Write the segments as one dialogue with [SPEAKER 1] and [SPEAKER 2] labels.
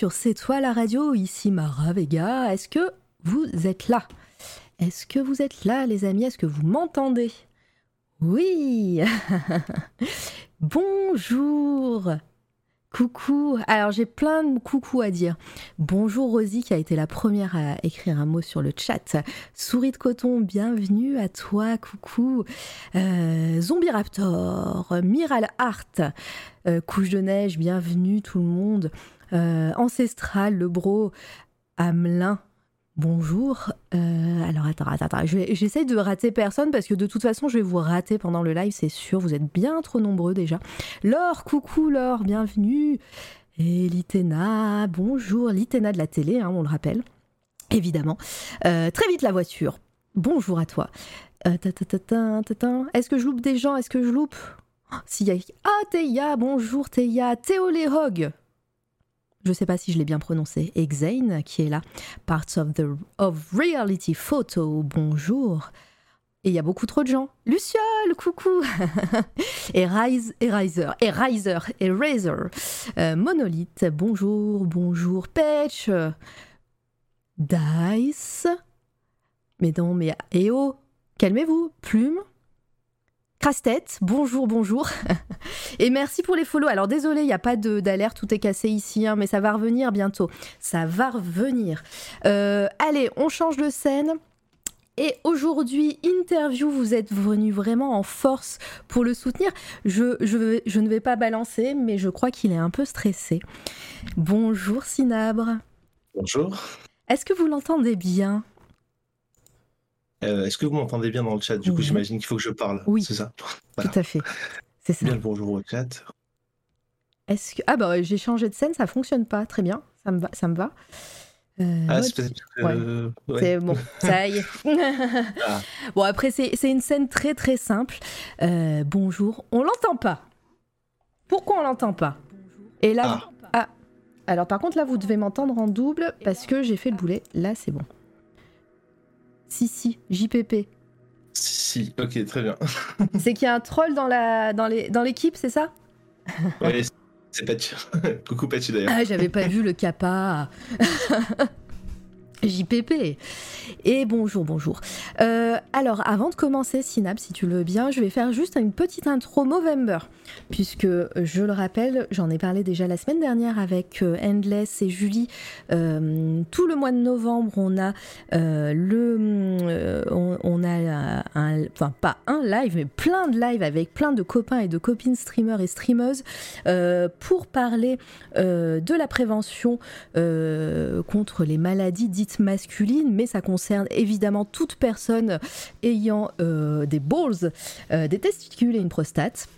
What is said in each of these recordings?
[SPEAKER 1] sur C'est toi la radio, ici Mara Vega. Est-ce que vous êtes là? Est-ce que vous êtes là les amis? Est-ce que vous m'entendez? Oui Bonjour Coucou Alors j'ai plein de coucou à dire. Bonjour Rosie qui a été la première à écrire un mot sur le chat. Souris de coton, bienvenue à toi, coucou. Euh, Raptor, Miral Art, euh, Couche de neige, bienvenue tout le monde. Euh, Ancestral, le bro, Hamelin, bonjour. Euh, alors attends, attends, attends. Je vais- J'essaye de rater personne parce que de toute façon je vais vous rater pendant le live, c'est sûr. Vous êtes bien trop nombreux déjà. Laure, coucou Laure, bienvenue. Et Litena, bonjour. Litena de la télé, hein, on le rappelle, évidemment. Euh, très vite la voiture. Bonjour à toi. Euh. Est-ce que je loupe des gens? Est-ce que je loupe? Y a... Ah, Théa, bonjour Théa. Théo. Je sais pas si je l'ai bien prononcé. Exane, qui est là. Parts of, the, of Reality Photo, bonjour. Et il y a beaucoup trop de gens. Luciole, coucou Et Rise, et Riser, et Riser, et Razor. Euh, Monolith, bonjour, bonjour. Patch. Dice. Mais non, mais... Eh oh Calmez-vous. Plume. Crasse-tête, bonjour, bonjour. Et merci pour les follow. Alors désolé, il n'y a pas de- d'alerte, tout est cassé ici, hein, mais ça va revenir bientôt. Ça va revenir. Euh, allez, on change de scène. Et aujourd'hui, interview, vous êtes venu vraiment en force pour le soutenir. Je, je, vais- je ne vais pas balancer, mais je crois qu'il est un peu stressé. Bonjour Sinabre.
[SPEAKER 2] Bonjour.
[SPEAKER 1] Est-ce que vous l'entendez bien?
[SPEAKER 2] Euh, Est-ce que vous m'entendez bien dans le chat? Du coup, j'imagine qu'il faut que je parle.
[SPEAKER 1] Oui.
[SPEAKER 2] C'est ça? Voilà.
[SPEAKER 1] Tout à fait. C'est ça.
[SPEAKER 2] Bien le bonjour au chat.
[SPEAKER 1] Est-ce que... Ah bah j'ai changé de scène, ça fonctionne pas. Très bien, ça me va. Ça me va. Euh,
[SPEAKER 2] Ah, c'est.
[SPEAKER 1] Ouais.
[SPEAKER 2] euh, ouais.
[SPEAKER 1] C'est bon, ça y est.
[SPEAKER 2] Ah.
[SPEAKER 1] Bon, après, c'est une scène très très simple. Euh, bonjour, on l'entend pas. Pourquoi on l'entend pas? Et là, ah. Alors, par contre, là, vous devez m'entendre en double parce que j'ai fait le boulet. Là, c'est bon. Si, si, JPP.
[SPEAKER 2] Si, si, ok, très bien.
[SPEAKER 1] c'est qu'il y a un troll dans la dans les dans l'équipe, c'est ça?
[SPEAKER 2] Ouais, c'est Patch. Coucou Patch d'ailleurs.
[SPEAKER 1] Ah, j'avais pas vu le kappa. JPP. Et bonjour, bonjour. Euh, alors, avant de commencer, Synapse, si tu le veux bien, je vais faire juste une petite intro Movember, puisque je le rappelle, j'en ai parlé déjà la semaine dernière avec euh, Endless et Julie. Euh, tout le mois de novembre, on a le, on, a un, enfin pas un live, mais plein de lives avec plein de copains et de copines streamers et streameuses pour parler de la prévention contre les maladies dites masculines, mais ça concerne évidemment toute personne ayant euh, des balls, euh, des testicules et une prostate.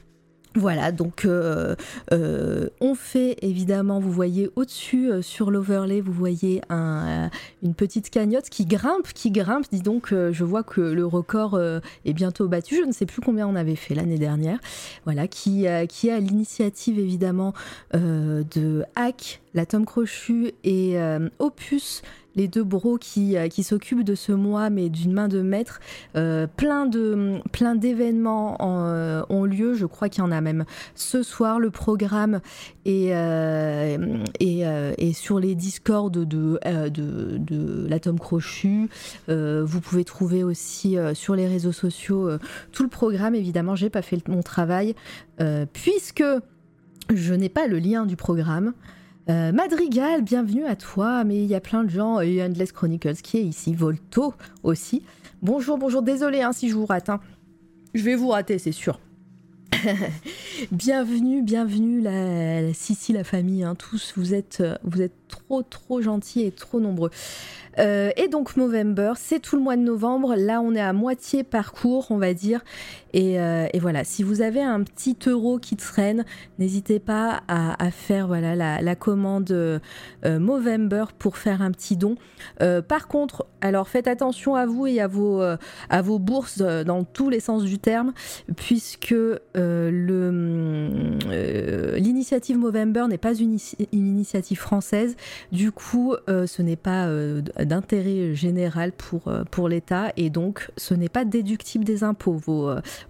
[SPEAKER 1] Voilà, donc euh, on fait évidemment, vous voyez au-dessus sur l'overlay, vous voyez un, une petite cagnotte qui grimpe, qui grimpe. Dis donc, je vois que le record est bientôt battu. Je ne sais plus combien on avait fait l'année dernière. Voilà, qui, qui est à l'initiative évidemment de Hack, la Tom Crochu et Opus, les deux bros qui, euh, qui s'occupent de ce mois, mais d'une main de maître. Euh, plein de plein d'événements en, euh, ont lieu. Je crois qu'il y en a même ce soir. Le programme est, sur les discords de, de, de, de la Tom Crochu. Vous pouvez trouver aussi sur les réseaux sociaux tout le programme. Évidemment, j'ai pas fait mon travail puisque je n'ai pas le lien du programme. Euh, Madrigal, bienvenue à toi, mais il y a plein de gens, et Endless Chronicles qui est ici, Volto aussi. Bonjour, bonjour, désolé hein, si je vous rate. hein. Je vais vous rater, c'est sûr. bienvenue, bienvenue, la, la Sissi, la famille, hein, tous, vous êtes, euh, vous êtes trop, trop gentils et trop nombreux. Euh, et donc Movember, c'est tout le mois de novembre. Là, on est à moitié parcours, on va dire. Et, euh, voilà, si vous avez un petit euro qui traîne, n'hésitez pas à, faire voilà la, commande euh, Movember pour faire un petit don. Par contre, alors faites attention à vous et à vos, bourses dans tous les sens du terme, puisque l'initiative Movember n'est pas une initiative française, Du coup, euh, ce n'est pas euh, d'intérêt général pour, euh, pour l'État et donc ce n'est pas déductible des impôts,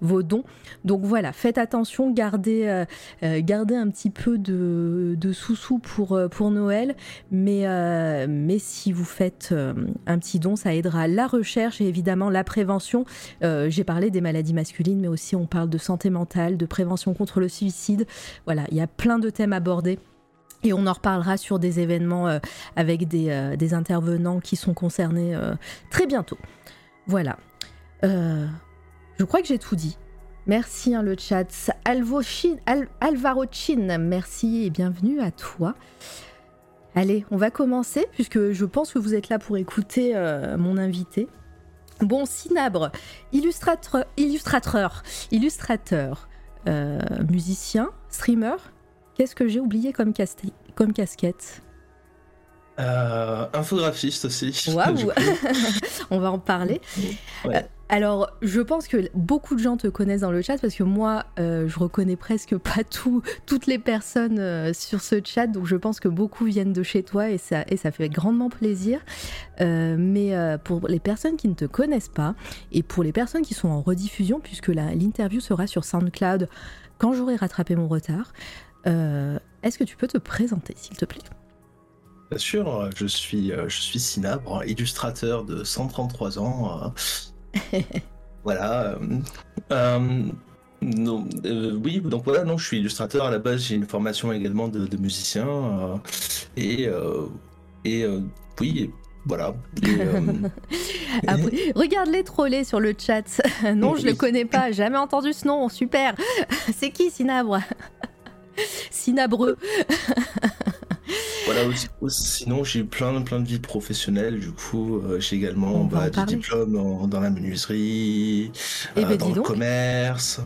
[SPEAKER 1] vos, dons. Donc voilà, faites attention, gardez, un petit peu de, sous-sous pour, pour Noël, mais, mais si vous faites un petit don, ça aidera la recherche et évidemment la prévention. J'ai parlé des maladies masculines, mais aussi on parle de santé mentale, de prévention contre le suicide. Voilà, il y a plein de thèmes abordés. Et on en reparlera sur des événements euh, avec euh, des, intervenants qui sont concernés euh, très bientôt. Voilà. je crois que j'ai tout dit. Merci hein, le chat. Alvaro Chin, merci et bienvenue à toi. Allez, on va commencer puisque je pense que vous êtes là pour écouter mon invité. Bon, Sinabre, illustrateur, illustrateur, illustrateur musicien, streamer, Qu'est-ce que j'ai oublié comme, comme casquette?
[SPEAKER 2] Euh, infographiste aussi.
[SPEAKER 1] Waouh On va en parler. Euh, alors, je pense que beaucoup de gens te connaissent dans le chat parce que moi, euh, je reconnais presque pas tout, toutes les personnes sur ce chat, donc je pense que beaucoup viennent de chez toi et ça, et ça fait grandement plaisir. mais pour les personnes qui ne te connaissent pas et pour les personnes qui sont en rediffusion, puisque l'interview sera sur SoundCloud quand j'aurai rattrapé mon retard, euh, est-ce que tu peux te présenter, s'il te plaît?
[SPEAKER 2] Bien sûr, je suis, euh, je suis Sinabre, illustrateur de 133 ans. Euh. voilà. non, oui, donc voilà, non, je suis illustrateur à la base. J'ai une formation également de, musicien et et oui, voilà.
[SPEAKER 1] regarde les trollés sur le chat. non, je le connais pas, jamais entendu ce nom. Super. C'est qui Sinabre Sinabreux.
[SPEAKER 2] voilà, sinon j'ai eu plein, plein de vies professionnelles. Du coup, euh, j'ai également bah, des diplômes dans la menuiserie, euh, ben, dans le commerce,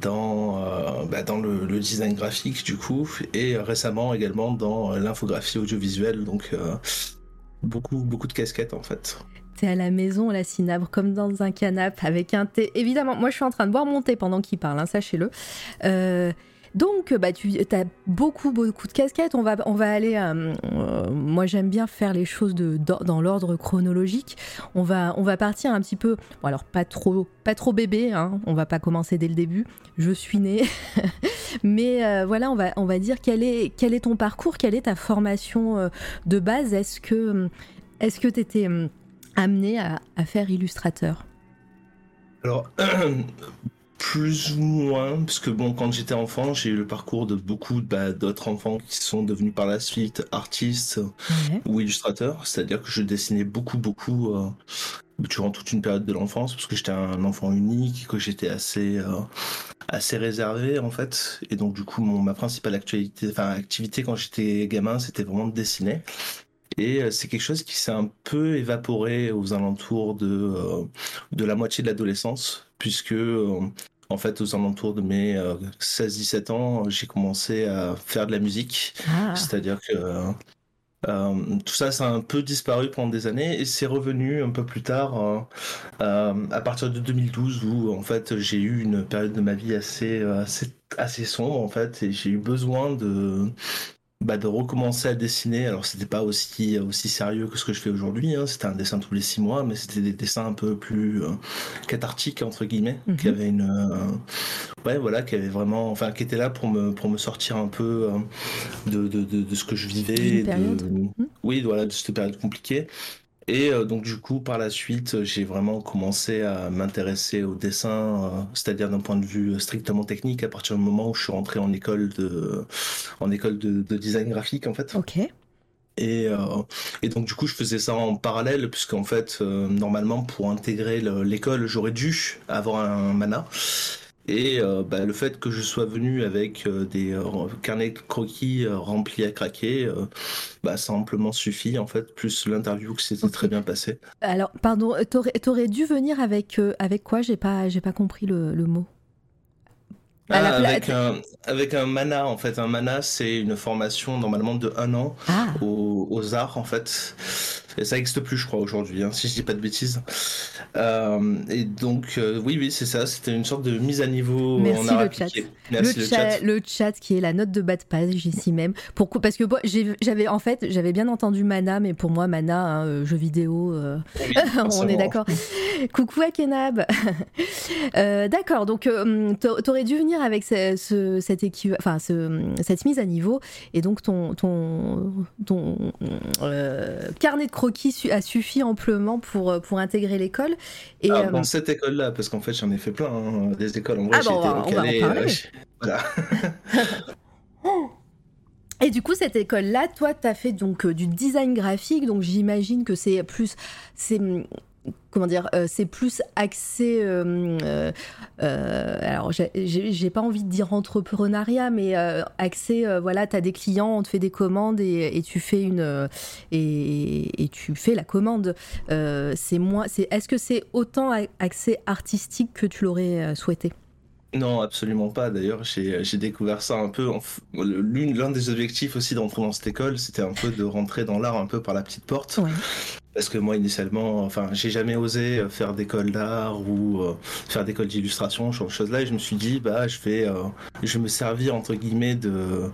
[SPEAKER 2] dans, euh, bah, dans le, design graphique, du coup, et récemment également dans l'infographie audiovisuelle. Donc, beaucoup, beaucoup de casquettes en fait.
[SPEAKER 1] T'es à la maison, la Sinabre, comme dans un canapé avec un thé. Évidemment, moi je suis en train de boire mon thé pendant qu'il parle, hein, sachez-le. Donc, bah, tu as beaucoup, beaucoup de casquettes. On va, on va aller. Euh, euh, moi, j'aime bien faire les choses dans, l'ordre chronologique. On va, on va partir un petit peu. Bon, alors, pas trop, pas trop bébé. Hein, on va pas commencer dès le début. Je suis née. Mais euh, voilà, on va, on va dire quel est, quel est ton parcours, quelle est ta formation de base. Est-ce que, est-ce que tu étais amené à, à faire illustrateur?
[SPEAKER 2] Alors, Plus ou moins, parce que bon, quand j'étais enfant, j'ai eu le parcours de beaucoup bah, d'autres enfants qui sont devenus par la suite artistes ou illustrateurs. C'est-à-dire que je dessinais beaucoup, beaucoup euh, durant toute une période de l'enfance, parce que j'étais un enfant unique, que j'étais assez, euh, assez réservé en fait. Et donc du coup, mon, ma principale actualité, enfin, activité quand j'étais gamin, c'était vraiment de dessiner. Et euh, c'est quelque chose qui s'est un peu évaporé aux alentours de, de la moitié de l'adolescence puisque euh, en fait, aux alentours de mes 16-17 euh, ans, j'ai commencé à faire de la musique. Ah. C'est-à-dire que euh, tout ça, ça a un peu disparu pendant des années et c'est revenu un peu plus tard, à partir de 2012, où en fait j'ai eu une période de ma vie assez, assez, assez sombre en fait et j'ai eu besoin de, bah, de recommencer à dessiner. Alors c'était pas aussi aussi sérieux que ce que je fais aujourd'hui. Hein. C'était un dessin tous les six mois, mais c'était des dessins un peu plus euh, cathartiques entre guillemets, qui mhm. avait une euh, ouais voilà, qui avait vraiment, enfin qui était là pour me pour me sortir un peu euh, de, de, de, ce que je vivais. Mhm. Oui, voilà, de cette période compliquée. Et euh, donc du coup, par la suite, j'ai vraiment commencé à m'intéresser au dessin, euh, c'est-à-dire d'un point de vue euh, strictement technique, à partir du moment où je suis rentré en école de, en école de, design graphique en fait.
[SPEAKER 1] Ok.
[SPEAKER 2] Et, et, donc du coup je faisais ça en parallèle puisqu'en fait normalement pour intégrer l'école j'aurais dû avoir un mana et euh, bah, le fait que je sois venu avec euh, des euh, carnets de croquis remplis à craquer, bah, ça amplement suffit en fait, plus l'interview que c'était très bien passé.
[SPEAKER 1] Alors, pardon, t'aurais, aurais dû venir avec, avec quoi? J'ai pas, j'ai pas compris le, le mot.
[SPEAKER 2] Ah, avec, un, avec un mana en fait. Un mana c'est une formation normalement de un an ah. aux, aux, arts en fait. Et ça n'existe plus je crois aujourd'hui, hein, si je dis pas de bêtises. Euh, et donc, euh, oui, oui, c'est ça. C'était une sorte de mise à niveau
[SPEAKER 1] Merci en le chat. Merci le, chat, le chat qui est la note de bas de page ici même. Pourquoi? Parce que j'avais en fait, j'avais bien entendu Mana, mais pour moi, Mana, hein, euh, jeu vidéo, on est d'accord. Coucou à Kenab. d'accord, donc t'aurais dû venir avec ce, cette, enfin, ce, cette mise à niveau, et donc ton, ton, ton carnet de croquis a suffi amplement pour, pour intégrer l'école.
[SPEAKER 2] Et, ah, Dans cette école-là, parce qu'en fait j'en ai fait plein, hein, des écoles. En vrai, ah, j'ai été recalé. voilà.
[SPEAKER 1] Et du coup, cette école-là, toi, tu as fait donc du design graphique, donc j'imagine que c'est plus, c'est comment dire, euh, c'est plus axé. Euh, euh, alors, j'ai pas envie de dire entrepreneuriat, mais axé. voilà, tu as des clients, on te fait des commandes et, tu fais une et, tu fais la commande. c'est moins. Est-ce que c'est autant axé artistique que tu l'aurais souhaité?
[SPEAKER 2] Non, absolument pas. D'ailleurs, j'ai découvert ça un peu. L'un des objectifs aussi d'entrer dans cette école, c'était un peu de rentrer dans l'art un peu par la petite porte. Parce que moi, initialement, enfin, j'ai jamais osé euh, faire d'école d'art ou euh, faire d'école d'illustration, ce genre de choses-là. Et je me suis dit, bah, je vais, euh, je vais me servir, entre guillemets, de,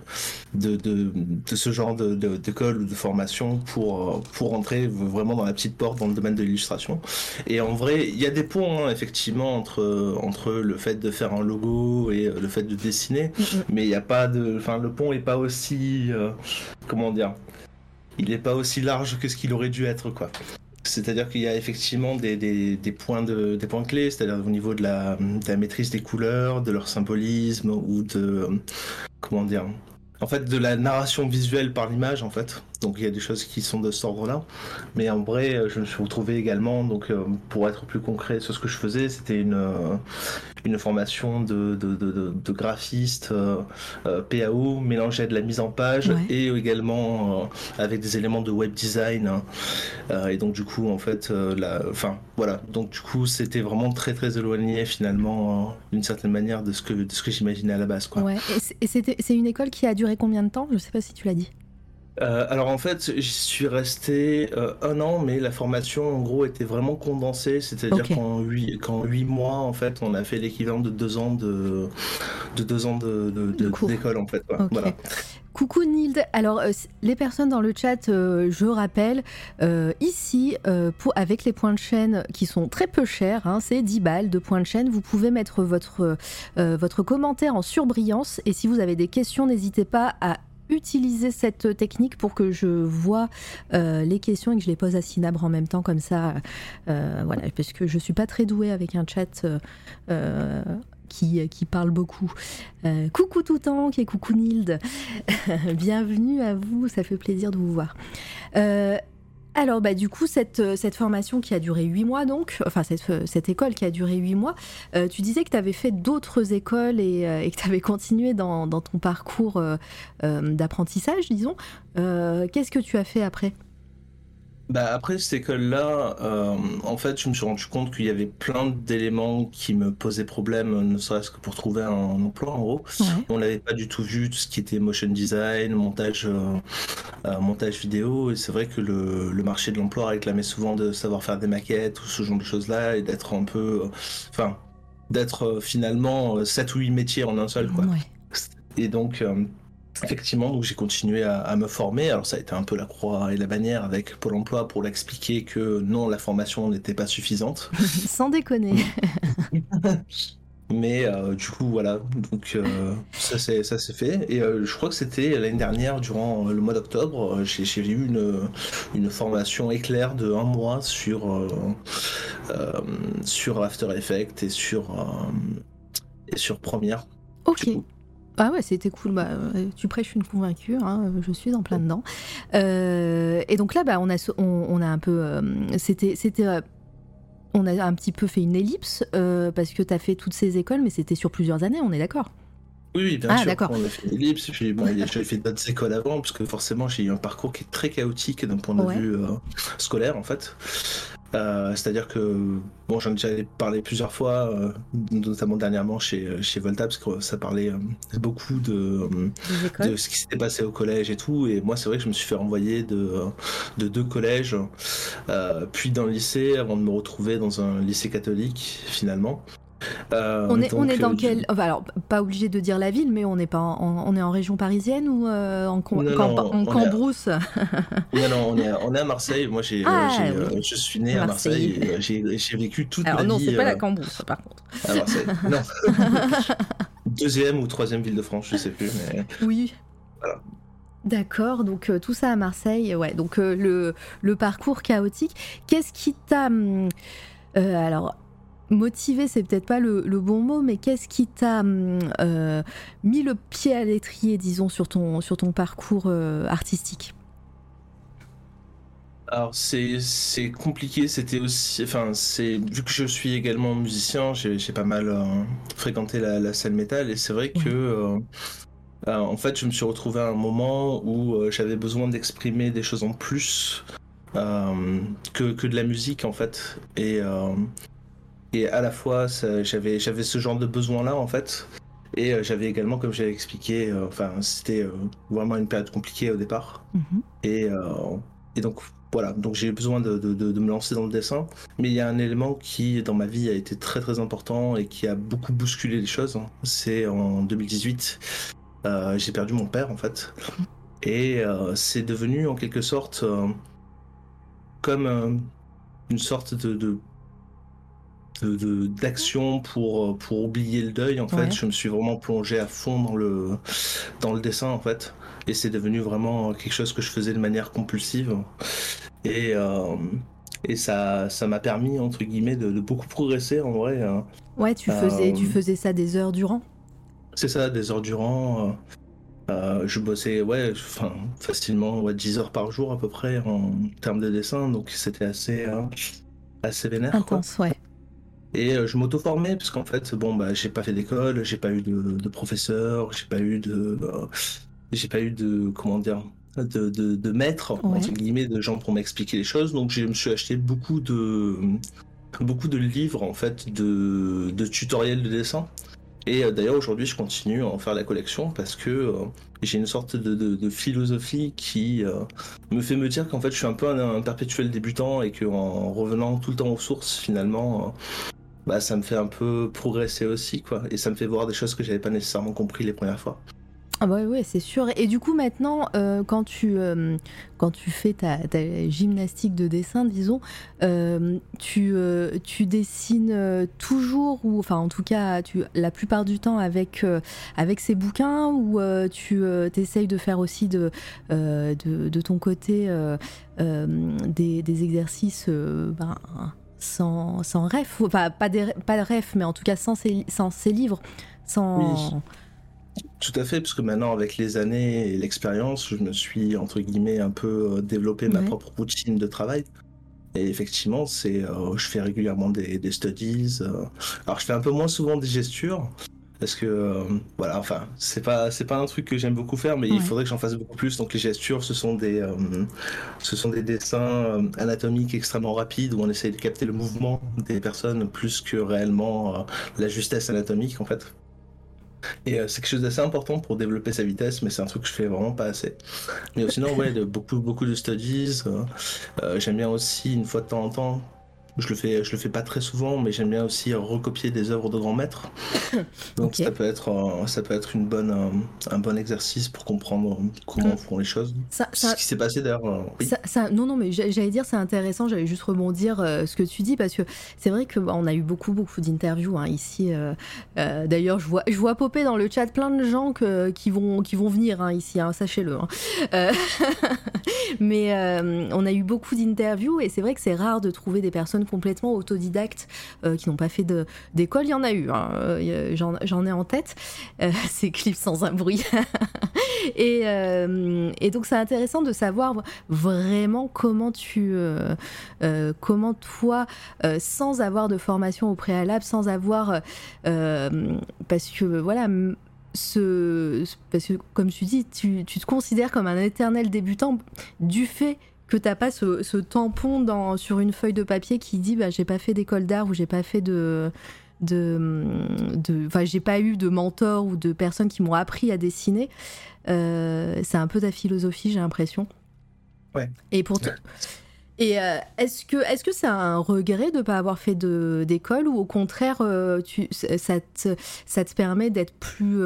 [SPEAKER 2] de, de, de ce genre d'école ou de formation pour, pour rentrer vraiment dans la petite porte dans le domaine de l'illustration. Et en vrai, il y a des points, hein, effectivement, entre, entre le fait de faire un logo et le fait de dessiner. Mais il n'y a pas de. Enfin, le pont est pas aussi. comment dire il n'est pas aussi large que ce qu'il aurait dû être, quoi. C'est-à-dire qu'il y a effectivement des, des, points, de, des points clés, c'est-à-dire au niveau de la, de la, maîtrise des couleurs, de leur symbolisme ou de comment dire, en fait, de la narration visuelle par l'image, en fait. Donc il y a des choses qui sont de cet ordre-là. Mais en vrai, euh, je me suis retrouvé également, donc euh, pour être plus concret sur ce que je faisais, c'était une, euh, une formation de, de, de, graphiste PAO mélangée à de la mise en page et également avec des éléments de web design. Hein. et donc du coup, en fait, la, enfin voilà. Donc du coup, c'était vraiment très très éloigné finalement d'une certaine manière de ce que, de ce que j'imaginais à la base. Quoi.
[SPEAKER 1] Ouais. Et c'est une école qui a duré combien de temps? Je ne sais pas si tu l'as dit.
[SPEAKER 2] Euh, alors en fait, j'y suis resté euh, un an, mais la formation en gros était vraiment condensée, c'est-à-dire qu'en huit, mois, en fait, on a fait l'équivalent de deux ans de, de deux ans de, d'école en fait. Voilà.
[SPEAKER 1] Coucou Nild. Alors, euh, les personnes dans le chat, je rappelle, ici, pour, avec les points de chaîne qui sont très peu chers, hein, c'est 10 balles de points de chaîne, vous pouvez mettre votre, votre commentaire en surbrillance. Et si vous avez des questions, n'hésitez pas à utiliser cette technique pour que je vois euh, les questions et que je les pose à Sinabre en même temps comme ça euh, voilà parce que je suis pas très douée avec un chat euh, qui, qui, parle beaucoup. coucou Toutan et coucou Nild. Bienvenue à vous, ça fait plaisir de vous voir. Alors, bah, du coup, cette, euh, cette formation qui a duré huit mois, donc, enfin, cette, euh, cette école qui a duré huit mois, euh, tu disais que tu avais fait d'autres écoles et, que tu avais continué dans, ton parcours d'apprentissage, disons. Qu'est-ce que tu as fait après?
[SPEAKER 2] Bah après cette école-là, euh, en fait, je me suis rendu compte qu'il y avait plein d'éléments qui me posaient problème, ne serait-ce que pour trouver un emploi en gros. On n'avait pas du tout vu tout ce qui était motion design, montage, euh, euh, montage vidéo, et c'est vrai que le, le, marché de l'emploi réclamait souvent de savoir faire des maquettes ou ce genre de choses-là, et d'être un peu, enfin, d'être finalement 7 ou 8 métiers en un seul, quoi. Et donc Effectivement, donc j'ai continué à, me former. Alors ça a été un peu la croix et la bannière avec Pôle Emploi pour l'expliquer que non, la formation n'était pas suffisante.
[SPEAKER 1] Sans déconner.
[SPEAKER 2] Mais euh, du coup, voilà, donc euh, ça c'est ça s'est fait. Et euh, je crois que c'était l'année dernière, durant le mois d'octobre, j'ai eu une, une formation éclair de un mois sur sur After Effects et sur et sur Premiere.
[SPEAKER 1] Ok. Ah ouais, c'était cool. Bah, euh, tu prêches une convaincue, hein, je suis en plein dedans. Euh, et donc là, bah, on, a, on, a un peu. Euh, c'était. c'était on a un petit peu fait une ellipse parce que tu as fait toutes ces écoles, mais c'était sur plusieurs années, on est d'accord?
[SPEAKER 2] Oui, bien ah, sûr. On a fait une ellipse. J'ai fait d'autres écoles avant, parce que forcément, j'ai eu un parcours qui est très chaotique d'un point de vue scolaire, en fait. Euh, c'est-à-dire que, bon, j'en ai déjà parlé plusieurs fois, euh, notamment dernièrement chez, chez Volta, parce que ça parlait beaucoup de, de, ce qui s'était passé au collège et tout. Et moi, c'est vrai que je me suis fait renvoyer de, de deux collèges, puis le lycée, avant de me retrouver dans un lycée catholique, finalement.
[SPEAKER 1] Euh, on, est, on est dans euh, quel. alors, pas obligé de dire la ville, mais on est, pas en, on est en région parisienne ou euh, en, en Cambrousse?
[SPEAKER 2] Non, non, on est, on est à Marseille. Moi, j'ai, ah, je suis né à Marseille. J'ai, vécu toute
[SPEAKER 1] alors,
[SPEAKER 2] ma
[SPEAKER 1] non,
[SPEAKER 2] vie.
[SPEAKER 1] Non, c'est pas la Cambrousse, par contre.
[SPEAKER 2] À Marseille. non. Deuxième ou troisième ville de France, je sais plus. Mais...
[SPEAKER 1] Oui.
[SPEAKER 2] Voilà.
[SPEAKER 1] D'accord, donc tout ça à Marseille, ouais. Donc le, le parcours chaotique. Qu'est-ce qui t'a. Hum, alors, motivé, c'est peut-être pas le, bon mot, mais qu'est-ce qui t'a hum, euh, mis le pied à l'étrier, disons, sur ton, sur ton parcours euh, artistique?
[SPEAKER 2] Alors c'est compliqué, c'était aussi, enfin c'est vu que je suis également musicien, j'ai pas mal euh, fréquenté la, scène métal et c'est vrai que en fait je me suis retrouvé à un moment où j'avais besoin d'exprimer des choses en plus que, que, de la musique en fait. Et et à la fois, j'avais, j'avais ce genre de besoin-là, en fait. Et euh, j'avais également, comme j'avais expliqué, euh, enfin, c'était euh, vraiment une période compliquée au départ. Mhm. Et, et, donc, voilà, donc j'ai eu besoin de, de, de, me lancer dans le dessin. Mais il y a un élément qui, dans ma vie, a été très très important et qui a beaucoup bousculé les choses. C'est en 2018, j'ai perdu mon père, en fait. Et c'est devenu, en quelque sorte, comme une sorte de d'action pour, pour oublier le deuil en fait. Je me suis vraiment plongé à fond dans le dans le dessin en fait. Et c'est devenu vraiment quelque chose que je faisais de manière compulsive. Et euh, et ça ça m'a permis entre guillemets de, beaucoup progresser en vrai hein.
[SPEAKER 1] ouais tu faisais tu euh, faisais ça des heures durant?
[SPEAKER 2] C'est ça des heures durant euh, je bossais ouais enfin facilement ouais, 10 heures par jour à peu près en termes de dessin. Donc c'était assez assez vénère
[SPEAKER 1] intense ouais
[SPEAKER 2] et euh, je m'auto-formais, parce qu'en fait, bon, bah, j'ai pas fait d'école, j'ai pas eu de, professeur, j'ai pas eu de. Euh, j'ai pas eu de. Comment dire de, de, maître, entre guillemets, de gens pour m'expliquer les choses. Donc, je me suis acheté beaucoup de. Beaucoup de livres, en fait, de, de tutoriels de dessin. Et euh, d'ailleurs, aujourd'hui, je continue à en faire la collection parce que j'ai une sorte de, de, philosophie qui me fait me dire qu'en fait, je suis un peu un, un perpétuel débutant et qu'en revenant tout le temps aux sources, finalement, bah, ça me fait un peu progresser aussi, quoi. Et ça me fait voir des choses que j'avais pas nécessairement compris les premières fois.
[SPEAKER 1] Ah bah oui, c'est sûr. Et du coup, maintenant, euh, quand, tu, euh, quand tu fais ta, gymnastique de dessin, disons, euh, tu, tu dessines toujours, ou enfin en tout cas, tu, la plupart du temps avec, avec ces bouquins, ou tu essayes de faire aussi de, de, de, ton côté des, des, exercices ben, sans, sans ref, enfin pas, des, pas de ref, mais en tout cas sans ces, sans ces livres, sans...
[SPEAKER 2] Tout à fait, parce que maintenant, avec les années et l'expérience, je me suis, entre guillemets, un peu euh, développé ma propre routine de travail. Et effectivement, c'est, euh, je fais régulièrement des, des studies. Euh. alors, je fais un peu moins souvent des gestures, parce que euh, voilà enfin c'est pas c'est pas un truc que j'aime beaucoup faire mais il faudrait que j'en fasse beaucoup plus donc les gestures ce sont des euh, ce sont des dessins euh, anatomiques extrêmement rapides où on essaye de capter le mouvement des personnes plus que réellement la justesse anatomique en fait et c'est quelque chose d'assez important pour développer sa vitesse, mais c'est un truc que je fais vraiment pas assez. Mais sinon, ouais, de, beaucoup, beaucoup de studies. J'aime bien aussi, une fois de temps en temps, je le fais, je le fais pas très souvent, mais j'aime bien aussi recopier des œuvres de grands maîtres. Donc ça peut être, euh, ça peut être une bonne, euh, un bon exercice pour comprendre comment mm. font les choses. Ça, Ce qui s'est passé d'ailleurs.
[SPEAKER 1] Euh, non, non, mais j'allais dire c'est intéressant. J'allais juste rebondir ce que tu dis parce que c'est vrai que bah, on a eu beaucoup, beaucoup d'interviews hein, ici. d'ailleurs, je vois, je vois popper dans le chat plein de gens que, qui vont, qui vont venir hein, ici. Hein, sachez-le. mais on a eu beaucoup d'interviews et c'est vrai que c'est rare de trouver des personnes complètement autodidactes euh, qui n'ont pas fait d'école. Il y en a eu, hein. euh, j'en ai en tête. Euh, ces clips sans un bruit. et, et, donc c'est intéressant de savoir vraiment comment tu, comment toi, sans avoir de formation au préalable, sans avoir, parce que voilà. Ce, parce que comme tu dis, tu te considères comme un éternel débutant du fait que t'as pas ce, tampon dans, sur une feuille de papier qui dit bah, j'ai pas fait d'école d'art ou j'ai pas fait de de enfin j'ai pas eu de mentor ou de personnes qui m'ont appris à dessiner. Euh, c'est un peu ta philosophie j'ai l'impression.
[SPEAKER 2] Ouais.
[SPEAKER 1] Et pour et euh, est-ce que est-ce que c'est un regret de ne pas avoir fait d'école ou au contraire euh, tu, ça, te, ça te permet d'être plus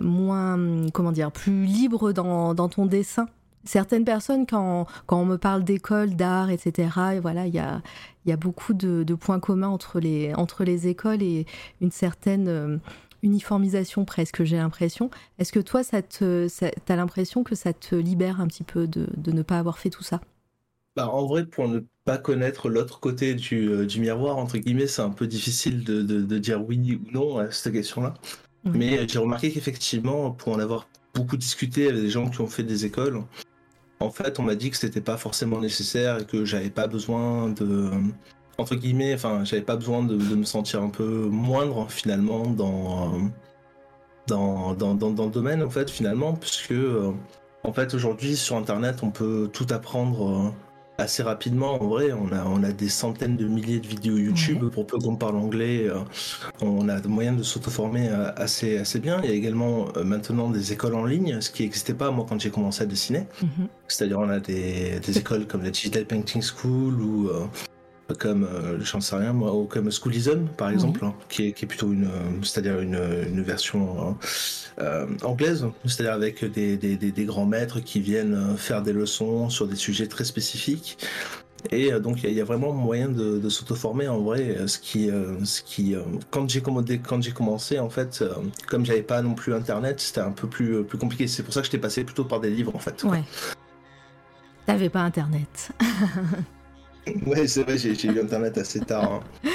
[SPEAKER 1] moins comment dire plus libre dans, dans ton dessin? Certaines personnes, quand, quand on me parle d'école, d'art, etc., et voilà, il y a, y a beaucoup de, points communs entre les, entre les écoles et une certaine euh, uniformisation presque, j'ai l'impression. Est-ce que toi, ça te, as l'impression que ça te libère un petit peu de, de ne pas avoir fait tout ça?
[SPEAKER 2] Bah, en vrai, pour ne pas connaître l'autre côté du, euh, du, miroir, entre guillemets, c'est un peu difficile de, de, dire oui ou non à cette question-là. Mais euh, j'ai remarqué qu'effectivement, pour en avoir beaucoup discuté avec des gens qui ont fait des écoles, en fait, on m'a dit que c'était pas forcément nécessaire et que j'avais pas besoin de entre guillemets, enfin, j'avais pas besoin de, me sentir un peu moindre finalement dans le domaine en fait finalement, puisque euh, en fait aujourd'hui sur internet on peut tout apprendre euh, assez rapidement. En vrai, on a, on a des centaines de milliers de vidéos YouTube. Pour peu qu'on parle anglais, euh, on a moyen de s'auto-former euh, assez, assez bien. Il y a également euh, maintenant des écoles en ligne, ce qui n'existait pas moi quand j'ai commencé à dessiner. Mhm. C'est-à-dire on a des, des écoles comme la Digital Painting School ou comme euh, j'en sais rien moi, ou comme Schoolism par exemple, hein, qui, est, qui, est, plutôt une, c'est-à-dire une, une, version euh, anglaise, c'est-à-dire avec des, des, des, grands maîtres qui viennent faire des leçons sur des sujets très spécifiques. Et euh, donc il y, a vraiment moyen de, de s'auto-former en vrai, ce qui, ce qui quand j'ai quand j'ai commencé en fait, comme j'avais pas non plus internet, c'était un peu plus plus compliqué. C'est pour ça que j'étais passé plutôt par des livres en fait.
[SPEAKER 1] Ouais. T'avais pas internet.
[SPEAKER 2] Ouais, c'est vrai, j'ai eu Internet assez tard. Hein.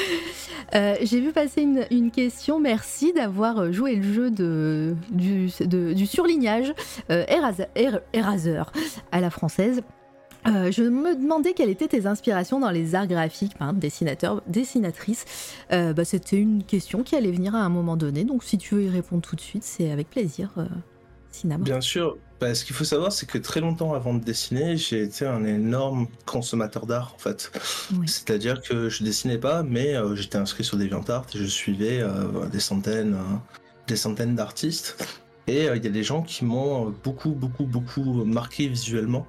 [SPEAKER 1] Euh, j'ai vu passer une, question. Merci d'avoir joué le jeu de, du, du surlignage euh, Eraser, à la française. Euh, je me demandais quelles étaient tes inspirations dans les arts graphiques, hein, dessinateur, dessinatrice. bah, C'était une question qui allait venir à un moment donné, donc si tu veux y répondre tout de suite, c'est avec plaisir, Sinam.
[SPEAKER 2] Bien sûr, bah, ce qu'il faut savoir, c'est que très longtemps avant de dessiner, j'ai été un énorme consommateur d'art, en fait. C'est-à-dire que je dessinais pas, mais euh, j'étais inscrit sur DeviantArt et je suivais euh, des centaines, euh, des centaines d'artistes. Et il y a des gens qui m'ont beaucoup, beaucoup, beaucoup marqué visuellement.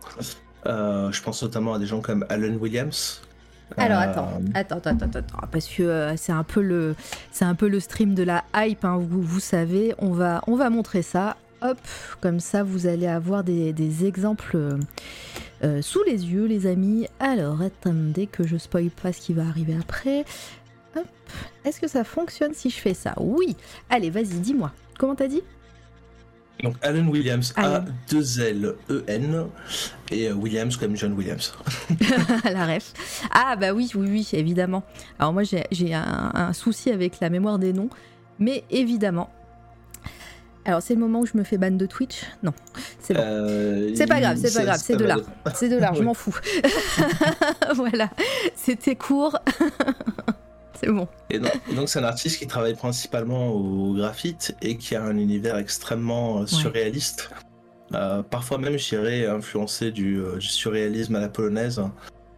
[SPEAKER 2] je pense notamment à des gens comme Alan Williams,
[SPEAKER 1] alors attends, attends, attends, attends, parce que c'est un peu le, c'est un peu le stream de la hype. Hein, vous, vous savez, on va, on va montrer ça. Hop, comme ça vous allez avoir des, exemples euh, euh, sous les yeux, les amis. Alors, attendez que je spoil pas ce qui va arriver après. Hop, est-ce que ça fonctionne si je fais ça? Oui. Allez, vas-y, dis-moi. Comment t'as dit?
[SPEAKER 2] Donc Alan Williams, A-2-L-E-N, et euh, Williams comme John Williams.
[SPEAKER 1] la ref. Ah bah oui, oui, oui, évidemment. Alors moi j'ai un, souci avec la mémoire des noms, mais évidemment, alors c'est le moment où je me fais ban de Twitch? Non, c'est bon. Euh, c'est pas grave, c'est pas grave, c'est de l'art. C'est de l'art, je m'en fous. voilà, c'était court. c'est bon.
[SPEAKER 2] Et donc c'est un artiste qui travaille principalement au graphite et qui a un univers extrêmement euh, surréaliste. Euh, parfois même, je dirais, influencé du, du, surréalisme à la polonaise.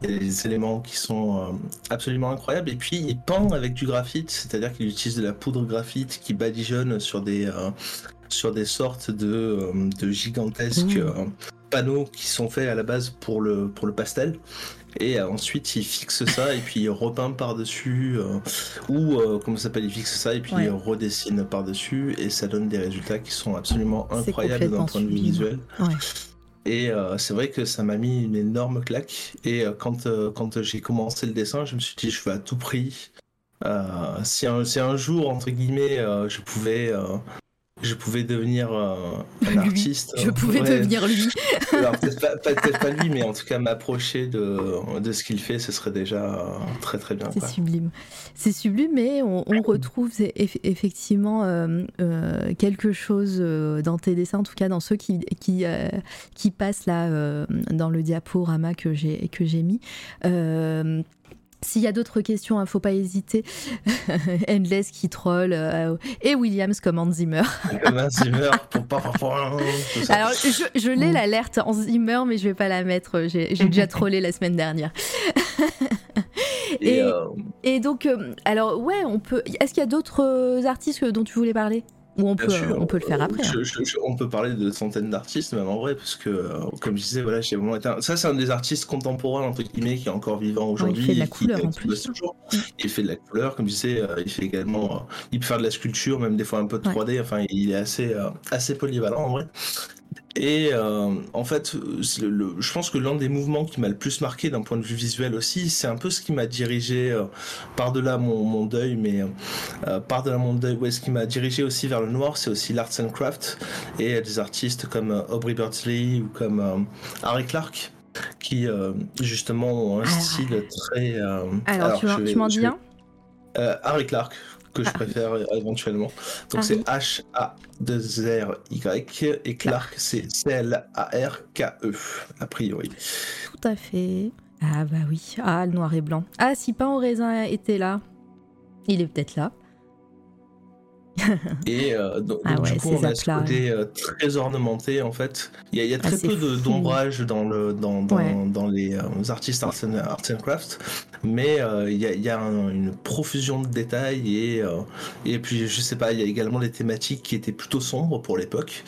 [SPEAKER 2] Il y a des éléments qui sont absolument incroyables. Et puis, il peint avec du graphite, c'est-à-dire qu'il utilise de la poudre graphite qui badigeonne sur des, sur des sortes de, euh, de gigantesques mmh. euh, panneaux qui sont faits à la base pour le, pour le pastel. Et euh, ensuite, il fixe ça et puis il repeint par-dessus, ou comment ça s'appelle, il fixe ça et puis il redessine par-dessus, et ça donne des résultats qui sont absolument incroyables d'un point de vue visuel. Et c'est vrai que ça m'a mis une énorme claque. Et quand, quand j'ai commencé le dessin, je me suis dit, je veux à tout prix. si, un, si un jour, entre guillemets, je pouvais je pouvais devenir euh, un artiste.
[SPEAKER 1] Je pouvais devenir lui.
[SPEAKER 2] peut-être pas, lui, mais en tout cas m'approcher de, de, ce qu'il fait, ce serait déjà très très bien.
[SPEAKER 1] C'est sublime. C'est sublime, mais on, retrouve effectivement euh, euh, quelque chose dans tes dessins, en tout cas dans ceux qui, qui, qui passent là dans le diaporama que j'ai mis S'il y a d'autres questions, ne hein, faut pas hésiter. Endless qui troll euh, et Williams comme Hans Zimmer.
[SPEAKER 2] comme Zimmer.
[SPEAKER 1] Alors, je, je l'ai l'alerte Hans Zimmer, mais je vais pas la mettre. J'ai déjà trollé la semaine dernière. et, euh, et, donc, euh, alors ouais, on peut. Est-ce qu'il y a d'autres artistes dont tu voulais parler? Ou on peut, on peut le faire après. Hein.
[SPEAKER 2] on peut parler de centaines d'artistes, même en vrai, parce que, euh, comme je disais, voilà, j'ai vraiment été Ça, c'est un des artistes contemporains, entre guillemets, qui est encore vivant aujourd'hui. il
[SPEAKER 1] fait de la couleur en plus.
[SPEAKER 2] Mm. Il fait de la couleur, comme je disais, euh, il fait également. Euh, il peut faire de la sculpture, même des fois un peu de 3D. Enfin, il est assez, assez polyvalent en vrai. Et euh, en fait, je pense que l'un des mouvements qui m'a le plus marqué d'un point de vue visuel aussi, c'est un peu ce qui m'a dirigé euh, par-delà mon, deuil, mais euh, par-delà mon deuil, ouais, ce qui m'a dirigé aussi vers le noir, c'est aussi l'arts and craft et des artistes comme Aubrey Birdsley ou comme Harry Clark qui justement ont un style très.
[SPEAKER 1] alors, tu m'en dis un?
[SPEAKER 2] Harry Clark, que je ah. préfère éventuellement. Donc ah c'est H-A-2-R-Y et Clark c'est C-L-A-R-K-E, a priori.
[SPEAKER 1] Tout à fait. Ah bah oui, ah le noir et blanc. Ah si pain au raisin était là, il est peut-être là.
[SPEAKER 2] et euh, donc, ah du coup, on a ce côté euh, très ornementé en fait. Il y a, très peu d'ombrage dans, le, dans, dans, les euh, artistes arts and, art and craft, mais il y a, y a une profusion de détails et, et puis je sais pas, il y a également des thématiques qui étaient plutôt sombres pour l'époque.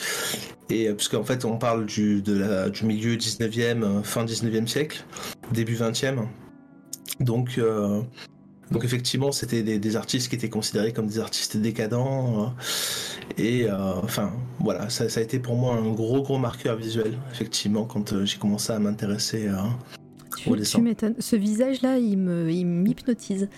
[SPEAKER 2] Et puisqu'en fait, on parle du, de la, du milieu 19e, fin 19e siècle, début 20e. Donc, donc effectivement, c'était des, artistes qui étaient considérés comme des artistes décadents. Euh, et euh, enfin, voilà, ça, a été pour moi un gros, gros marqueur visuel, effectivement, quand euh, j'ai commencé à m'intéresser au dessin.
[SPEAKER 1] Tu m'étonnes. Ce visage-là, il m'hypnotise.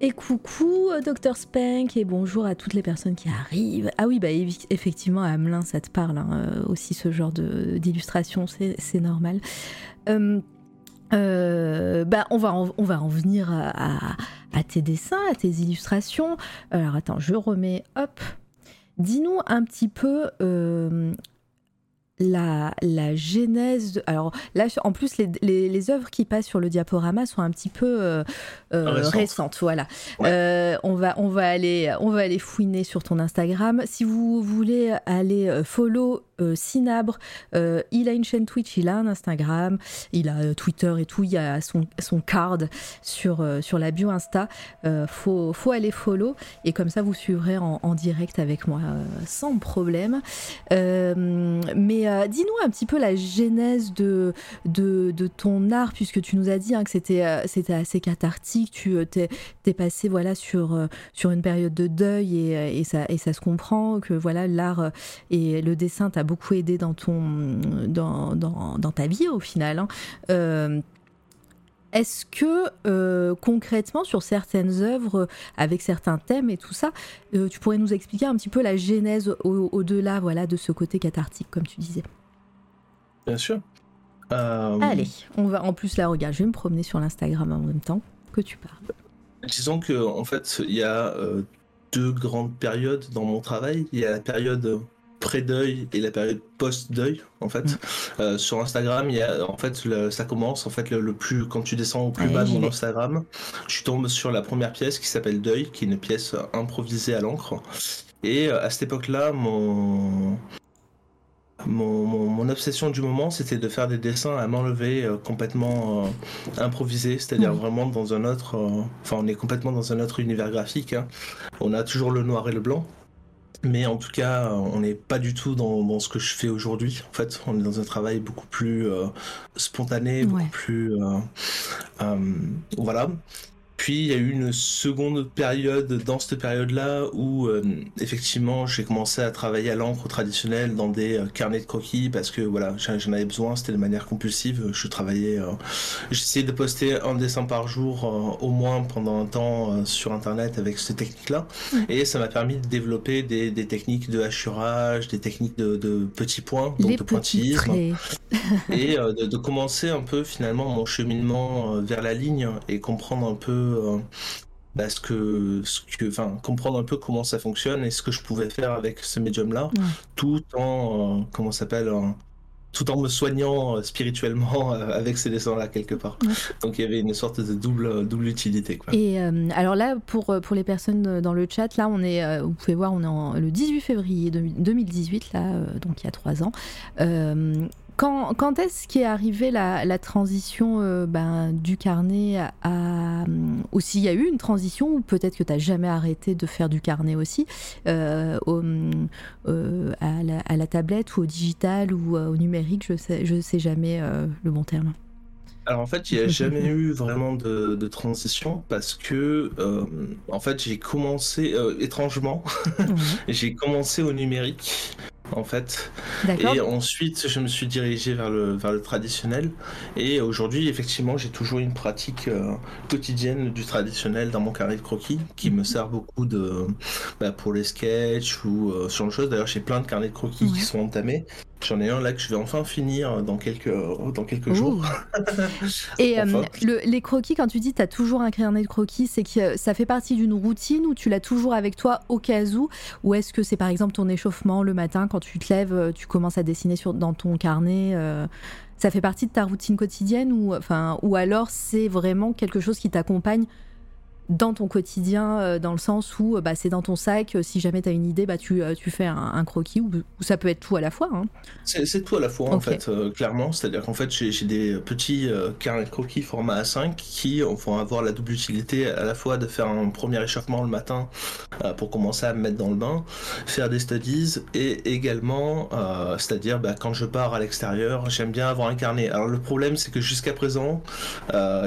[SPEAKER 1] Et coucou, Dr Spank, et bonjour à toutes les personnes qui arrivent. Ah oui, bah effectivement, Amelin, ça te parle hein, aussi, ce genre d'illustration, c'est normal. Euh, bah, on, va en, on va en venir à, tes dessins, à tes illustrations. Alors attends, je remets, hop. Dis-nous un petit peu euh, la, la genèse. Alors là, en plus, les, les, œuvres qui passent sur le diaporama sont un petit peu euh, récentes. Voilà. on, va, on, va aller, on va aller fouiner sur ton Instagram. Si vous voulez aller follow euh, Cinabre, euh, il a une chaîne Twitch, il a un Instagram, il a euh, Twitter et tout, il a son, son card sur, sur la bio Insta. faut, faut aller follow et comme ça vous suivrez en, direct avec moi sans problème. mais dis-nous un petit peu la genèse de, de, ton art, puisque tu nous as dit hein, que c'était, c'était assez cathartique, tu t'es, passé voilà, sur, sur une période de deuil et, et, ça, et ça se comprend, que voilà l'art et le dessin t'a beaucoup aidé dans, ton, dans, dans, ta vie au final. Hein. Euh, est-ce que euh, concrètement sur certaines œuvres avec certains thèmes et tout ça, euh, tu pourrais nous expliquer un petit peu la genèse au-delà voilà, de ce côté cathartique comme tu disais?
[SPEAKER 2] Bien sûr.
[SPEAKER 1] Allez, on va en plus là regarde, je vais me promener sur l'Instagram en même temps que tu parles.
[SPEAKER 2] Disons que en fait il y a deux grandes périodes dans mon travail. Il y a la période pré-deuil et la période post-deuil en fait. Mm. Euh, sur Instagram, il y a, en fait ça commence en fait le, plus quand tu descends au plus bas de mon Instagram, tu tombes sur la première pièce qui s'appelle Deuil, qui est une pièce improvisée à l'encre. Et euh, à cette époque-là, mon mon, obsession du moment, c'était de faire des dessins à main levée euh, complètement improvisés, c'est-à-dire mm. vraiment dans un autre. Enfin, on est complètement dans un autre univers graphique. Hein. On a toujours le noir et le blanc, mais en tout cas, on n'est pas du tout dans, ce que je fais aujourd'hui. En fait, on est dans un travail beaucoup plus euh, spontané, beaucoup plus... Euh, euh, voilà. Puis il y a eu une seconde période dans cette période-là où euh, effectivement j'ai commencé à travailler à l'encre traditionnelle dans des euh, carnets de croquis parce que voilà j'en avais besoin, c'était de manière compulsive. Je travaillais, euh, j'essayais de poster un dessin par jour au moins pendant un temps sur internet avec cette technique-là et ça m'a permis de développer des, techniques de hachurage, des techniques de, petits points, donc de pointillisme. et de, de, commencer un peu finalement mon cheminement vers la ligne et comprendre un peu euh, bah, ce que, ce que, enfin, comprendre un peu comment ça fonctionne et ce que je pouvais faire avec ce médium-là, tout en, euh, comment s'appelle, tout en me soignant spirituellement avec ces dessins-là quelque part. Donc il y avait une sorte de double, double utilité. Quoi.
[SPEAKER 1] Et alors là, pour, pour les personnes dans le chat, là, on est, vous pouvez voir, on est en, le 18 février 2018, là, donc il y a trois ans. Quand, quand est-ce qu'est arrivée la, la transition euh, ben, du carnet à, Ou s'il y a eu une transition, ou peut-être que tu n'as jamais arrêté de faire du carnet aussi, euh, euh, à, la, à, la, tablette ou au digital ou au numérique, je sais, je sais jamais le bon terme.
[SPEAKER 2] Alors en fait, il n'y a jamais eu vraiment de, de, transition parce que en fait j'ai commencé étrangement, j'ai commencé au numérique en fait. Et ensuite, je me suis dirigé vers le, vers le traditionnel. Et aujourd'hui, effectivement, j'ai toujours une pratique euh, quotidienne du traditionnel dans mon carnet de croquis qui me sert beaucoup de, bah, pour les sketchs ou euh, sur le chose. D'ailleurs, j'ai plein de carnets de croquis qui sont entamés. J'en ai un là que je vais enfin finir dans quelques, dans quelques jours.
[SPEAKER 1] Et euh, les croquis, quand tu dis tu as toujours un carnet de croquis, c'est que ça fait partie d'une routine ou tu l'as toujours avec toi au cas où? Ou est-ce que c'est par exemple ton échauffement le matin quand tu te lèves, euh, tu commences à dessiner sur, dans ton carnet euh, Ça fait partie de ta routine quotidienne ou, enfin, ou alors c'est vraiment quelque chose qui t'accompagne dans ton quotidien, euh, dans le sens où euh, bah, c'est dans ton sac, euh, si jamais tu as une idée, bah, tu, tu fais un, croquis, ou, ça peut être tout à la fois. Hein.
[SPEAKER 2] C'est tout à la fois, en fait, clairement. C'est-à-dire qu'en fait, j'ai des petits carnets de croquis format A5 qui vont avoir la double utilité à la fois de faire un premier échauffement le matin pour commencer à me mettre dans le bain, faire des studies, et également, c'est-à-dire bah, quand je pars à l'extérieur, j'aime bien avoir un carnet. Alors le problème, c'est que jusqu'à présent,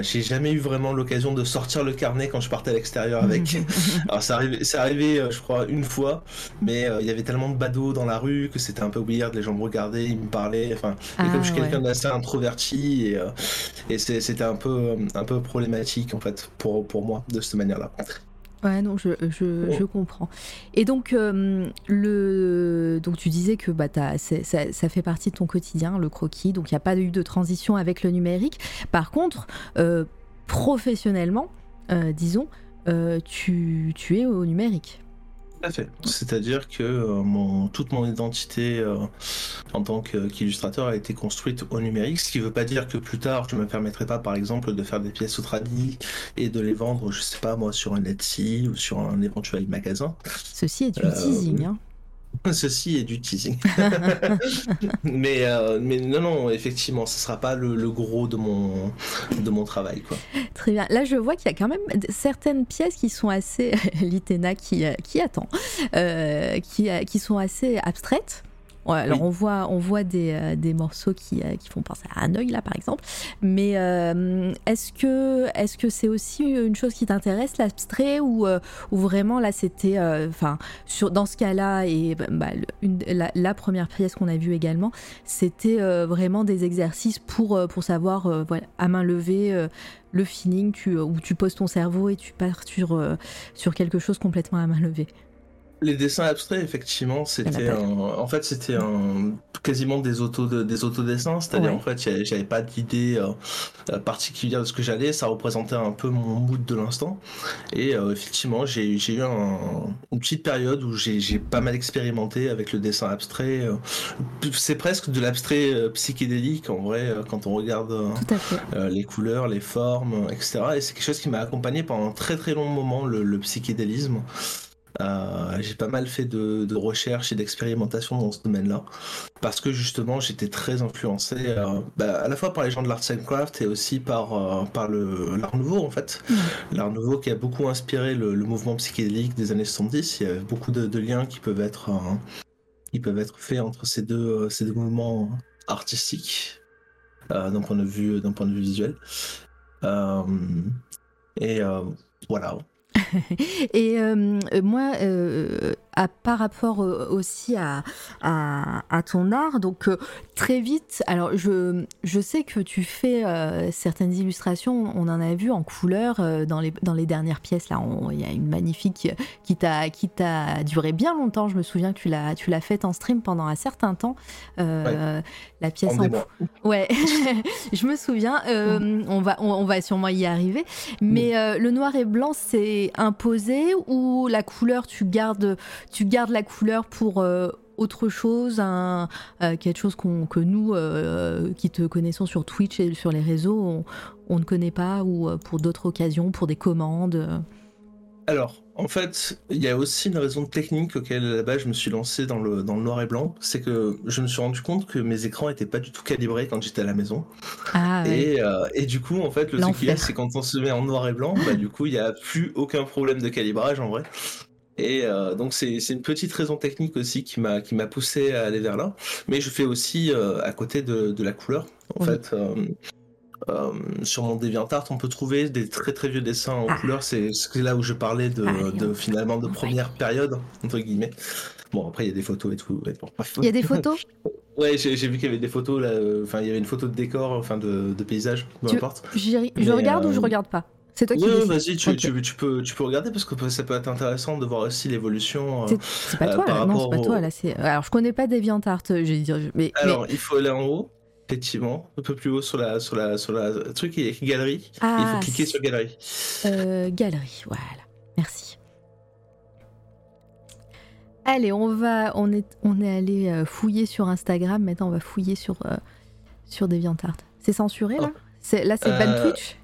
[SPEAKER 2] j'ai jamais eu vraiment l'occasion de sortir le carnet quand je je partais à l'extérieur avec. Alors c'est arrivé, c'est arrivé, euh, je crois, une fois, mais euh, il y avait tellement de badauds dans la rue que c'était un peu weird. Les gens me regardaient, ils me parlaient. Enfin, et comme je suis ah, quelqu'un d'assez introverti, et, euh, et c'était un peu, un peu problématique en fait pour, pour moi de cette manière-là.
[SPEAKER 1] Ouais, non, je, je, je, comprends. Et donc, le, donc tu disais que bah, ça, ça, fait partie de ton quotidien, le croquis, donc il n'y a pas eu de transition avec le numérique. Par contre, professionnellement, disons, euh, tu, tu, es au numérique.
[SPEAKER 2] Tout à fait. C'est-à-dire que euh, mon, toute mon identité en tant qu'illustrateur a été construite au numérique, ce qui ne veut pas dire que plus tard je ne me permettrai pas, par exemple, de faire des pièces au tradit et de les vendre, je sais pas moi, sur un Etsy ou sur un éventuel magasin.
[SPEAKER 1] Ceci est du teasing. Hein.
[SPEAKER 2] Ceci est du teasing. mais, euh, mais non, non, effectivement, ce ne sera pas le, gros de mon, de mon travail. Quoi.
[SPEAKER 1] Très bien. Là, je vois qu'il y a quand même certaines pièces qui sont assez. Litena qui, qui attend. Euh, qui, qui sont assez abstraites alors on voit, on voit des, euh, des morceaux qui, euh, qui, font penser à un œil là par exemple. Mais euh, est-ce que est-ce que c'est aussi une chose qui t'intéresse l'abstrait ou, ou vraiment là c'était, enfin dans ce cas-là et bah, la, première pièce qu'on a vue également, c'était vraiment des exercices pour pour savoir voilà, à main levée le feeling tu, où tu poses ton cerveau et tu pars sur, sur quelque chose complètement à main levée.
[SPEAKER 2] Les dessins abstraits, effectivement, c'était en fait c'était un... quasiment des auto des autodessins, c'est-à-dire en fait j'avais pas d'idée euh, euh, particulière de ce que j'allais, ça représentait un peu mon mood de l'instant et euh, effectivement j'ai eu une petite période où j'ai pas mal expérimenté avec le dessin abstrait. c'est presque de l'abstrait psychédélique en vrai quand on regarde les couleurs, les formes, etc. Et c'est quelque chose qui m'a accompagné pendant un très très long moment le, le psychédélisme. Euh, j'ai pas mal fait de, de recherches et d'expérimentation dans ce domaine-là, parce que justement j'étais très influencé euh, bah, à la fois par les gens de l'art and craft et aussi par, euh, par l'art nouveau en fait. L'art nouveau qui a beaucoup inspiré le, mouvement psychédélique des années 70. Il y a beaucoup de, liens qui peuvent être, qui peuvent être faits entre ces deux, ces deux mouvements artistiques d'un point de vue d'un point de vue visuel. et voilà.
[SPEAKER 1] et euh, moi, par rapport euh, aussi à, à, ton art. Donc euh, très vite, alors je, je sais que tu fais euh, certaines illustrations, on en a vu en couleur dans, les, dans les dernières pièces. Là, il y a une magnifique qui t'a qui t'a duré bien longtemps. Je me souviens que tu l'as tu l'as faite en stream pendant un certain temps. La pièce en, ouais, je me souviens. Mm. on va on, va sûrement y arriver. Mais mm. le noir et blanc c'est imposé ou la couleur tu gardes tu gardes la couleur pour euh, autre chose, un, quelque chose que nous, qui te connaissons sur Twitch et sur les réseaux, on ne connaît pas, ou pour d'autres occasions, pour des commandes
[SPEAKER 2] alors, en fait, il y a aussi une raison technique auquel là-bas je me suis lancé dans le, dans le noir et blanc. C'est que je me suis rendu compte que mes écrans n'étaient pas du tout calibrés quand j'étais à la maison.
[SPEAKER 1] Ah,
[SPEAKER 2] et, euh, et, du coup, en fait, le truc c'est quand on se met en noir et blanc, bah, du coup, il n'y a plus aucun problème de calibrage en vrai. Et euh, donc c'est une petite raison technique aussi qui m'a qui m'a poussé à aller vers là. Mais je fais aussi euh, à côté de, de, la couleur. En fait, euh, sur mon DeviantArt, on peut trouver des très très vieux dessins en ah. couleur. C'est là où je parlais de, ah, finalement de première période entre guillemets. Bon après il y a des photos et tout.
[SPEAKER 1] il y a des photos?
[SPEAKER 2] ouais, j'ai vu qu'il y avait des photos là. Enfin il y avait une photo de décor, enfin de, de paysage, peu importe.
[SPEAKER 1] Je regarde ou je regarde pas? C'est toi qui
[SPEAKER 2] Oui, vas-y, tu, tu, peux, tu peux regarder parce que ça peut être intéressant de voir aussi l'évolution.
[SPEAKER 1] c'est pas toi, non, c'est pas toi là. Alors, je connais pas DeviantArt, j'ai dire. Mais,
[SPEAKER 2] Alors, il faut aller en haut effectivement, un peu plus haut sur la, sur la, sur la truc, il y a galerie. il faut ah, cliquer sur galerie.
[SPEAKER 1] Euh, galerie, voilà. Merci. Allez, on va, on est, on est allé euh, fouiller sur Instagram. Maintenant, on va fouiller sur, euh, sur DeviantArt. C'est censuré là? Oh. Là, c'est ban Twitch?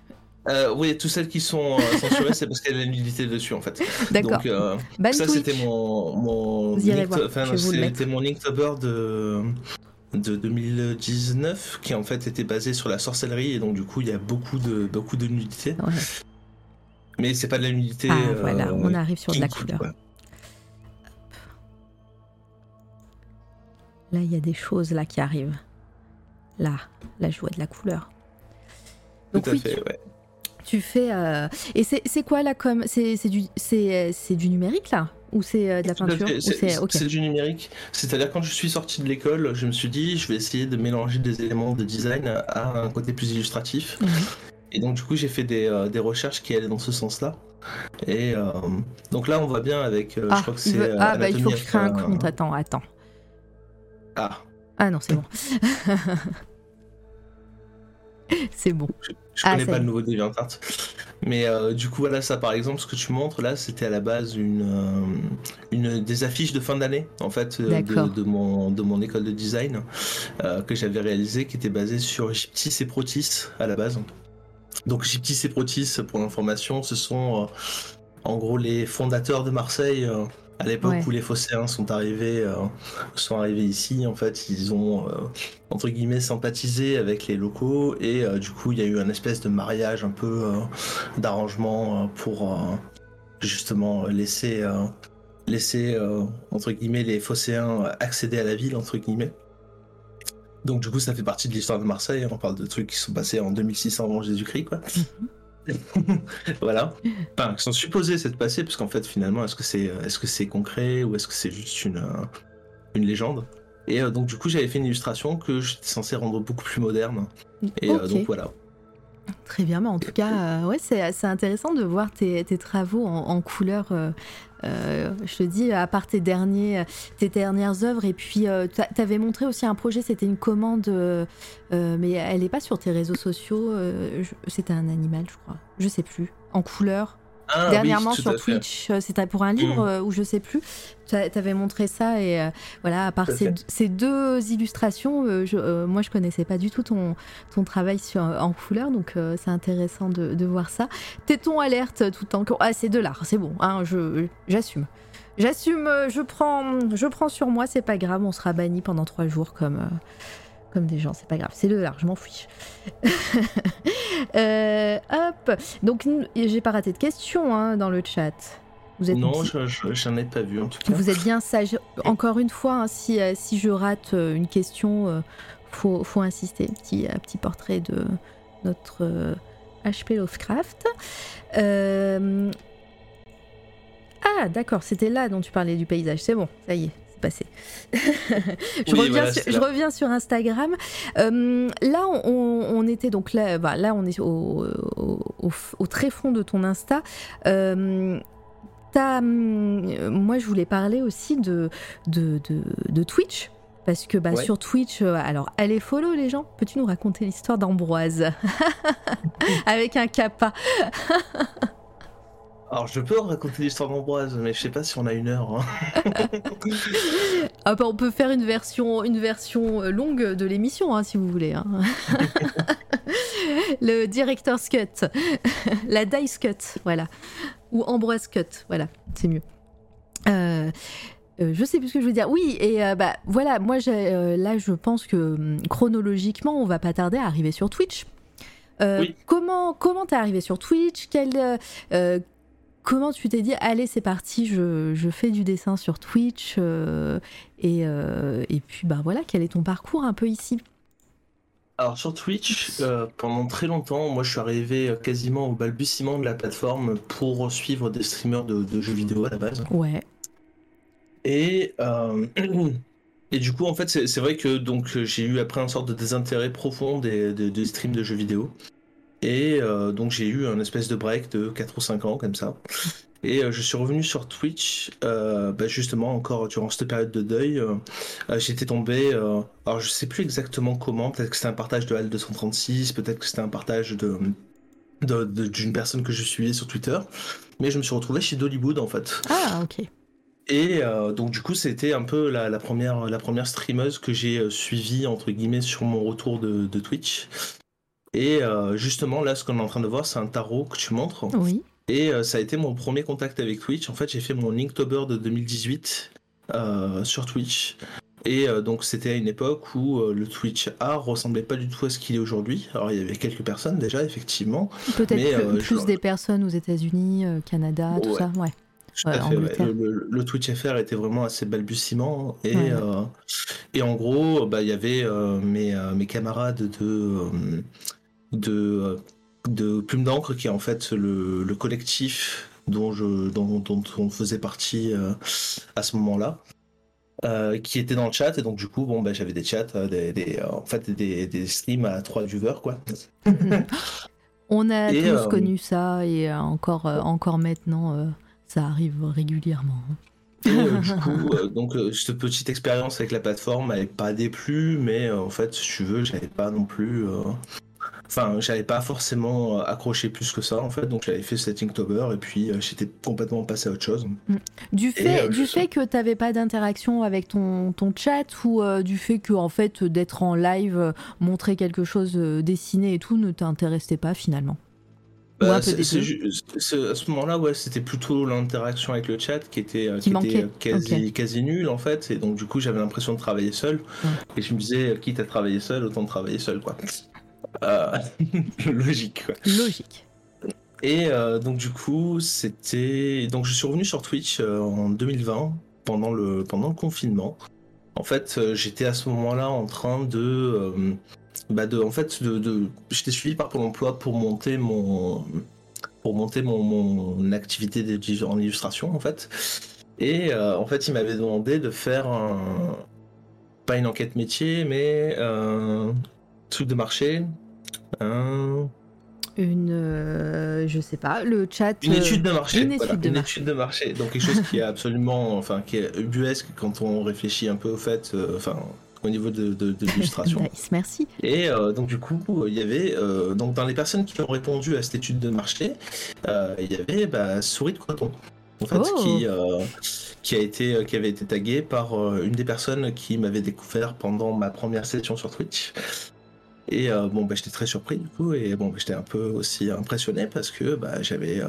[SPEAKER 2] Oui, toutes celles qui sont censurées, c'est parce qu'il y a la nudité dessus en fait.
[SPEAKER 1] D'accord.
[SPEAKER 2] Donc ça, c'était mon, mon, c'était mon Inktober de de 2019 qui en fait était basé sur la sorcellerie et donc du coup il y a beaucoup de beaucoup de nudité. Mais c'est pas de la nudité.
[SPEAKER 1] Ah, voilà, euh, on arrive sur de la couleur. Là, il y a des choses là qui arrivent. Là, je vois de la couleur.
[SPEAKER 2] Donc Tout à fait, ouais.
[SPEAKER 1] Tu fais euh, et c'est quoi là comme c'est du c'est du numérique là? Ou c'est euh, de la peinture?
[SPEAKER 2] C'est du numérique. C'est-à-dire quand je suis sorti de l'école, je me suis dit je vais essayer de mélanger des éléments de design à un côté plus illustratif. Mhm. Et donc du coup j'ai fait des, euh, des, recherches qui allaient dans ce sens-là. Et euh, donc là on voit bien avec, je
[SPEAKER 1] ah,
[SPEAKER 2] crois que c'est...
[SPEAKER 1] Ah bah il faut que je crée un compte, attends, attends.
[SPEAKER 2] Ah.
[SPEAKER 1] Ah non c'est bon. c'est bon.
[SPEAKER 2] Je, connais ah, pas le nouveau DeviantArt. Mais euh, du coup, voilà, ça par exemple, ce que tu montres là, c'était à la base une, euh, une des affiches de fin d'année, en fait, euh, de, mon, de mon école de design que j'avais réalisé, qui était basée sur Gyptis et Protis à la base. Donc, Gyptis et Protis, pour l'information, ce sont en gros les fondateurs de Marseille à l'époque où les Phocéens sont arrivés, euh, sont arrivés ici, en fait, ils ont euh, entre guillemets sympathisé avec les locaux et euh, du coup, il y a eu un espèce de mariage un peu d'arrangement pour justement laisser laisser entre guillemets les Phocéens accéder à la ville entre guillemets. Donc du coup, ça fait partie de l'histoire de Marseille. On parle de trucs qui sont passés en 2600 avant Jésus-Christ, quoi. Voilà. Enfin, qui sont supposés s'être passés, parce qu'en fait, finalement, est-ce que c'est est-ce que c'est concret ou est-ce que c'est juste une, euh, une légende? Et euh, donc, du coup, j'avais fait une illustration que j'étais censé rendre beaucoup plus moderne. Et euh, donc, voilà.
[SPEAKER 1] Très bien, mais en tout cas, ouais, c'est intéressant de voir tes, travaux en, couleur euh, je te dis, à part tes, derniers, dernières œuvres, et puis euh, tu avais montré aussi un projet, c'était une commande, euh, mais elle n'est pas sur tes réseaux sociaux, c'était un animal, je crois, je sais plus, en couleur. Ah Dernièrement sur Twitch, c'était pour un livre mm. ou je sais plus. Tu avais montré ça et voilà, à part ces, deux illustrations, je, moi je connaissais pas du tout ton, ton travail sur, en couleur, donc c'est intéressant de, de, voir ça. Téton alerte tout en. Ah, c'est de l'art, c'est bon, hein, j'assume. J'assume, je prends, je prends sur moi, c'est pas grave, on sera banni pendant trois jours comme, comme des gens, c'est pas grave, c'est de l'art, je m'en fiche. Euh, hop, donc j'ai pas raté de questions hein, dans le chat.
[SPEAKER 2] Vous êtes non, j'en ai pas vu en tout cas.
[SPEAKER 1] Vous êtes bien sage. Encore une fois, hein, si, euh, si je rate euh, une question, faut, faut insister. Petit, petit portrait de notre HP Lovecraft. Ah, d'accord, c'était là dont tu parlais du paysage. C'est bon, ça y est, je, reviens sur, je, reviens sur, Instagram. Euh, là, on, était donc là, bah, là, on est au, au, très fond de ton Insta. Euh, moi, je voulais parler aussi de, de, de, Twitch. Parce que bah, sur Twitch, euh, alors allez follow les gens. Peux-tu nous raconter l'histoire d'Ambroise? Avec un kappa
[SPEAKER 2] Alors, je peux raconter l'histoire d'Ambroise, mais je sais pas si on a une heure. Hein.
[SPEAKER 1] Ah bah, on peut faire une version, une version euh, longue de l'émission, hein, si vous voulez. Hein. le director's cut, la dice cut, voilà. Ou Ambroise cut, voilà, c'est mieux. Euh, euh, je sais plus ce que je veux dire. Oui, et bah voilà, moi là je pense que hum, chronologiquement on va pas tarder à arriver sur Twitch. Comment comment t'es arrivé sur Twitch? Quel comment tu t'es dit, allez, c'est parti, je, fais du dessin sur Twitch euh, euh, et, puis bah voilà, quel est ton parcours un peu ici?
[SPEAKER 2] Alors sur Twitch, euh, pendant très longtemps, moi je suis arrivé quasiment au balbutiement de la plateforme pour suivre des streamers de, jeux vidéo à la base.
[SPEAKER 1] Ouais.
[SPEAKER 2] Et, et du coup, en fait, c'est vrai que donc j'ai eu après une sorte de désintérêt profond des, des streams de jeux vidéo. Et euh, donc j'ai eu un espèce de break de 4 ou 5 ans comme ça. Et euh, je suis revenu sur Twitch, euh, bah, justement encore durant cette période de deuil. J'étais tombé, alors je sais plus exactement comment, peut-être que c'était un partage de HAL 236, peut-être que c'était un partage de d'une personne que je suivais sur Twitter, mais je me suis retrouvé chez Dollywood en fait.
[SPEAKER 1] Ah ok.
[SPEAKER 2] Et donc du coup c'était un peu la, première la première streameuse que j'ai suivie entre guillemets sur mon retour de, de Twitch. Et euh, justement, là, ce qu'on est en train de voir, c'est un tarot que tu montres.
[SPEAKER 1] Oui.
[SPEAKER 2] Et euh, ça a été mon premier contact avec Twitch. En fait, j'ai fait mon Linktober de 2018 euh, sur Twitch. Et donc, c'était à une époque où le Twitch art ressemblait pas du tout à ce qu'il est aujourd'hui. Alors, il y avait quelques personnes déjà, effectivement.
[SPEAKER 1] Peut-être plus, des personnes aux États-Unis, Canada, tout ça, ouais.
[SPEAKER 2] Le, Twitch FR était vraiment assez balbutiement et, et en gros bah, il y avait mes, mes, camarades de, de, de Plume d'encre, qui est en fait le, collectif dont, je, dont, on faisait partie euh, à ce moment-là. Euh, qui était dans le chat et donc du coup bon ben j'avais des chats euh, des, en fait des, des, streams à trois viewers quoi
[SPEAKER 1] on a tous connu ça et encore encore maintenant ça arrive régulièrement
[SPEAKER 2] et du coup, donc cette petite expérience avec la plateforme n'avait pas déplu, mais en fait, si tu veux, j'avais pas non plus Enfin, j'avais pas forcément euh, accroché plus que ça en fait, donc j'avais fait cet Inktober et puis euh, j'étais complètement passé à autre chose. Mm.
[SPEAKER 1] Du fait, euh, du fait que tu n'avais pas d'interaction avec ton, ton chat ou du fait que en fait d'être en live, montrer quelque chose dessiné et tout ne t'intéressait pas finalement?
[SPEAKER 2] Bah, à ce moment-là, ouais, c'était plutôt l'interaction avec le chat qui était, qui, était quasi, quasi nulle en fait, et donc du coup j'avais l'impression de travailler seul, et je me disais, quitte à travailler seul, autant travailler seul quoi. Euh, logique. Quoi.
[SPEAKER 1] Logique.
[SPEAKER 2] Et euh, donc du coup, c'était donc je suis revenu sur Twitch euh, en 2020 pendant le pendant le confinement. En fait, j'étais à ce moment-là en train de bah de en fait de, de j'étais suivi par Pôle Emploi pour monter mon pour monter mon, mon activité en illustration en fait. Et en fait, il m'avait demandé de faire un pas une enquête métier, mais un truc de marché
[SPEAKER 1] une, euh, je sais pas, le chat.
[SPEAKER 2] Une étude de marché. Une, étude, de, étude de marché. Donc quelque chose qui est absolument, enfin, qui est ubuesque quand on réfléchit un peu au fait, euh, enfin, au niveau de, de, l'illustration.
[SPEAKER 1] nice, merci.
[SPEAKER 2] Et euh, donc du coup, il y avait, donc dans les personnes qui ont répondu à cette étude de marché, il y avait bah, Souris de Coton. En fait, oh. qui, qui, a été, qui avait été tagué par une des personnes qui m'avait découvert pendant ma première session sur Twitch. Et euh, bon, bah, j'étais très surpris du coup, et bon, bah, j'étais un peu aussi impressionné parce que bah, j'avais, euh,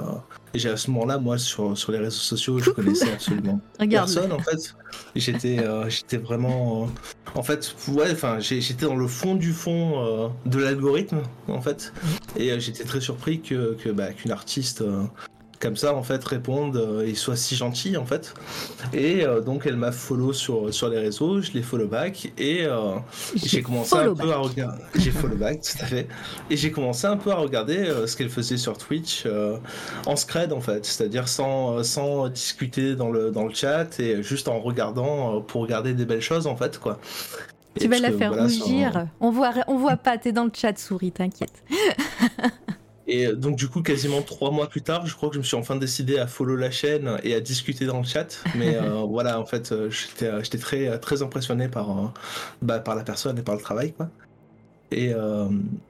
[SPEAKER 2] j'ai à ce moment-là, moi, sur, sur les réseaux sociaux, je connaissais absolument personne en fait. J'étais, euh, j'étais vraiment, en fait, ouais, enfin, j'étais dans le fond du fond de l'algorithme en fait, et j'étais très surpris que, que bah, qu'une artiste comme ça en fait répondent euh, et soient si gentils en fait. Et euh, donc elle m'a follow sur sur les réseaux je l'ai follow back et euh, j'ai commencé un peu à regarder j'ai follow back tout à fait. Et j'ai commencé un peu à regarder ce qu'elle faisait sur Twitch en scred en fait. C'est-à-dire sans sans discuter dans le dans le chat et juste en regardant pour regarder des belles choses en fait quoi.
[SPEAKER 1] Tu vas la faire rougir. On voit, on voit pas, t'es dans le chat, souris, t'inquiète.
[SPEAKER 2] Et donc du coup, quasiment trois mois plus tard, je crois que je me suis enfin décidé à follow la chaîne et à discuter dans le chat. Mais euh, voilà, en fait, euh, euh, j'étais très très impressionné par bah, par la personne et par le travail, quoi. Et,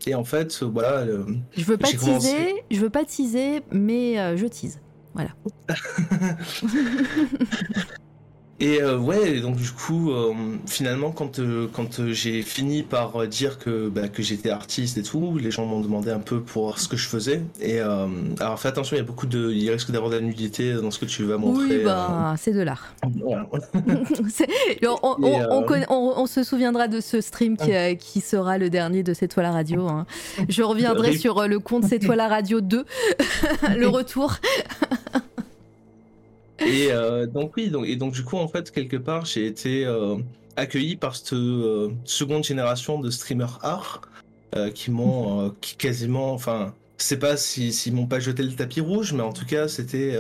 [SPEAKER 2] et en fait, voilà.
[SPEAKER 1] je veux pas teaser, je veux pas teaser, mais je tease. Voilà.
[SPEAKER 2] Et euh, ouais, donc du coup, euh, finalement, quand, euh, quand j'ai fini par dire que, bah, que j'étais artiste et tout, les gens m'ont demandé un peu pour voir ce que je faisais. Et alors fais attention, il y a beaucoup de, il risque d'avoir de la nudité dans ce que tu vas montrer.
[SPEAKER 1] Oui, bah, c'est de l'art. on, se souviendra de ce stream qui, qui sera le dernier de C'est toi la radio. Hein. Je reviendrai sur le compte C'est toi la radio 2, le retour.
[SPEAKER 2] Et euh, donc oui, donc, et donc du coup en fait quelque part j'ai été euh, accueilli par cette euh, seconde génération de streamers art qui m'ont quasiment, enfin c'est pas s'ils si, m'ont pas jeté le tapis rouge, mais en tout cas c'était,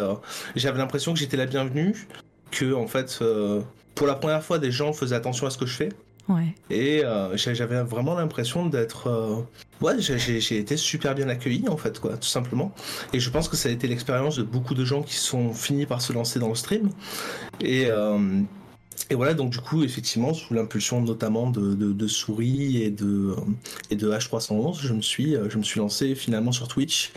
[SPEAKER 2] j'avais l'impression que j'étais la bienvenue, que en fait pour la première fois des gens faisaient attention à ce que je fais. Et euh, j'avais vraiment l'impression d'être. Euh, ouais, j'ai été super bien accueilli en fait, quoi, tout simplement. Et je pense que ça a été l'expérience de beaucoup de gens qui sont finis par se lancer dans le stream. Et. Euh, et voilà, donc du coup, effectivement, sous l'impulsion notamment de, de, Souris et de, et de H311, je me suis, je me suis lancé finalement sur Twitch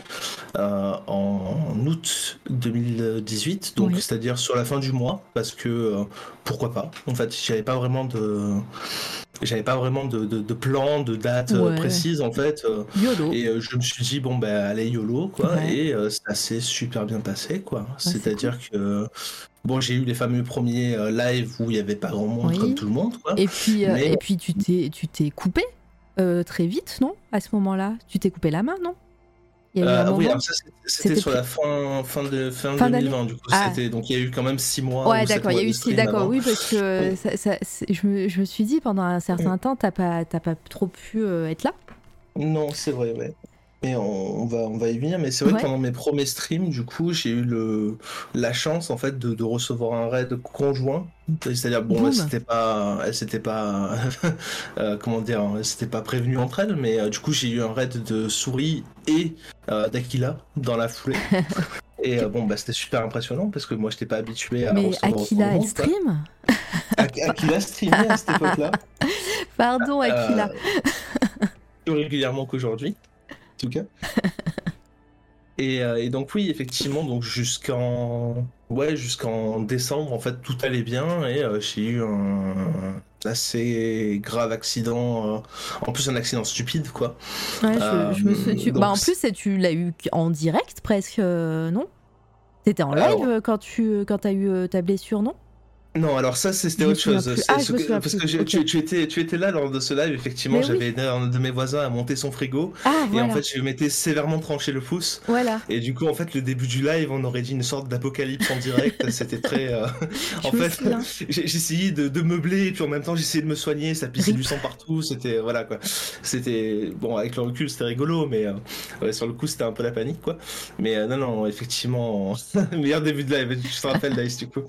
[SPEAKER 2] en août 2018, donc c'est-à-dire sur la fin du mois, parce que pourquoi pas. En fait, j'avais pas vraiment de j'avais pas vraiment de, de, plan, de date euh, précise en fait. Euh,
[SPEAKER 1] YOLO.
[SPEAKER 2] Et euh, je me suis dit, bon, ben allez, YOLO, quoi. Et ça s'est super bien passé, quoi. C'est-à-dire que, bon, j'ai eu les fameux premiers lives où il n'y avait pas grand monde comme tout le monde, quoi.
[SPEAKER 1] Et puis, et puis tu t'es coupé très vite, non À ce moment-là? Tu t'es coupé la main, non?
[SPEAKER 2] Euh, oui, ça c'était sur la fin, fin, de, fin, 2020, du coup. Ah. Donc il y a eu quand même 6 mois.
[SPEAKER 1] Ouais, d'accord, il y a eu 6 d'accord, oui, parce que ça, je, me, je, me, suis dit pendant un certain temps, t'as pas, pas trop pu euh, être là.
[SPEAKER 2] Non, c'est vrai, ouais. Mais on, va, on va y venir. Mais c'est vrai que pendant mes premiers streams, du coup, j'ai eu le, la chance en fait de, de recevoir un raid conjoint. C'est-à-dire, bon, c'était pas, c'était pas, euh, comment dire, c'était pas prévenu entre elles, mais euh, du coup, j'ai eu un raid de souris et euh, d'Aquila dans la foulée. et bon, bah, c'était super impressionnant parce que moi, j'étais pas habitué à.
[SPEAKER 1] Mais Aquila, elle stream
[SPEAKER 2] Aquila streamait à cette époque-là.
[SPEAKER 1] Pardon, Aquila.
[SPEAKER 2] plus régulièrement qu'aujourd'hui tout cas. Euh, et, donc oui, effectivement, donc jusqu'en ouais jusqu'en décembre, en fait, tout allait bien et euh, j'ai eu un assez grave accident, euh, en plus un accident stupide quoi.
[SPEAKER 1] Ouais, je, me suis... bah, en plus, tu l'as eu en direct presque, non? T'étais en live quand tu quand as eu ta blessure, non?
[SPEAKER 2] Non, alors ça c'était autre chose. Ah, parce que tu, étais, tu étais là lors de ce live, effectivement, j'avais aidé un de mes voisins à monter son frigo.
[SPEAKER 1] Ah,
[SPEAKER 2] et en fait, je m'étais sévèrement tranché le pouce.
[SPEAKER 1] Voilà.
[SPEAKER 2] Et du coup, en fait, le début du live, on aurait dit une sorte d'apocalypse en direct. c'était très. Euh, en fait, de, de, meubler, et puis en même temps, j'essayais de me soigner, ça pissait du sang partout. C'était. Voilà quoi. C'était. Bon, avec le recul, c'était rigolo, mais euh, sur le coup, c'était un peu la panique quoi. Mais euh, non, non, effectivement, meilleur début de live, je te rappelle, Dice, du coup?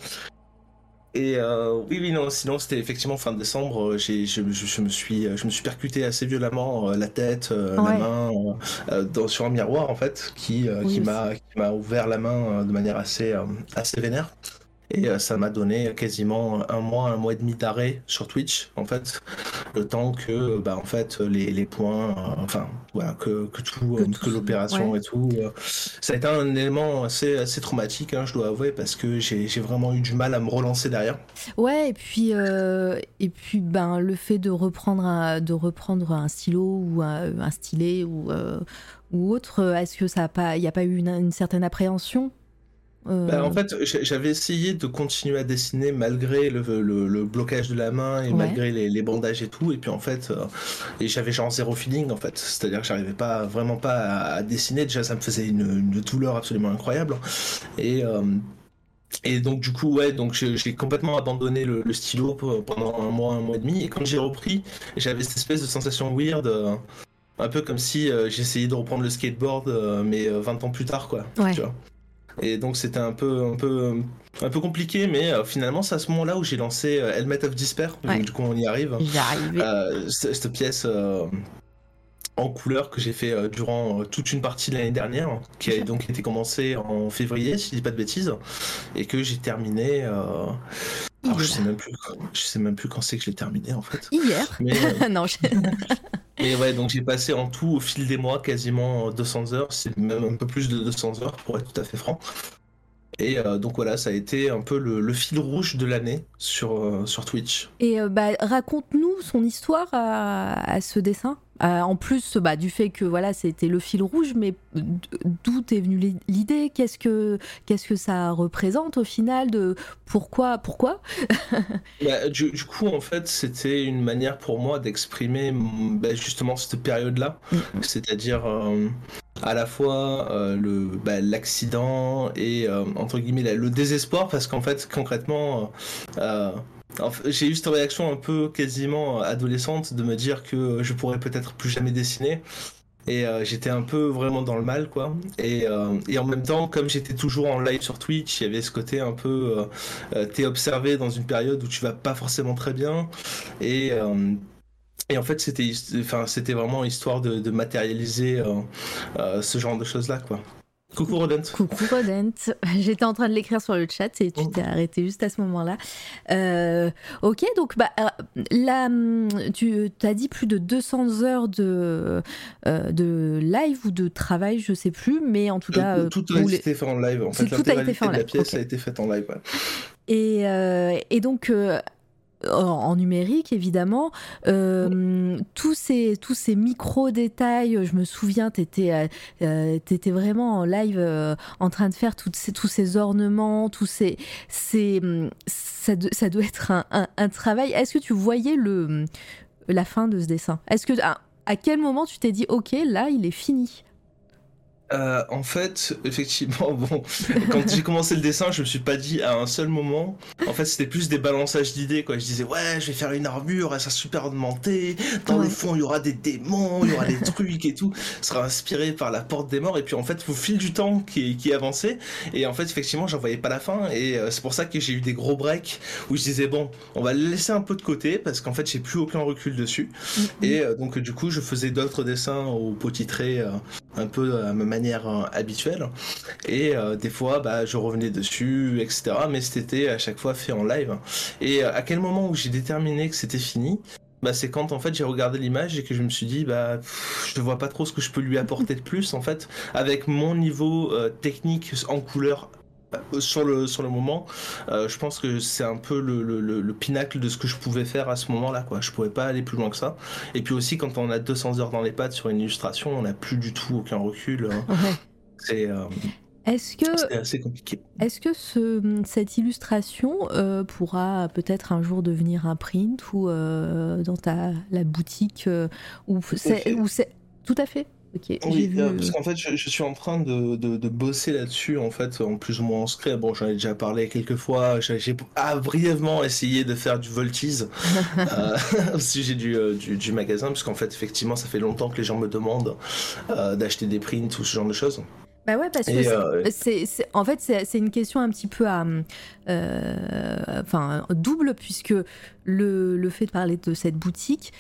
[SPEAKER 2] Et euh, oui, oui, non, sinon c'était effectivement fin décembre, euh, j'ai, je, je, me suis, je me suis percuté assez violemment euh, la tête, la main, dans, sur un miroir en fait, qui, qui, m'a, qui m'a ouvert la main de manière assez, assez vénère. Et euh, ça m'a donné quasiment un mois, un mois et demi d'arrêt sur Twitch, en fait, le temps que, bah, en fait, les, les points, euh, enfin, voilà, que, que tout, que, l'opération et tout. Euh, ça a été un élément assez, assez traumatique, hein, je dois avouer, parce que j'ai vraiment eu du mal à me relancer derrière.
[SPEAKER 1] Ouais, et puis, et puis ben, le fait de reprendre un, de reprendre un stylo ou un, stylet ou, ou autre, est-ce que ça a pas, il n'y a pas eu une certaine appréhension?
[SPEAKER 2] Bah, en euh. fait, j'avais essayé de continuer à dessiner malgré le, blocage de la main et malgré les, bandages et tout. Et puis en fait, euh, et j'avais genre zéro feeling en fait. C'est-à-dire que j'arrivais pas vraiment pas à, dessiner. Déjà, ça me faisait une, douleur absolument incroyable. Et euh, et donc du coup, ouais, donc j'ai complètement abandonné le, stylo pendant un mois, un mois et demi. Et quand j'ai repris, j'avais cette espèce de sensation weird, un peu comme si j'essayais de reprendre le skateboard, mais 20 ans plus tard, quoi. Tu vois et donc c'était un peu, un peu, un peu compliqué, mais euh, finalement c'est à ce moment-là où j'ai lancé euh, Helmet of Despair. Donc, du coup on y arrive.
[SPEAKER 1] Euh,
[SPEAKER 2] cette pièce en couleur que j'ai fait durant toute une partie de l'année dernière, qui a donc été commencée en février, si je dis pas de bêtises, et que j'ai terminé. Alors, je sais même plus, je sais même plus quand c'est que je l'ai terminé en fait.
[SPEAKER 1] Hier. Mais, non.
[SPEAKER 2] Et ouais, donc j'ai passé en tout au fil des mois quasiment 200 heures, c'est même un peu plus de 200 heures pour être tout à fait franc. Et donc voilà, ça a été un peu le, fil rouge de l'année sur, sur Twitch.
[SPEAKER 1] Et bah, raconte-nous son histoire à ce dessin. Euh, en plus bah, du fait que voilà, c'était le fil rouge, mais d'où est venue l'idée? Qu'est-ce que qu'est-ce que ça représente au final de pourquoi pourquoi?
[SPEAKER 2] Bah, du, coup, en fait, c'était une manière pour moi d'exprimer bah, justement cette période-là, mm. c'est-à-dire euh, à la fois euh, le l'accident et entre guillemets le désespoir, parce qu'en fait, concrètement j'ai eu cette réaction un peu quasiment adolescente de me dire que je pourrais peut-être plus jamais dessiner. Et euh, j'étais un peu vraiment dans le mal, quoi. Et, euh, et en même temps, comme j'étais toujours en live sur Twitch, il y avait ce côté un peu. Euh, t'es observé dans une période où tu vas pas forcément très bien. Et. et en fait, c'était, enfin, vraiment histoire de, de matérialiser ce genre de choses-là, quoi. Coucou Rodent.
[SPEAKER 1] Coucou Rodent. J'étais en train de l'écrire sur le chat et tu oh. t'es arrêté juste à ce moment-là. Euh, ok, donc bah, euh, là, tu as dit plus de 200 heures de, euh, de live ou de travail, je sais plus, mais en tout cas.
[SPEAKER 2] tout a été fait en live. En fait, tout a été fait en live. La pièce a été faite en live.
[SPEAKER 1] Et, et, donc, en numérique évidemment. Euh, tous ces, tous ces micro-détails, je me souviens, tu étais, euh, euh, étais, vraiment en live en train de faire ces, tous ces ornements, tous ces, ces, ça, ça doit être un, un, travail. Est-ce que tu voyais le, la fin de ce dessin? Est-ce que à, à quel moment tu t'es dit, ok, là, il est fini?
[SPEAKER 2] Euh, en fait, effectivement, bon, quand j'ai commencé le dessin, je me suis pas dit à un seul moment. En fait, c'était plus des balançages d'idées, quoi. Je disais, ouais, je vais faire une armure, elle sera super augmentée. Dans le fond, il y aura des démons, il y aura des trucs et tout. Ce sera inspiré par la porte des morts. Et puis, en fait, au fil du temps qui, qui avançait, et en fait, effectivement, j'en voyais pas la fin. Et euh, c'est pour ça que j'ai eu des gros breaks où je disais, bon, on va le laisser un peu de côté parce qu'en fait, j'ai plus aucun recul dessus. Mm-hmm. Et euh, donc, du coup, je faisais d'autres dessins au petit trait, un peu à ma manière euh, habituelle. Et euh, des fois, bah, je revenais dessus, etc. Mais c'était à chaque fois fait en live. Et euh, à quel moment où j'ai déterminé que c'était fini, bah, c'est quand en fait j'ai regardé l'image et que je me suis dit bah je vois pas trop ce que je peux lui apporter de plus en fait avec mon niveau technique en couleur sur le, sur le moment, euh, je pense que c'est un peu le, le, le, pinacle de ce que je pouvais faire à ce moment-là. Quoi. Je pouvais pas aller plus loin que ça. Et puis aussi, quand on a 200 heures dans les pattes sur une illustration, on n'a plus du tout aucun recul. Hein. C'est. Euh,
[SPEAKER 1] est-ce que
[SPEAKER 2] assez compliqué.
[SPEAKER 1] Est-ce que ce, cette illustration euh, pourra peut-être un jour devenir un print ou dans ta la boutique ou c'est tout à fait
[SPEAKER 2] oui, euh, parce qu'en fait, je, suis en train de, de, bosser là-dessus, en fait, en plus ou moins en secret. Bon, j'en ai déjà parlé quelques fois. J'ai ah, brièvement essayé de faire du voltise euh, au sujet du, euh, du, du magasin, parce qu'en fait, effectivement, ça fait longtemps que les gens me demandent d'acheter des prints ou ce genre de choses.
[SPEAKER 1] Bah ouais, parce que c'est, en fait, c'est une question un petit peu à, enfin, double, puisque le, le fait de parler de cette boutique,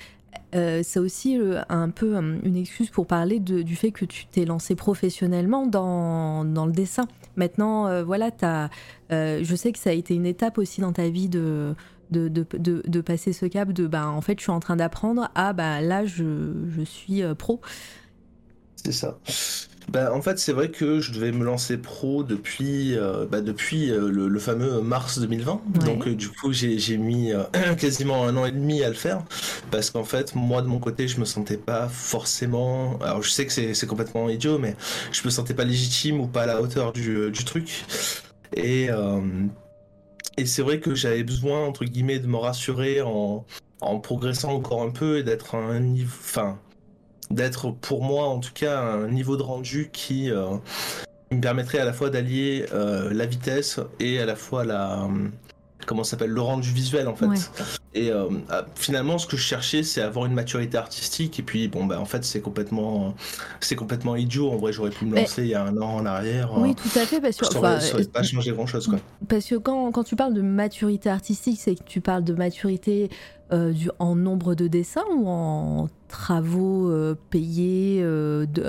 [SPEAKER 1] euh, c'est aussi euh, un peu euh, une excuse pour parler du fait que tu t'es lancé professionnellement dans, dans, le dessin. Maintenant, voilà, as, je sais que ça a été une étape aussi dans ta vie de, de, de, de, passer ce cap de bah, en fait, je suis en train d'apprendre à bah, là, je, je suis pro.
[SPEAKER 2] C'est ça. Bah, en fait, c'est vrai que je devais me lancer pro depuis, euh, bah, depuis euh, le, fameux mars 2020. Donc, euh, du coup, j'ai mis quasiment un an et demi à le faire. Parce qu'en fait, moi, de mon côté, je me sentais pas forcément. Alors, je sais que c'est complètement idiot, mais je me sentais pas légitime ou pas à la hauteur du, du truc. Et, et c'est vrai que j'avais besoin, entre guillemets, de me rassurer en, en progressant encore un peu et d'être à un niveau. Enfin d'être pour moi en tout cas un niveau de rendu qui, euh, me permettrait à la fois d'allier euh, la vitesse et à la fois la comment s'appelle le rendu visuel en fait. Et euh, ah, finalement, ce que je cherchais, c'est avoir une maturité artistique. Et puis, bon, bah, en fait, c'est complètement, c'est complètement idiot. En vrai, j'aurais pu me lancer il y a un an en arrière.
[SPEAKER 1] Oui, tout à fait, parce que
[SPEAKER 2] ça aurait, pas changé grand chose, quoi.
[SPEAKER 1] Parce que quand, quand tu parles de maturité artistique, c'est que tu parles de maturité euh, du, en nombre de dessins ou en travaux euh, payés de,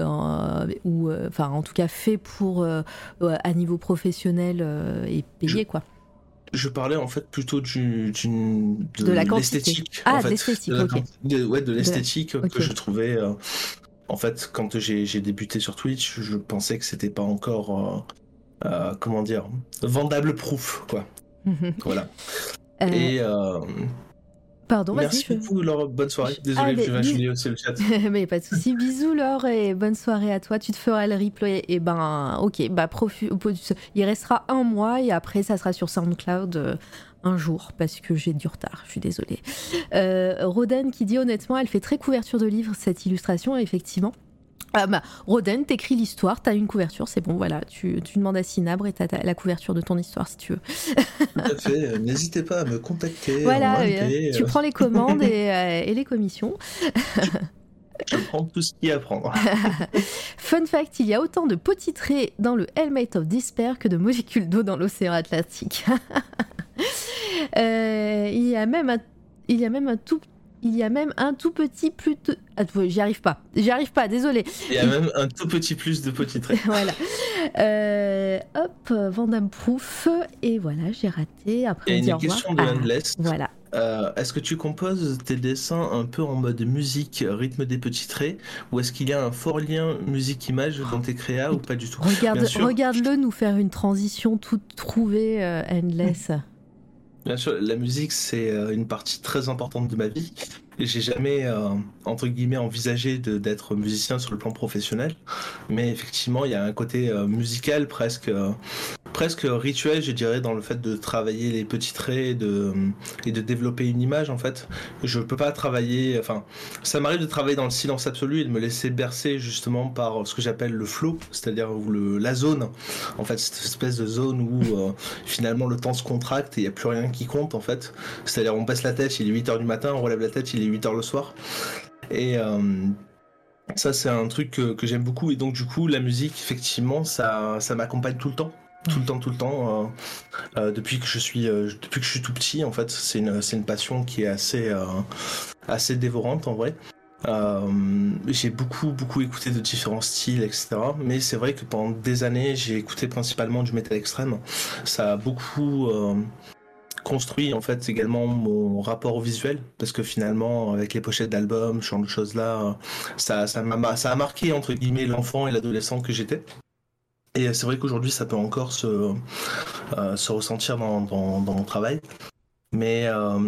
[SPEAKER 1] ou enfin en tout cas faits pour à niveau professionnel et payés quoi?
[SPEAKER 2] je parlais en fait plutôt du, de,
[SPEAKER 1] de
[SPEAKER 2] l'esthétique.
[SPEAKER 1] Ah, de l'esthétique, ok.
[SPEAKER 2] ouais, de l'esthétique que je trouvais. Euh, en fait, quand j'ai débuté sur Twitch, je pensais que c'était pas encore. comment dire, vendable proof, quoi. voilà. Et
[SPEAKER 1] Pardon,
[SPEAKER 2] Merci beaucoup, Laure. Bonne soirée. Désolé, je vais Julie aussi le chat.
[SPEAKER 1] Mais pas de soucis. Bisous, Laure, et bonne soirée à toi. Tu te feras le replay. Et ben, ok, bah, il restera un mois et après, ça sera sur SoundCloud euh, un jour parce que j'ai du retard. Je suis désolée. Euh, qui dit honnêtement, elle fait très couverture de livre, cette illustration, effectivement. Ah bah, Roden, t'écris l'histoire, t'as une couverture, c'est bon, voilà, tu, demandes à Sinabre et t'as la couverture de ton histoire si tu veux.
[SPEAKER 2] Tout à fait, n'hésitez pas à me contacter.
[SPEAKER 1] Voilà, euh, tu prends les commandes et, et les commissions.
[SPEAKER 2] Je prends tout ce qu'il y a à prendre.
[SPEAKER 1] Fun fact, il y a autant de petits traits dans le Helmet of Despair que de molécules d'eau dans l'océan Atlantique. euh, il, y a même un, il y a même un tout il y a même un tout petit plus. De... Ah, j'y arrive pas. J'y arrive pas, désolé.
[SPEAKER 2] Il y a même un tout petit plus de petits traits.
[SPEAKER 1] voilà. Euh, hop, Vandam Proof. Et voilà, j'ai raté. Après,
[SPEAKER 2] il y a une question de Endless.
[SPEAKER 1] Ah, voilà.
[SPEAKER 2] Euh, est-ce que tu composes tes dessins un peu en mode musique, rythme des petits traits, ou est-ce qu'il y a un fort lien musique-image dans tes créas ou pas du tout?
[SPEAKER 1] Regarde, Regarde-le nous faire une transition toute trouvée, euh, Endless.
[SPEAKER 2] Bien sûr, la musique, c'est euh, une partie très importante de ma vie. J'ai jamais, euh, entre guillemets, envisagé d'être musicien sur le plan professionnel. Mais effectivement, il y a un côté euh, musical presque, presque rituel, je dirais, dans le fait de travailler les petits traits et de, et de développer une image, en fait. Je peux pas travailler, enfin, ça m'arrive de travailler dans le silence absolu et de me laisser bercer justement par ce que j'appelle le flow, c'est-à-dire la zone. En fait, cette espèce de zone où finalement le temps se contracte et il n'y a plus rien qui compte, en fait. C'est-à-dire, on baisse la tête, il est 8h du matin, on relève la tête, il est 8 heures le soir. Et euh, ça, c'est un truc que, j'aime beaucoup. Et donc, du coup, la musique, effectivement, ça, ça m'accompagne tout le temps. Tout le temps, tout le temps. Euh, euh, depuis, que je suis, depuis que je suis tout petit, en fait, c'est une, une, passion qui est assez, assez dévorante, en vrai. j'ai beaucoup beaucoup écouté de différents styles etc mais c'est vrai que pendant des années j'ai écouté principalement du métal extrême ça a beaucoup construit en fait également mon rapport visuel parce que finalement avec les pochettes d'albums, ce genre de choses là, ça ça ça a marqué entre guillemets l'enfant et l'adolescent que j'étais. Et c'est vrai qu'aujourd'hui ça peut encore se, euh, se ressentir dans, dans, dans, mon travail. Mais euh,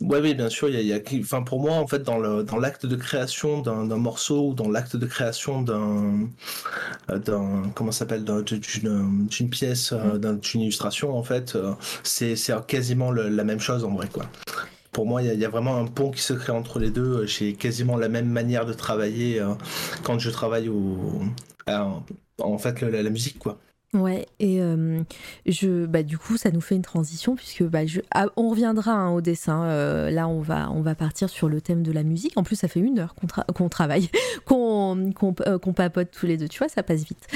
[SPEAKER 2] ouais, oui, bien sûr, il y a, enfin pour moi en fait dans le dans l'acte de création d'un morceau ou dans l'acte de création d'un d'un comment s'appelle d'une d'une pièce euh, mm. d'une illustration en fait, euh, c'est c'est quasiment la même chose en vrai quoi. Pour moi, il y, a vraiment un pont qui se crée entre les deux. J'ai quasiment la même manière de travailler euh, quand je travaille au en fait la musique quoi.
[SPEAKER 1] Ouais, et euh, je, bah, du coup, ça nous fait une transition puisque bah, je, ah, on reviendra hein, au dessin. Euh, là, on va, on va partir sur le thème de la musique. En plus, ça fait une heure qu'on, travaille, qu'on, euh, qu'on, papote tous les deux. Tu vois, ça passe vite.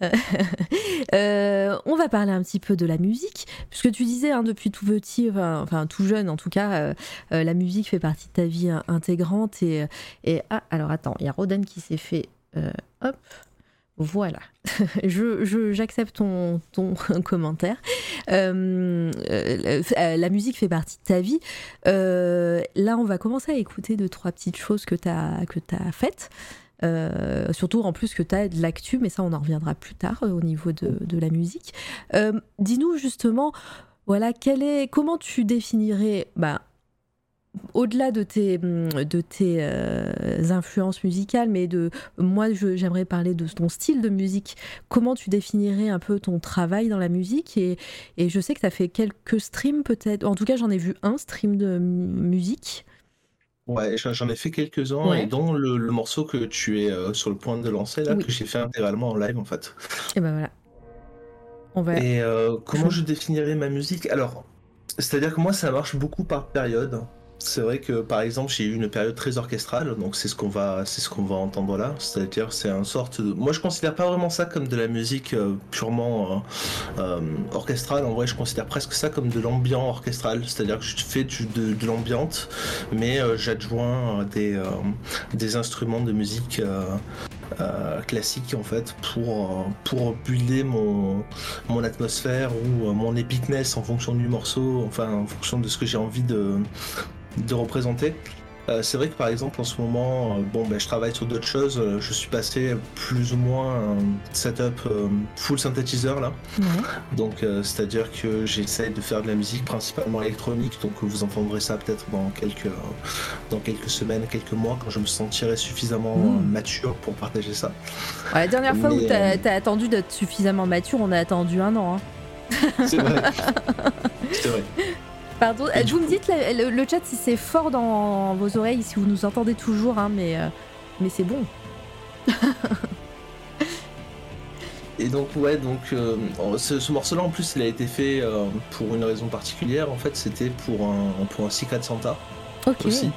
[SPEAKER 1] on va parler un petit peu de la musique, puisque tu disais hein, depuis tout petit, enfin, tout jeune en tout cas, la musique fait partie de ta vie intégrante. Et, et ah, alors attends, il y a Rodan qui s'est fait. hop, voilà, je, j'accepte ton, ton commentaire. Euh, euh, la musique fait partie de ta vie. Euh, là, on va commencer à écouter deux, trois petites choses que tu as, que as faites. surtout en plus que tu as de l'actu, mais ça, on en reviendra plus tard au niveau de, de la musique. dis-nous justement, voilà, quel est, comment tu définirais bah, au-delà de tes, de tes euh, influences musicales, mais de moi, j'aimerais parler de ton style de musique. Comment tu définirais un peu ton travail dans la musique et, et, je sais que tu as fait quelques streams peut-être. En tout cas, j'en ai vu un stream de musique.
[SPEAKER 2] Ouais, j'en ai fait quelques-uns, et dont le, morceau que tu es euh, sur le point de lancer, là, que j'ai fait intégralement en live, en fait.
[SPEAKER 1] Et ben voilà.
[SPEAKER 2] On va... Et euh, comment je définirais ma musique? Alors, c'est-à-dire que moi, ça marche beaucoup par période. C'est vrai que par exemple j'ai eu une période très orchestrale, donc c'est ce qu'on va, c'est ce qu'on va entendre là. C'est-à-dire c'est un sorte de... Moi je considère pas vraiment ça comme de la musique euh, purement euh, euh, orchestrale. En vrai je considère presque ça comme de l'ambiant orchestral. C'est-à-dire que je fais de, de mais j'adjoins des, des instruments de musique classique en fait pour pour builder mon mon atmosphère ou mon epicness en fonction du morceau enfin en fonction de ce que j'ai envie de de représenter. Euh, c'est vrai que par exemple en ce moment, euh, bon ben je travaille sur d'autres choses. Euh, je suis passé plus ou moins un setup full synthétiseur là. Donc c'est-à-dire que j'essaie de faire de la musique principalement électronique. Donc vous entendrez ça peut-être dans quelques dans quelques semaines, quelques mois quand je me sentirai suffisamment mmh. mature pour partager ça.
[SPEAKER 1] la dernière fois où t'as as attendu d'être suffisamment mature, on a attendu un an.
[SPEAKER 2] Hein. C'est vrai. c'est vrai.
[SPEAKER 1] Pardon, vous me dites le, chat si c'est fort dans vos oreilles, si vous nous entendez toujours, hein, mais, euh, mais c'est bon.
[SPEAKER 2] Et donc ouais, donc euh, ce, morceau-là en plus, il a été fait euh, pour une raison particulière. En fait, c'était pour un pour un Secret Santa.
[SPEAKER 1] Ok. Aussi.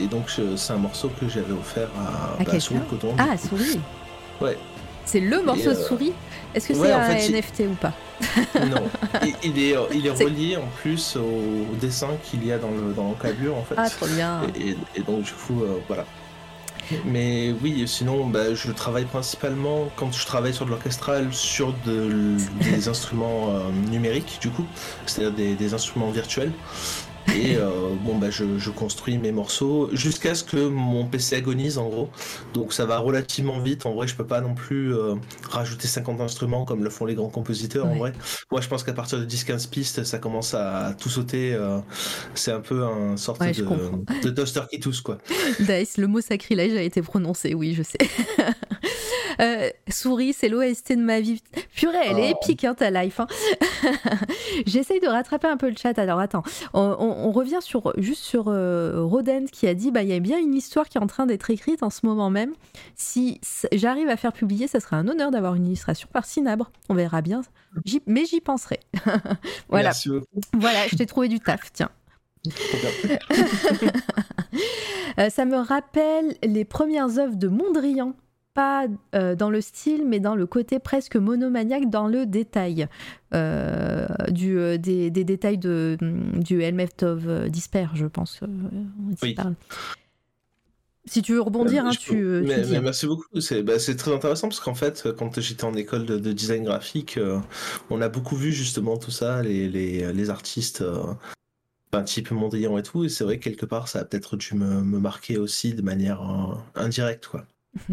[SPEAKER 2] et donc c'est un morceau que j'avais offert à,
[SPEAKER 1] à, Souris Coton. Ah, Souris.
[SPEAKER 2] Ouais.
[SPEAKER 1] C'est le morceau de Souris. Est-ce que c'est un NFT ou pas
[SPEAKER 2] Non, il, est, il est relié en plus au, dessin qu'il y a dans le dans en fait.
[SPEAKER 1] Ah trop bien.
[SPEAKER 2] Et, donc du coup euh, voilà. Mais oui, sinon bah, je travaille principalement quand je travaille sur de l'orchestral sur des instruments euh, numériques du coup, c'est-à-dire des, des, instruments virtuels. Et euh, bon, bah, je, construis mes morceaux jusqu'à ce que mon PC agonise en gros. Donc ça va relativement vite. En vrai, je peux pas non plus euh, rajouter 50 instruments comme le font les grands compositeurs. En vrai, moi je pense qu'à partir de 10-15 pistes, ça commence à tout sauter. Euh, c'est un peu un sorte de, de, toaster qui tousse quoi.
[SPEAKER 1] Dice, le mot sacrilège a été prononcé, oui, je sais. Euh, souris, c'est l'OST de ma vie. Purée, elle est oh. épique, hein, ta life. Hein. J'essaye de rattraper un peu le chat. Alors attends, on, revient sur, juste sur euh, Rodent qui a dit bah, il y a bien une histoire qui est en train d'être écrite en ce moment même. Si j'arrive à faire publier, ça serait un honneur d'avoir une illustration par Cinabre. On verra bien. mais j'y penserai. voilà. Voilà, je t'ai trouvé du taf, tiens. Euh, ça me rappelle les premières œuvres de Mondrian pas euh, dans le style, mais dans le côté presque monomaniaque, dans le détail. Euh, du, euh, des, détails de, mm, du Helmet of Disper, je pense. oui. Si tu veux rebondir, hein, tu,
[SPEAKER 2] mais, Merci beaucoup. Bah, c'est très intéressant parce qu'en fait, quand j'étais en école de, design graphique, on a beaucoup vu justement tout ça, les, les, les artistes un type Mondrian et tout. Et c'est vrai que quelque part, ça a peut-être dû me, me, marquer aussi de manière indirecte. quoi.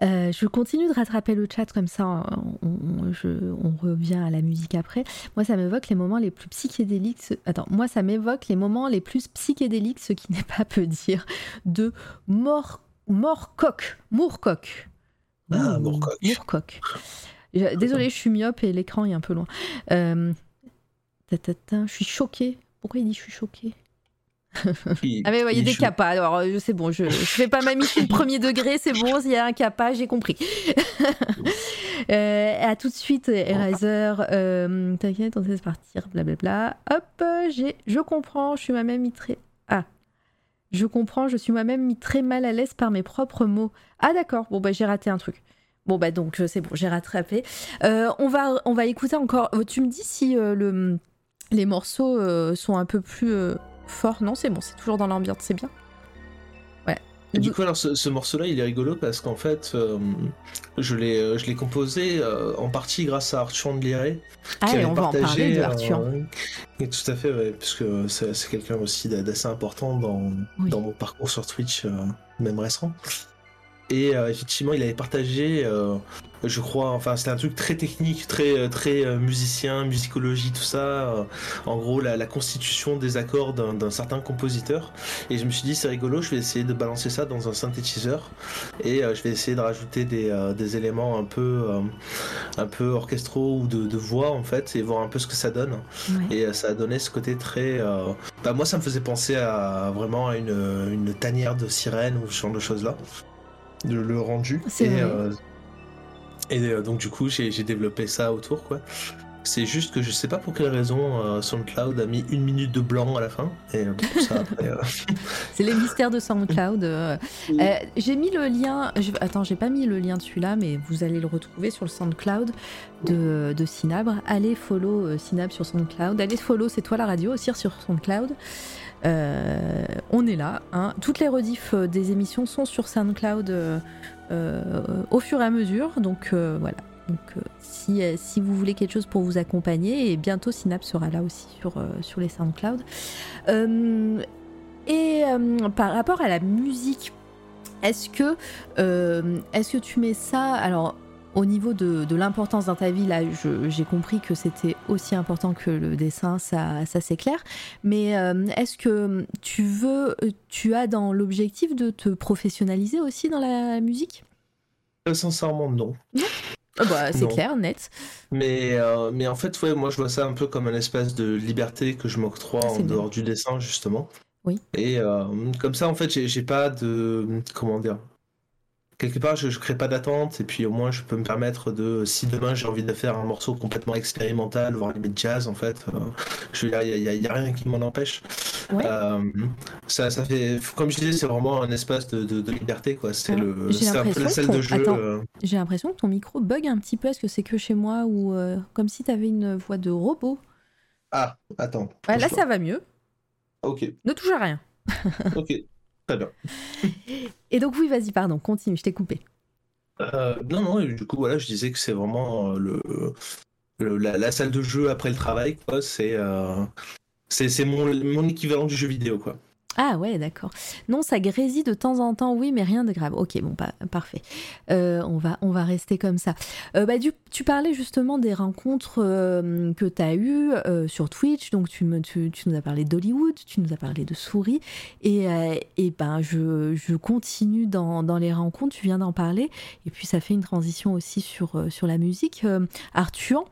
[SPEAKER 1] Euh, je continue de rattraper le chat comme ça, on, revient à la musique après. Moi, ça m'évoque les moments les plus psychédéliques. Attends, moi, ça m'évoque les moments les plus psychédéliques, ce qui n'est pas peu dire, de mort, Morcock. Mourcock.
[SPEAKER 2] Ah.
[SPEAKER 1] Désolée, je suis myope et l'écran est un peu loin. Euh, je suis choquée. Pourquoi il dit je suis choquée? Ah mais il y a des capas, alors euh, c'est bon, je, je fais pas ma mission premier degré, c'est bon, il y a un capa, j'ai compris. euh, à tout de suite, Eraser, euh, t'inquiète, on sait partir, blablabla. Hop, j'ai, je comprends, je suis moi-même mis très... Ah, je comprends, je suis moi-même mis très mal à l'aise par mes propres mots. Ah d'accord, bon bah j'ai raté un truc. Bon bah donc c'est bon, j'ai rattrapé. Euh, on, va, on va écouter encore, tu me dis si le, les morceaux sont un peu plus fort. Non, c'est bon, c'est toujours dans l'ambiance, c'est bien. Ouais.
[SPEAKER 2] Et du coup, alors ce, morceau-là, il est rigolo parce qu'en fait, euh, je l'ai, euh, je l'ai composé euh, en partie grâce à Arthur de Liré.
[SPEAKER 1] Ah, et on va en parler de Arthur.
[SPEAKER 2] et tout à fait, ouais, puisque c'est, c'est quelqu'un aussi d'assez important dans, dans mon parcours sur Twitch, même récent. Et effectivement, il avait partagé je crois. Enfin, c'était un truc très technique, très très euh, musicien, musicologie, tout ça. Euh, en gros, la, constitution des accords d'un certain compositeur. Et je me suis dit, c'est rigolo, je vais essayer de balancer ça dans un synthétiseur et euh, je vais essayer de rajouter des, des éléments un peu un peu orchestraux ou de, voix en fait et voir un peu ce que ça donne. Et ça a donné ce côté très. Bah, moi, ça me faisait penser à vraiment à une, une tanière de sirène ou ce genre de choses là. Le, le rendu.
[SPEAKER 1] Et,
[SPEAKER 2] et euh, donc du coup j'ai développé ça autour quoi. C'est juste que je sais pas pour quelle raison euh, SoundCloud a mis une minute de blanc à la fin. Et euh.
[SPEAKER 1] C'est les mystères de SoundCloud. j'ai mis le lien. Je... Attends, j'ai pas mis le lien de celui-là, mais vous allez le retrouver sur le SoundCloud de, de Synabre. Allez follow Synabre sur SoundCloud. Allez follow C'est toi la radio aussi sur SoundCloud. On est là. Hein. Toutes les rediffs des émissions sont sur SoundCloud euh, au fur et à mesure. Donc euh, voilà. Donc euh, si, vous voulez quelque chose pour vous accompagner, et bientôt Synapse sera là aussi sur, sur les SoundCloud. Et par rapport à la musique, est-ce que, est-ce que tu mets ça Alors, au niveau de, l'importance dans ta vie, là, j'ai compris que c'était aussi important que le dessin, ça, ça c'est clair. Mais est-ce que tu veux, tu as dans l'objectif de te professionnaliser aussi dans la musique?
[SPEAKER 2] Sincèrement, non.
[SPEAKER 1] Ah bah, c'est clair, net.
[SPEAKER 2] Mais, euh, mais en fait, ouais, moi je vois ça un peu comme un espace de liberté que je m'octroie en dehors du dessin, justement.
[SPEAKER 1] Oui.
[SPEAKER 2] Et euh, comme ça, en fait, j'ai pas de. Comment dire quelque part, je, ne crée pas d'attente et puis au moins je peux me permettre de, si demain j'ai envie de faire un morceau complètement expérimental, voire limite jazz, en fait, euh, je il n'y a, rien qui m'en empêche. Euh, ça, ça fait, comme je disais, c'est vraiment un espace de, liberté, quoi. C'est le, un peu la salle de jeu. Euh.
[SPEAKER 1] J'ai l'impression que ton micro bug un petit peu. Est-ce que c'est que chez moi ou comme si tu avais une voix de robot?
[SPEAKER 2] Ah, attends.
[SPEAKER 1] là, ça va mieux.
[SPEAKER 2] Ok.
[SPEAKER 1] Ne touche à rien.
[SPEAKER 2] ok. Très bien.
[SPEAKER 1] Et donc, oui, vas-y, pardon, continue, je t'ai coupé.
[SPEAKER 2] Euh, non, non, du coup, voilà, je disais que c'est vraiment euh, le, la, salle de jeu après le travail, quoi. C'est euh, c'est mon, mon équivalent du jeu vidéo, quoi.
[SPEAKER 1] Ah ouais, d'accord. Non, ça grésille de temps en temps, oui, mais rien de grave. Ok, bon, pas parfait. Euh, on, va, on va rester comme ça. Euh, bah, tu parlais justement des rencontres euh, que tu as eues sur Twitch. Donc, tu, me, nous as parlé d'Hollywood, tu nous as parlé de Souris. Et, et ben, je, continue dans, dans, les rencontres, tu viens d'en parler. Et puis, ça fait une transition aussi sur, sur la musique. Arthur,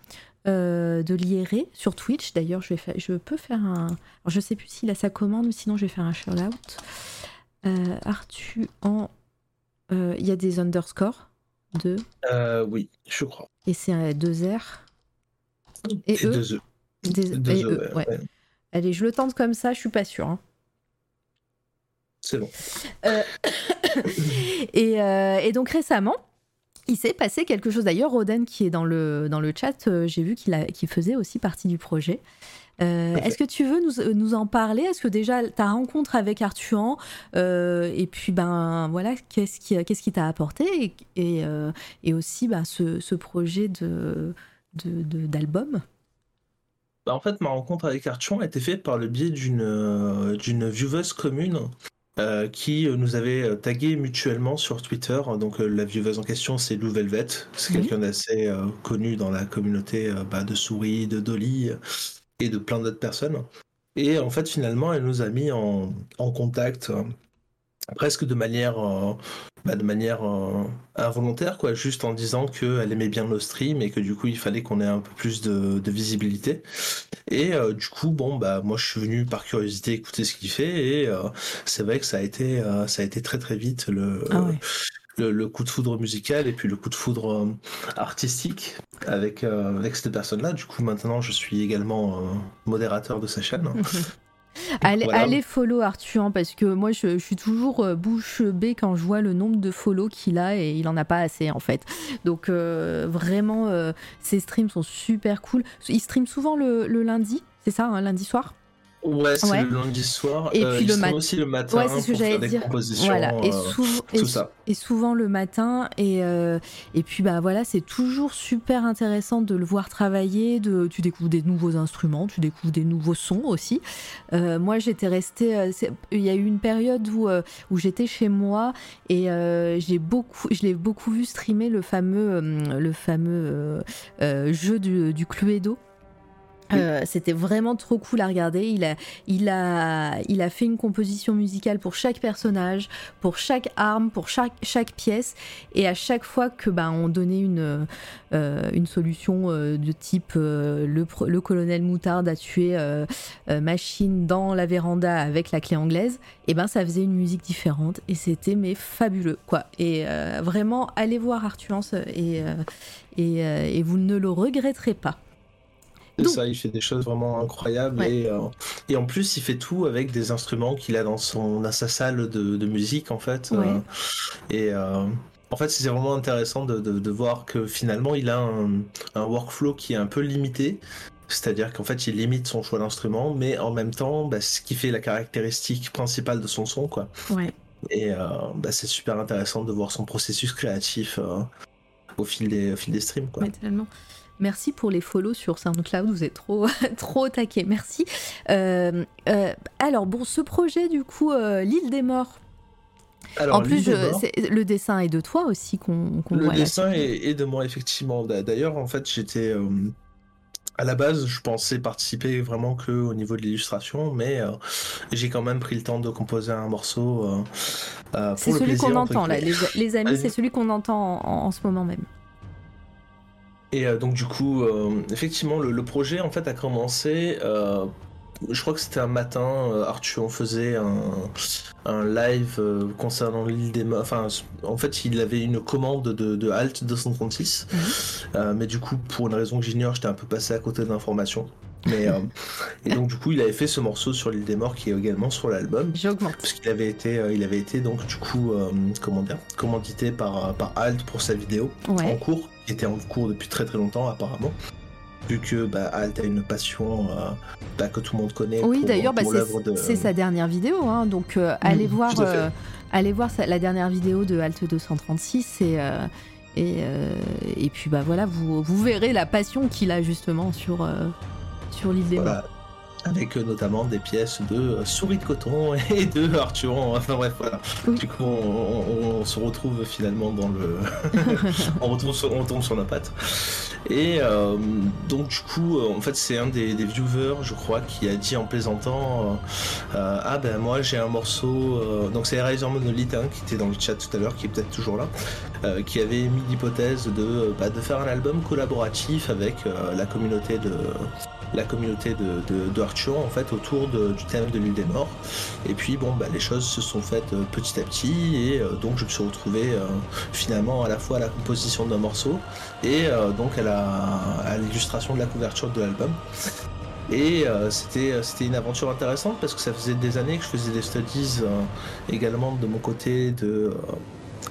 [SPEAKER 1] euh, de l'IRE sur Twitch. D'ailleurs, je, vais je peux faire un. Alors, je sais plus s'il a sa commande, mais sinon, je vais faire un shout-out. Euh, Arthur en. Euh, il y a des underscores de.
[SPEAKER 2] oui, je crois.
[SPEAKER 1] Et c'est 2 R.
[SPEAKER 2] Et, et deux E.
[SPEAKER 1] Des... e, ouais. Allez, je le tente comme ça, je suis pas sûre. Hein.
[SPEAKER 2] C'est bon.
[SPEAKER 1] et, et, donc récemment, il s'est passé quelque chose. D'ailleurs, Roden qui est dans le, dans le chat, euh, j'ai vu qu'il faisait aussi partie du projet. Euh, est-ce que tu veux nous, nous en parler? Est-ce que déjà ta rencontre avec euh, et puis ben voilà, qu'est-ce qui qu'est-ce qui t'a apporté? Et, et, aussi ben, ce, ce, projet de d'album de,
[SPEAKER 2] bah en fait, ma rencontre avec Arthur a été faite par le biais d'une d'une vieweuse commune euh, qui euh, nous avait euh, tagué mutuellement sur Twitter. Donc la vieweuse en question, c'est Lou Velvet. C'est quelqu'un d'assez connu dans la communauté bah, de Souris, de Dolly et de plein d'autres personnes. Et en fait, finalement, elle nous a mis en, en contact presque de manière, euh, bah, de manière euh, involontaire, quoi, juste en disant qu'elle aimait bien nos streams et que du coup il fallait qu'on ait un peu plus de, visibilité. Et euh, du coup, bon, bah moi je suis venu par curiosité écouter ce qu'il fait et c'est vrai que ça a été, ça a été très très vite le. Ah le, coup de foudre musical et puis le coup de foudre artistique avec, avec cette personne-là. Du coup, maintenant, je suis également modérateur de sa chaîne.
[SPEAKER 1] Allez, follow Arthur parce que moi je, suis toujours euh, bouche bée quand je vois le nombre de follow qu'il a et il en a pas assez en fait. Donc euh, vraiment, euh, ses streams sont super cool. Il stream souvent le, lundi, c'est ça, hein, lundi soir?
[SPEAKER 2] Ouais, c'est le lundi soir. Et puis le matin. aussi le matin.
[SPEAKER 1] Ouais, c'est ce que j'allais dire. Voilà. Et, euh, ça. et, souvent le matin. Et, euh, et puis bah voilà, c'est toujours super intéressant de le voir travailler. De, tu découvres des nouveaux instruments, tu découvres des nouveaux sons aussi. Euh, moi, j'étais restée. Il y a eu une période où, où j'étais chez moi et j'ai beaucoup, je l'ai beaucoup vu streamer le fameux, le fameux jeu du, du Cluedo. Euh, c'était vraiment trop cool à regarder. Il a, il, a, il a fait une composition musicale pour chaque personnage, pour chaque arme, pour chaque, chaque pièce. Et à chaque fois que bah, on donnait une, euh, une solution euh, de type le, colonel Moutarde a tué Machine dans la véranda avec la clé anglaise, et ben ça faisait une musique différente. Et c'était mais fabuleux. quoi. Et vraiment, allez voir Arthurance et, et, et vous ne le regretterez pas.
[SPEAKER 2] C'est ça, il fait des choses vraiment incroyables et, euh, et, en plus il fait tout avec des instruments qu'il a dans son dans sa salle de, de musique en fait. Euh, et euh, en fait c'est vraiment intéressant de, de, voir que finalement il a un, un, workflow qui est un peu limité. C'est-à-dire qu'en fait, il limite son choix d'instrument, mais en même temps, bah, ce qui fait la caractéristique principale de son son, quoi.
[SPEAKER 1] Ouais.
[SPEAKER 2] Et bah, c'est super intéressant de voir son processus créatif au fil des, au fil des streams, quoi.
[SPEAKER 1] Ouais, tellement. Merci pour les follow sur SoundCloud, vous êtes trop, trop taqués, merci. alors, bon, ce projet, du coup, L'île des morts, en plus, le dessin est de toi aussi qu'on
[SPEAKER 2] Le dessin est, de moi, effectivement. D'ailleurs, en fait, j'étais. Euh, à la base, je pensais participer vraiment que au niveau de l'illustration, mais euh, j'ai quand même pris le temps de composer un morceau
[SPEAKER 1] euh, C'est celui qu'on entend, là. Les, amis, c'est celui qu'on entend en, ce moment même.
[SPEAKER 2] Et donc, du coup, effectivement, le, le, projet, en fait, a commencé je crois que c'était un matin, euh, Arthur, on faisait un, live euh, concernant l'île des morts. Enfin, en fait, il avait une commande de, de Halt 236. Mhm. Euh, mais du coup, pour une raison que j'ignore, j'étais un peu passé à côté d'informations. Mais, et donc, du coup, il avait fait ce morceau sur l'île des morts qui est également sur l'album.
[SPEAKER 1] J'augmente.
[SPEAKER 2] Parce qu'il avait été, il avait été donc, du coup, comment dire, commandité par, par Halt pour sa vidéo en cours, qui était en cours depuis très très longtemps, apparemment vu que bah, Alt a une passion euh, bah, que tout le monde connaît.
[SPEAKER 1] Oui, d'ailleurs, bah, c'est sa dernière vidéo, hein, donc euh, allez, voir, euh, allez voir la dernière vidéo de Alt 236 et, et, et puis bah voilà, vous, vous verrez la passion qu'il a justement sur, sur l'île des
[SPEAKER 2] avec euh, notamment des pièces de euh, souris de coton et de Arturon. Enfin bref, voilà. Du coup, on, se retrouve finalement dans le. on, retourne sur, on tombe sur la patte. Et euh, donc, du coup, en fait, c'est un des, viewers, je crois, qui a dit en plaisantant Ah ben moi j'ai un morceau. donc, c'est Eraser Monolith hein, qui était dans le chat tout à l'heure, qui est peut-être toujours là, qui avait mis l'hypothèse de, bah, de faire un album collaboratif avec la communauté de la communauté de, Arthur en fait autour du thème de l'île des morts. Et puis bon bah les choses se sont faites euh, petit à petit et euh, donc je me suis retrouvé euh, finalement à la fois à la composition d'un morceau et donc à l'illustration de la couverture de l'album. Et c'était c'était une aventure intéressante parce que ça faisait des années que je faisais des studies également de mon côté de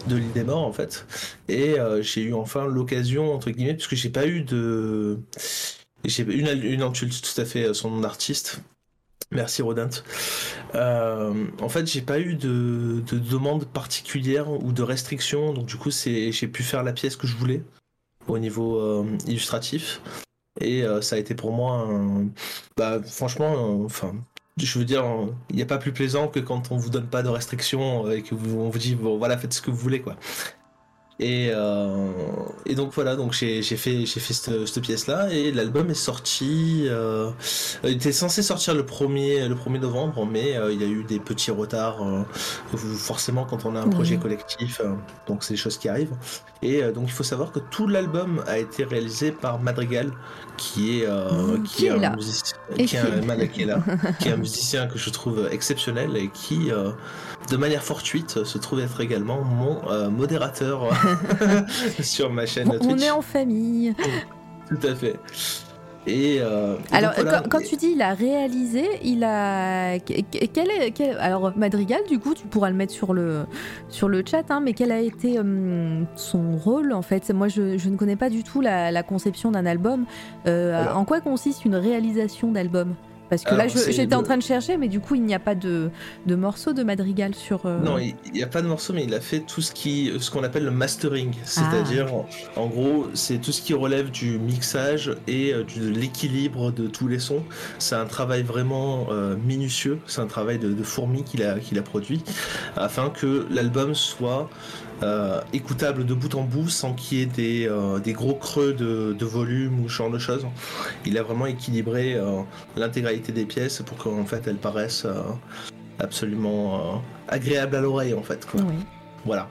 [SPEAKER 2] de l'île des morts en fait et j'ai eu enfin l'occasion entre guillemets parce que j'ai pas eu de j'ai une, une insulte tout à fait son nom d'artiste. Merci Rodin. Euh, en fait, j'ai pas eu de, demande particulière ou de restriction, donc du coup, j'ai pu faire la pièce que je voulais au niveau euh, illustratif. Et euh, ça a été pour moi, bah, franchement, enfin, je veux dire, il n'y a pas plus plaisant que quand on vous donne pas de restrictions et que vous, on vous dit, bon, voilà, faites ce que vous voulez, quoi. Et, euh, et, donc voilà, donc j'ai fait, j'ai fait cette, pièce-là et l'album est sorti. Euh, il était censé sortir le 1er, le 1er novembre, mais euh, il y a eu des petits retards. Euh, forcément, quand on a un projet collectif, euh, donc c'est des choses qui arrivent. Et donc il faut savoir que tout l'album a été réalisé par Madrigal, qui est, qui, est un musicien, qui, est un, qui est un musicien que je trouve exceptionnel et qui de manière fortuite, se trouve être également mon euh, modérateur sur ma chaîne Twitch.
[SPEAKER 1] On est en famille.
[SPEAKER 2] Tout à fait. Et, euh,
[SPEAKER 1] alors, quand, tu dis il a réalisé, il a. Quel est, Alors, Madrigal, du coup, tu pourras le mettre sur le, sur le chat, hein, mais quel a été hum, son rôle en fait? Moi, je, je, ne connais pas du tout la, conception d'un album. Euh, en quoi consiste une réalisation d'album? Parce que là, j'étais en train de chercher, mais du coup, il n'y a pas de, de morceau de madrigal sur.
[SPEAKER 2] Euh, non, il n'y a pas de morceau, mais il a fait tout ce qui, ce qu'on appelle le mastering, c'est-à-dire, ah. en, gros, c'est tout ce qui relève du mixage et euh, de l'équilibre de tous les sons. C'est un travail vraiment euh, minutieux, c'est un travail de, de fourmi qu'il a, qu'il a produit, afin que l'album soit euh, écoutable de bout en bout sans qu'il y ait des, euh, des gros creux de, de, volume ou ce genre de choses. Il a vraiment équilibré euh, l'intégralité des pièces pour qu'en fait elles paraissent absolument agréables à l'oreille en fait. Quoi. Voilà.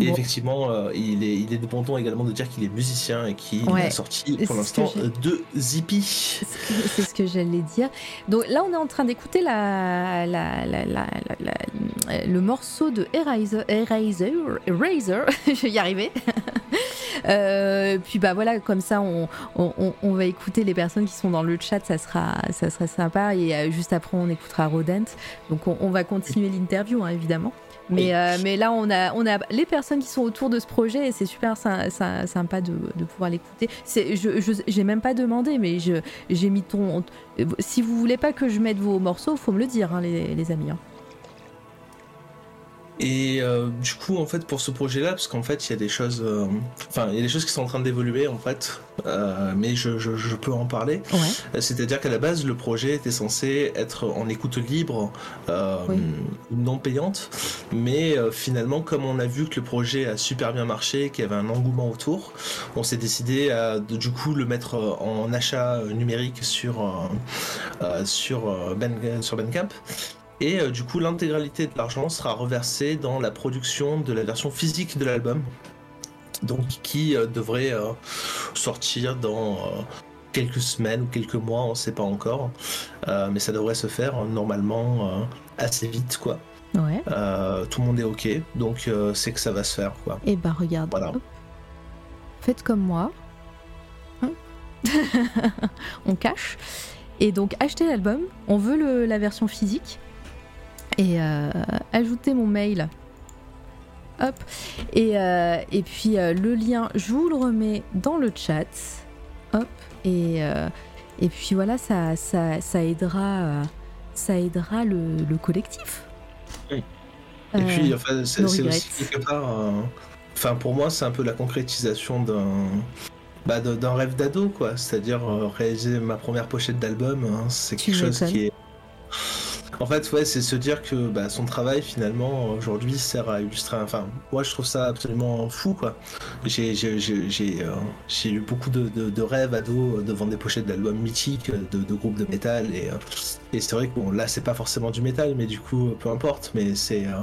[SPEAKER 2] Et effectivement, euh, il, est, il est de bon ton également de dire qu'il est musicien et qu'il a sorti pour l'instant deux Zippy.
[SPEAKER 1] C'est ce que j'allais dire. Donc là, on est en train d'écouter la, la, la, le morceau de Eraser. Eraser, Eraser je vais y arriver. Euh, puis bah voilà, comme ça, on, on, on, va écouter les personnes qui sont dans le chat, ça sera, ça sera sympa. Et euh, juste après, on écoutera Rodent. Donc on, va continuer l'interview, hein, évidemment. Mais, euh, mais là, on a, on a les personnes qui sont autour de ce projet et c'est super sympa de, de pouvoir l'écouter. Je j'ai même pas demandé, mais j'ai mis ton. Si vous voulez pas que je mette vos morceaux, faut me le dire, hein, les, les, amis. Hein.
[SPEAKER 2] Et euh, du coup, en fait, pour ce projet-là, parce qu'en fait, il y a des choses, euh, enfin, il y a des choses qui sont en train d'évoluer, en fait, euh, mais je, je, je, peux en parler.
[SPEAKER 1] Ouais.
[SPEAKER 2] C'est-à-dire qu'à la base, le projet était censé être en écoute libre, oui. non payante, mais finalement, comme on a vu que le projet a super bien marché, qu'il y avait un engouement autour, on s'est décidé à, de, du coup, le mettre en achat numérique sur sur ben, sur Bandcamp. Et euh, du coup, l'intégralité de l'argent sera reversée dans la production de la version physique de l'album. Donc, qui euh, devrait euh, sortir dans quelques semaines ou quelques mois, on ne sait pas encore. mais ça devrait se faire normalement assez vite, quoi.
[SPEAKER 1] Ouais.
[SPEAKER 2] tout le monde est ok, donc c'est que ça va se faire, quoi.
[SPEAKER 1] Et bah, regarde.
[SPEAKER 2] Voilà.
[SPEAKER 1] Faites comme moi. Hein on cache. Et donc, achetez l'album. On veut le, la version physique et euh, ajouter mon mail. Hop. Et, euh, et puis euh, le lien, je vous le remets dans le chat. Hop. Et, et puis voilà, ça, ça, ça aidera, ça aidera le, le collectif.
[SPEAKER 2] Oui. Et puis, enfin, c'est aussi quelque part. Enfin, pour moi, c'est un peu la concrétisation d'un. Bah, d'un rêve d'ado, quoi. C'est-à-dire réaliser ma première pochette d'album. Hein, c'est quelque chose qui est en fait, ouais, c'est se dire que bah, son travail finalement aujourd'hui sert à illustrer. Enfin, moi je trouve ça absolument fou quoi. J'ai euh, eu beaucoup de, rêves ados devant des pochettes d'albums mythiques de, de, groupes de métal et, euh, et c'est vrai que bon, là c'est pas forcément du métal, mais du coup peu importe. Mais c'est. Euh,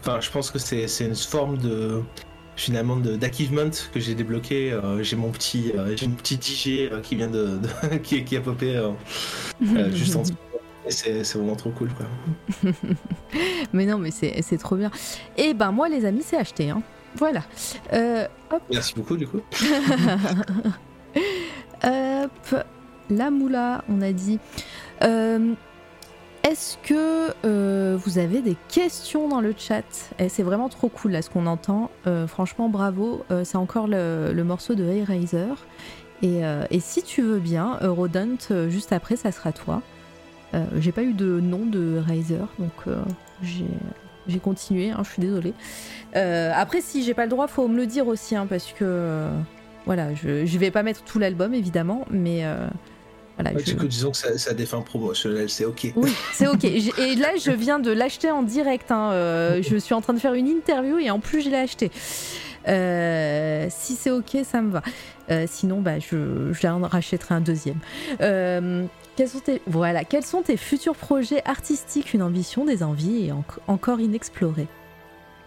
[SPEAKER 2] enfin, je pense que c'est une forme de finalement d'achievement que j'ai débloqué. j'ai mon petit, j'ai mon petit DJ qui vient de, qui, qui, a popé juste en dessous c'est vraiment trop cool quoi.
[SPEAKER 1] mais non, mais c'est trop bien. Et ben moi les amis, c'est acheté. Hein. Voilà. Euh, hop.
[SPEAKER 2] Merci beaucoup du coup.
[SPEAKER 1] hop. La moula, on a dit. Euh, est-ce que euh, vous avez des questions dans le chat? Eh, C'est vraiment trop cool là ce qu'on entend. franchement, bravo. c'est encore le, le, morceau de Eraser. Et, et, si tu veux bien, Rodent, juste après, ça sera toi. Euh, j'ai pas eu de nom de Razer, donc euh, j'ai continué, hein, je suis désolée. Euh, après, si j'ai pas le droit, faut me le dire aussi, hein, parce que voilà, je, je vais pas mettre tout l'album évidemment, mais voilà.
[SPEAKER 2] Ouais, je... que disons que ça, fins promotionnelles, c'est ok.
[SPEAKER 1] Oui, c'est ok. et là, je viens de l'acheter en direct. Hein, je suis en train de faire une interview et en plus, je l'ai acheté. si c'est ok, ça me va. sinon, bah, je, je rachèterai un deuxième. Quels sont tes, voilà, quels sont tes futurs projets artistiques, une ambition, des envies et encore inexplorées.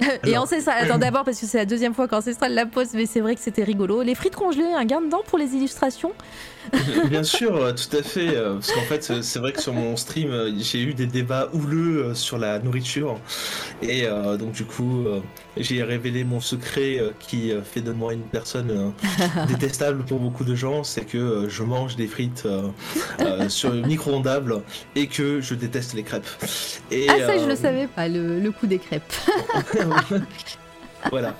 [SPEAKER 1] Et Ancestral, attends d'abord parce que c'est la deuxième fois qu'Ancestral la pose, mais c'est vrai que c'était rigolo. Les frites congelées, un gain dedans pour les illustrations?
[SPEAKER 2] Bien sûr, euh, tout à fait. Euh, parce qu'en fait, c'est vrai que sur mon stream, euh, j'ai eu des débats houleux sur la nourriture. Et donc, du coup, j'ai révélé mon secret qui fait de moi une personne détestable pour beaucoup de gens. C'est que je mange des frites sur micro-ondable et que je déteste les crêpes. Et,
[SPEAKER 1] ah, ça, je le savais pas, le, le coup des crêpes.
[SPEAKER 2] voilà.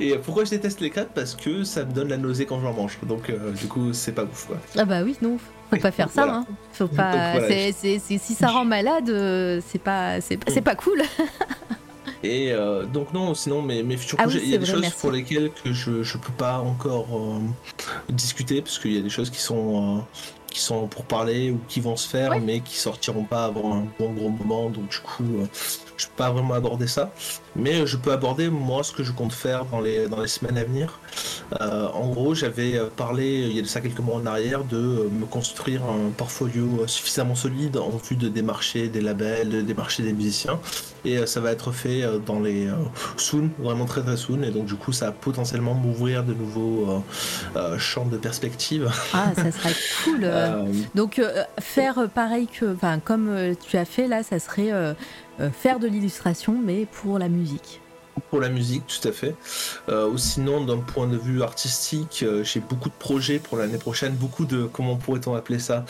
[SPEAKER 2] Et pourquoi je déteste les crêpes? Parce que ça me donne la nausée quand j'en mange. Donc euh, du coup, c'est pas ouf quoi.
[SPEAKER 1] Ah bah oui, non, faut pas faire ça. Hein. Faut pas. si ça rend malade, euh, c'est pas, c'est pas cool.
[SPEAKER 2] Et euh, donc non, sinon mes, mes futurs ah projets, il y a des choses pour lesquelles que je je peux pas encore discuter parce qu'il y a des choses qui sont qui sont pour parler ou qui vont se faire mais qui sortiront pas avant un bon gros moment. Donc du coup, je peux pas vraiment aborder ça, mais je peux aborder moi ce que je compte faire dans les, dans les semaines à venir. Euh, en gros, j'avais parlé il y a de ça quelques mois en arrière de me construire un portfolio suffisamment solide en vue de démarcher des labels, de démarcher des musiciens, et euh, ça va être fait euh, dans les soon, vraiment très très soon, et donc du coup ça va potentiellement m'ouvrir de nouveaux champs de perspective.
[SPEAKER 1] Ah, ça serait cool. donc faire pareil que, enfin comme tu as fait là, ça serait euh, faire de l'illustration, mais pour la musique.
[SPEAKER 2] Pour la musique, tout à fait. Euh, ou sinon, d'un point de vue artistique, euh, j'ai beaucoup de projets pour l'année prochaine, beaucoup de, comment pourrait-on appeler ça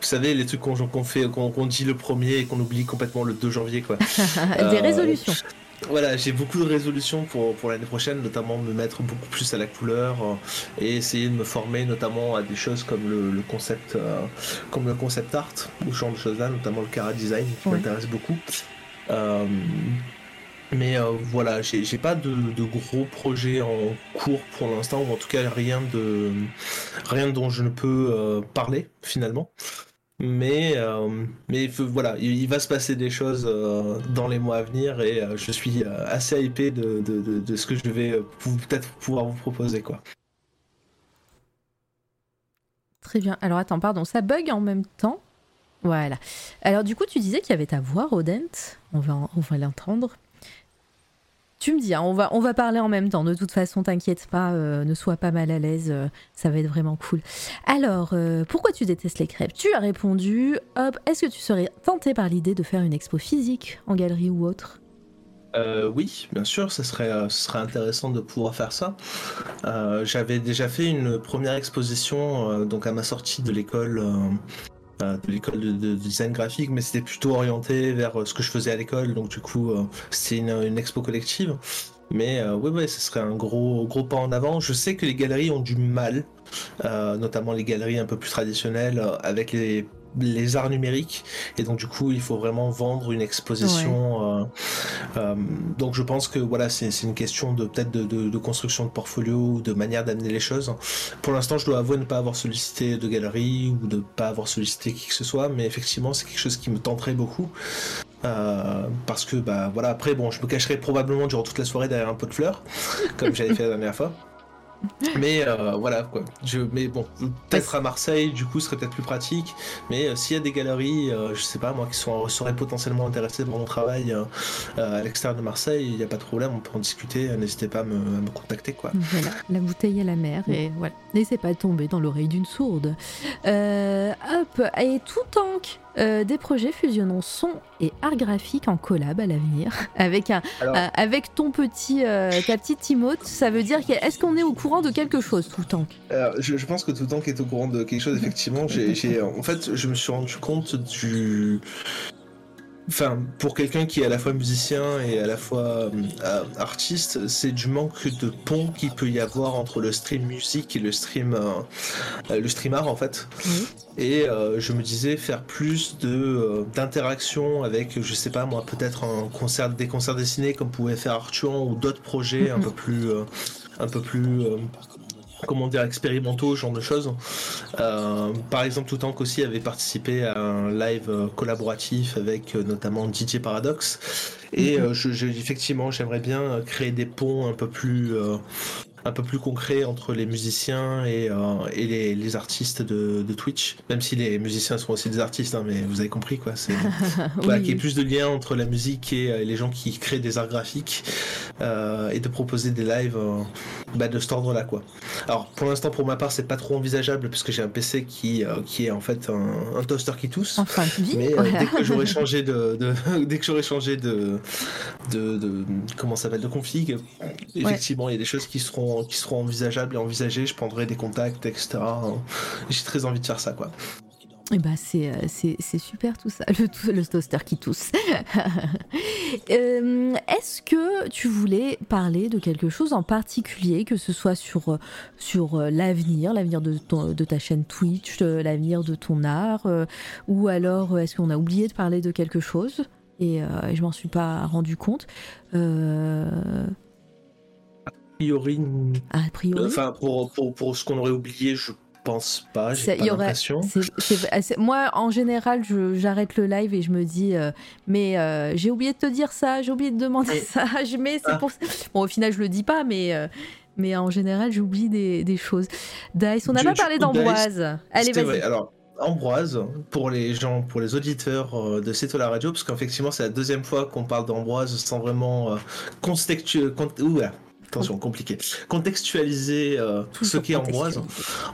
[SPEAKER 2] vous savez, les trucs qu'on fait, qu'on dit le premier et qu'on oublie complètement le 2 janvier, quoi.
[SPEAKER 1] Des résolutions.
[SPEAKER 2] Voilà, j'ai beaucoup de résolutions pour, pour l'année prochaine, notamment me mettre beaucoup plus à la couleur euh, et essayer de me former notamment à des choses comme le, concept euh, comme le concept art ou ce genre de choses là, notamment le cara design qui m'intéresse beaucoup. mais voilà, j'ai pas de, gros projets en cours pour l'instant, ou en tout cas rien de rien dont je ne peux parler finalement. Mais, mais voilà, il, va se passer des choses dans les mois à venir et je suis assez hypé de, ce que je vais peut-être pouvoir vous proposer. quoi.
[SPEAKER 1] Très bien. Alors attends, pardon, ça bug en même temps? Voilà. Alors du coup, tu disais qu'il y avait ta voix, Rodent. On va, on va l'entendre. Tu me dis, hein, on, va, parler en même temps. De toute façon, t'inquiète pas, euh, ne sois pas mal à l'aise. Euh, ça va être vraiment cool. Alors, euh, pourquoi tu détestes les crêpes? Tu as répondu, hop, est-ce que tu serais tenté par l'idée de faire une expo physique en galerie ou autre?
[SPEAKER 2] Oui, bien sûr, ce serait, serait intéressant de pouvoir faire ça. J'avais déjà fait une première exposition donc à ma sortie de l'école de l'école de, design graphique, mais c'était plutôt orienté vers ce que je faisais à l'école, donc du coup c'était une, expo collective. Mais oui, ouais, ce serait un gros, gros pas en avant. Je sais que les galeries ont du mal, notamment les galeries un peu plus traditionnelles, avec les les arts numériques. Et donc du coup il faut vraiment vendre une exposition euh, euh, donc je pense que voilà c'est une question de peut-être de, construction de portfolio ou de manière d'amener les choses. Pour l'instant je dois avouer ne pas avoir sollicité de galerie ou de pas avoir sollicité qui que ce soit mais effectivement c'est quelque chose qui me tenterait beaucoup. Euh, parce que bah voilà après bon je me cacherai probablement durant toute la soirée derrière un pot de fleurs comme j'avais fait la dernière fois mais euh, voilà quoi. Je, mais bon, peut-être à Marseille, du coup, ce serait peut-être plus pratique. Mais euh, s'il y a des galeries, euh, je sais pas moi, qui sont, seraient potentiellement intéressées par mon travail à l'extérieur de Marseille, il n'y a pas de problème, on peut en discuter. N'hésitez pas à me, contacter quoi.
[SPEAKER 1] Voilà, la bouteille à la mer et voilà. N'hésitez pas à tomber dans l'oreille d'une sourde. hop, et tout tank euh, des projets fusionnant son et art graphique en collab à l'avenir. Avec un euh, avec ton petit euh, ta petite Timote ça veut dire est-ce qu'on est au courant de quelque chose tout le temps
[SPEAKER 2] je, je, pense que tout le temps est au courant de quelque chose effectivement. J'ai en fait je me suis rendu compte du enfin, pour quelqu'un qui est à la fois musicien et à la fois euh, artiste, c'est du manque de pont qu'il peut y avoir entre le stream musique et le stream, euh, euh, le stream art en fait. Et je me disais faire plus de d'interaction avec, je sais pas moi, peut-être un concert, des concerts dessinés comme pouvait faire Arthur ou d'autres projets un peu plus, un peu plus comment dire, expérimentaux, ce genre de choses. Euh, par exemple, Toutank aussi avait participé à un live euh, collaboratif avec euh, notamment DJ Paradox. Et mhm. je, effectivement, j'aimerais bien créer des ponts un peu plus un peu plus concret entre les musiciens et, euh, et les, les, artistes de, de, Twitch. Même si les musiciens sont aussi des artistes, hein, mais vous avez compris quoi. C'est qu'il y ait plus de lien entre la musique et euh, les gens qui créent des arts graphiques euh, et de proposer des lives bah, de cet ordre-là quoi. Alors pour l'instant pour ma part c'est pas trop envisageable puisque j'ai un PC qui qui est en fait un, un toaster qui tousse.
[SPEAKER 1] Enfin,
[SPEAKER 2] mais dès que j'aurai changé de, de, dès que j'aurai changé de, de, de comment s'appelle de config, effectivement il y a des choses qui seront qui seront envisageables et envisagés, je prendrai des contacts, etc. J'ai très envie de faire ça, quoi.
[SPEAKER 1] Eh ben, c'est super tout ça, le, toaster qui tousse. Euh, est-ce que tu voulais parler de quelque chose en particulier, que ce soit sur, sur euh, l'avenir, l'avenir de, de ta chaîne Twitch, l'avenir de ton art, ou alors est-ce qu'on a oublié de parler de quelque chose? Et je m'en suis pas rendu compte
[SPEAKER 2] priori.
[SPEAKER 1] A priori.
[SPEAKER 2] Enfin, pour, pour, pour ce qu'on aurait oublié, je pense pas. J'ai pas l'impression.
[SPEAKER 1] Moi, en général, j'arrête le live et je me dis, euh, mais euh, j'ai oublié de te dire ça, j'ai oublié de demander ça. Mais c'est ah. pour Bon, au final, je le dis pas, mais. Euh, mais en général, j'oublie des, des, choses. Dice, on n'a pas parlé d'Ambroise. Allez, vas-y.
[SPEAKER 2] Alors, Ambroise, pour les gens, pour les auditeurs de C'est la radio, parce qu'effectivement, c'est la deuxième fois qu'on parle d'Ambroise sans vraiment contextualiser attention, compliqué. Contextualiser euh, ce qu'est Ambroise.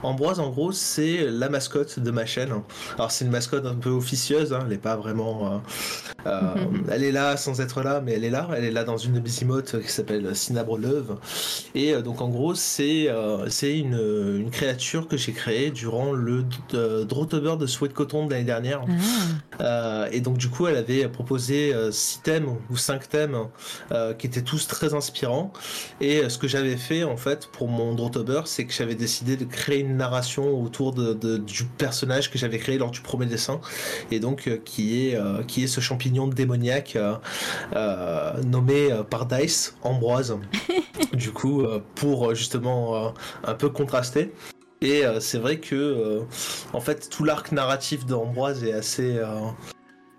[SPEAKER 2] Ambroise, en gros, c'est la mascotte de ma chaîne. Alors, c'est une mascotte un peu officieuse, hein, elle n'est pas vraiment. Euh, euh, mhm. Elle est là sans être là, mais elle est là. Elle est là dans une de qui s'appelle Cinabre Leuve. Et donc, en gros, c'est une, une, créature que j'ai créée durant le Drotober de Sweat Coton de l'année dernière. Ah. et donc, du coup, elle avait proposé six thèmes ou cinq thèmes qui étaient tous très inspirants. Et euh, ce que j'avais fait en fait pour mon Drotober, c'est que j'avais décidé de créer une narration autour de, du personnage que j'avais créé lors du premier dessin, et donc euh, qui est qui est ce champignon démoniaque nommé par Dice Ambroise. du coup, pour justement un peu contraster. Et c'est vrai que en fait tout l'arc narratif d'Ambroise est assez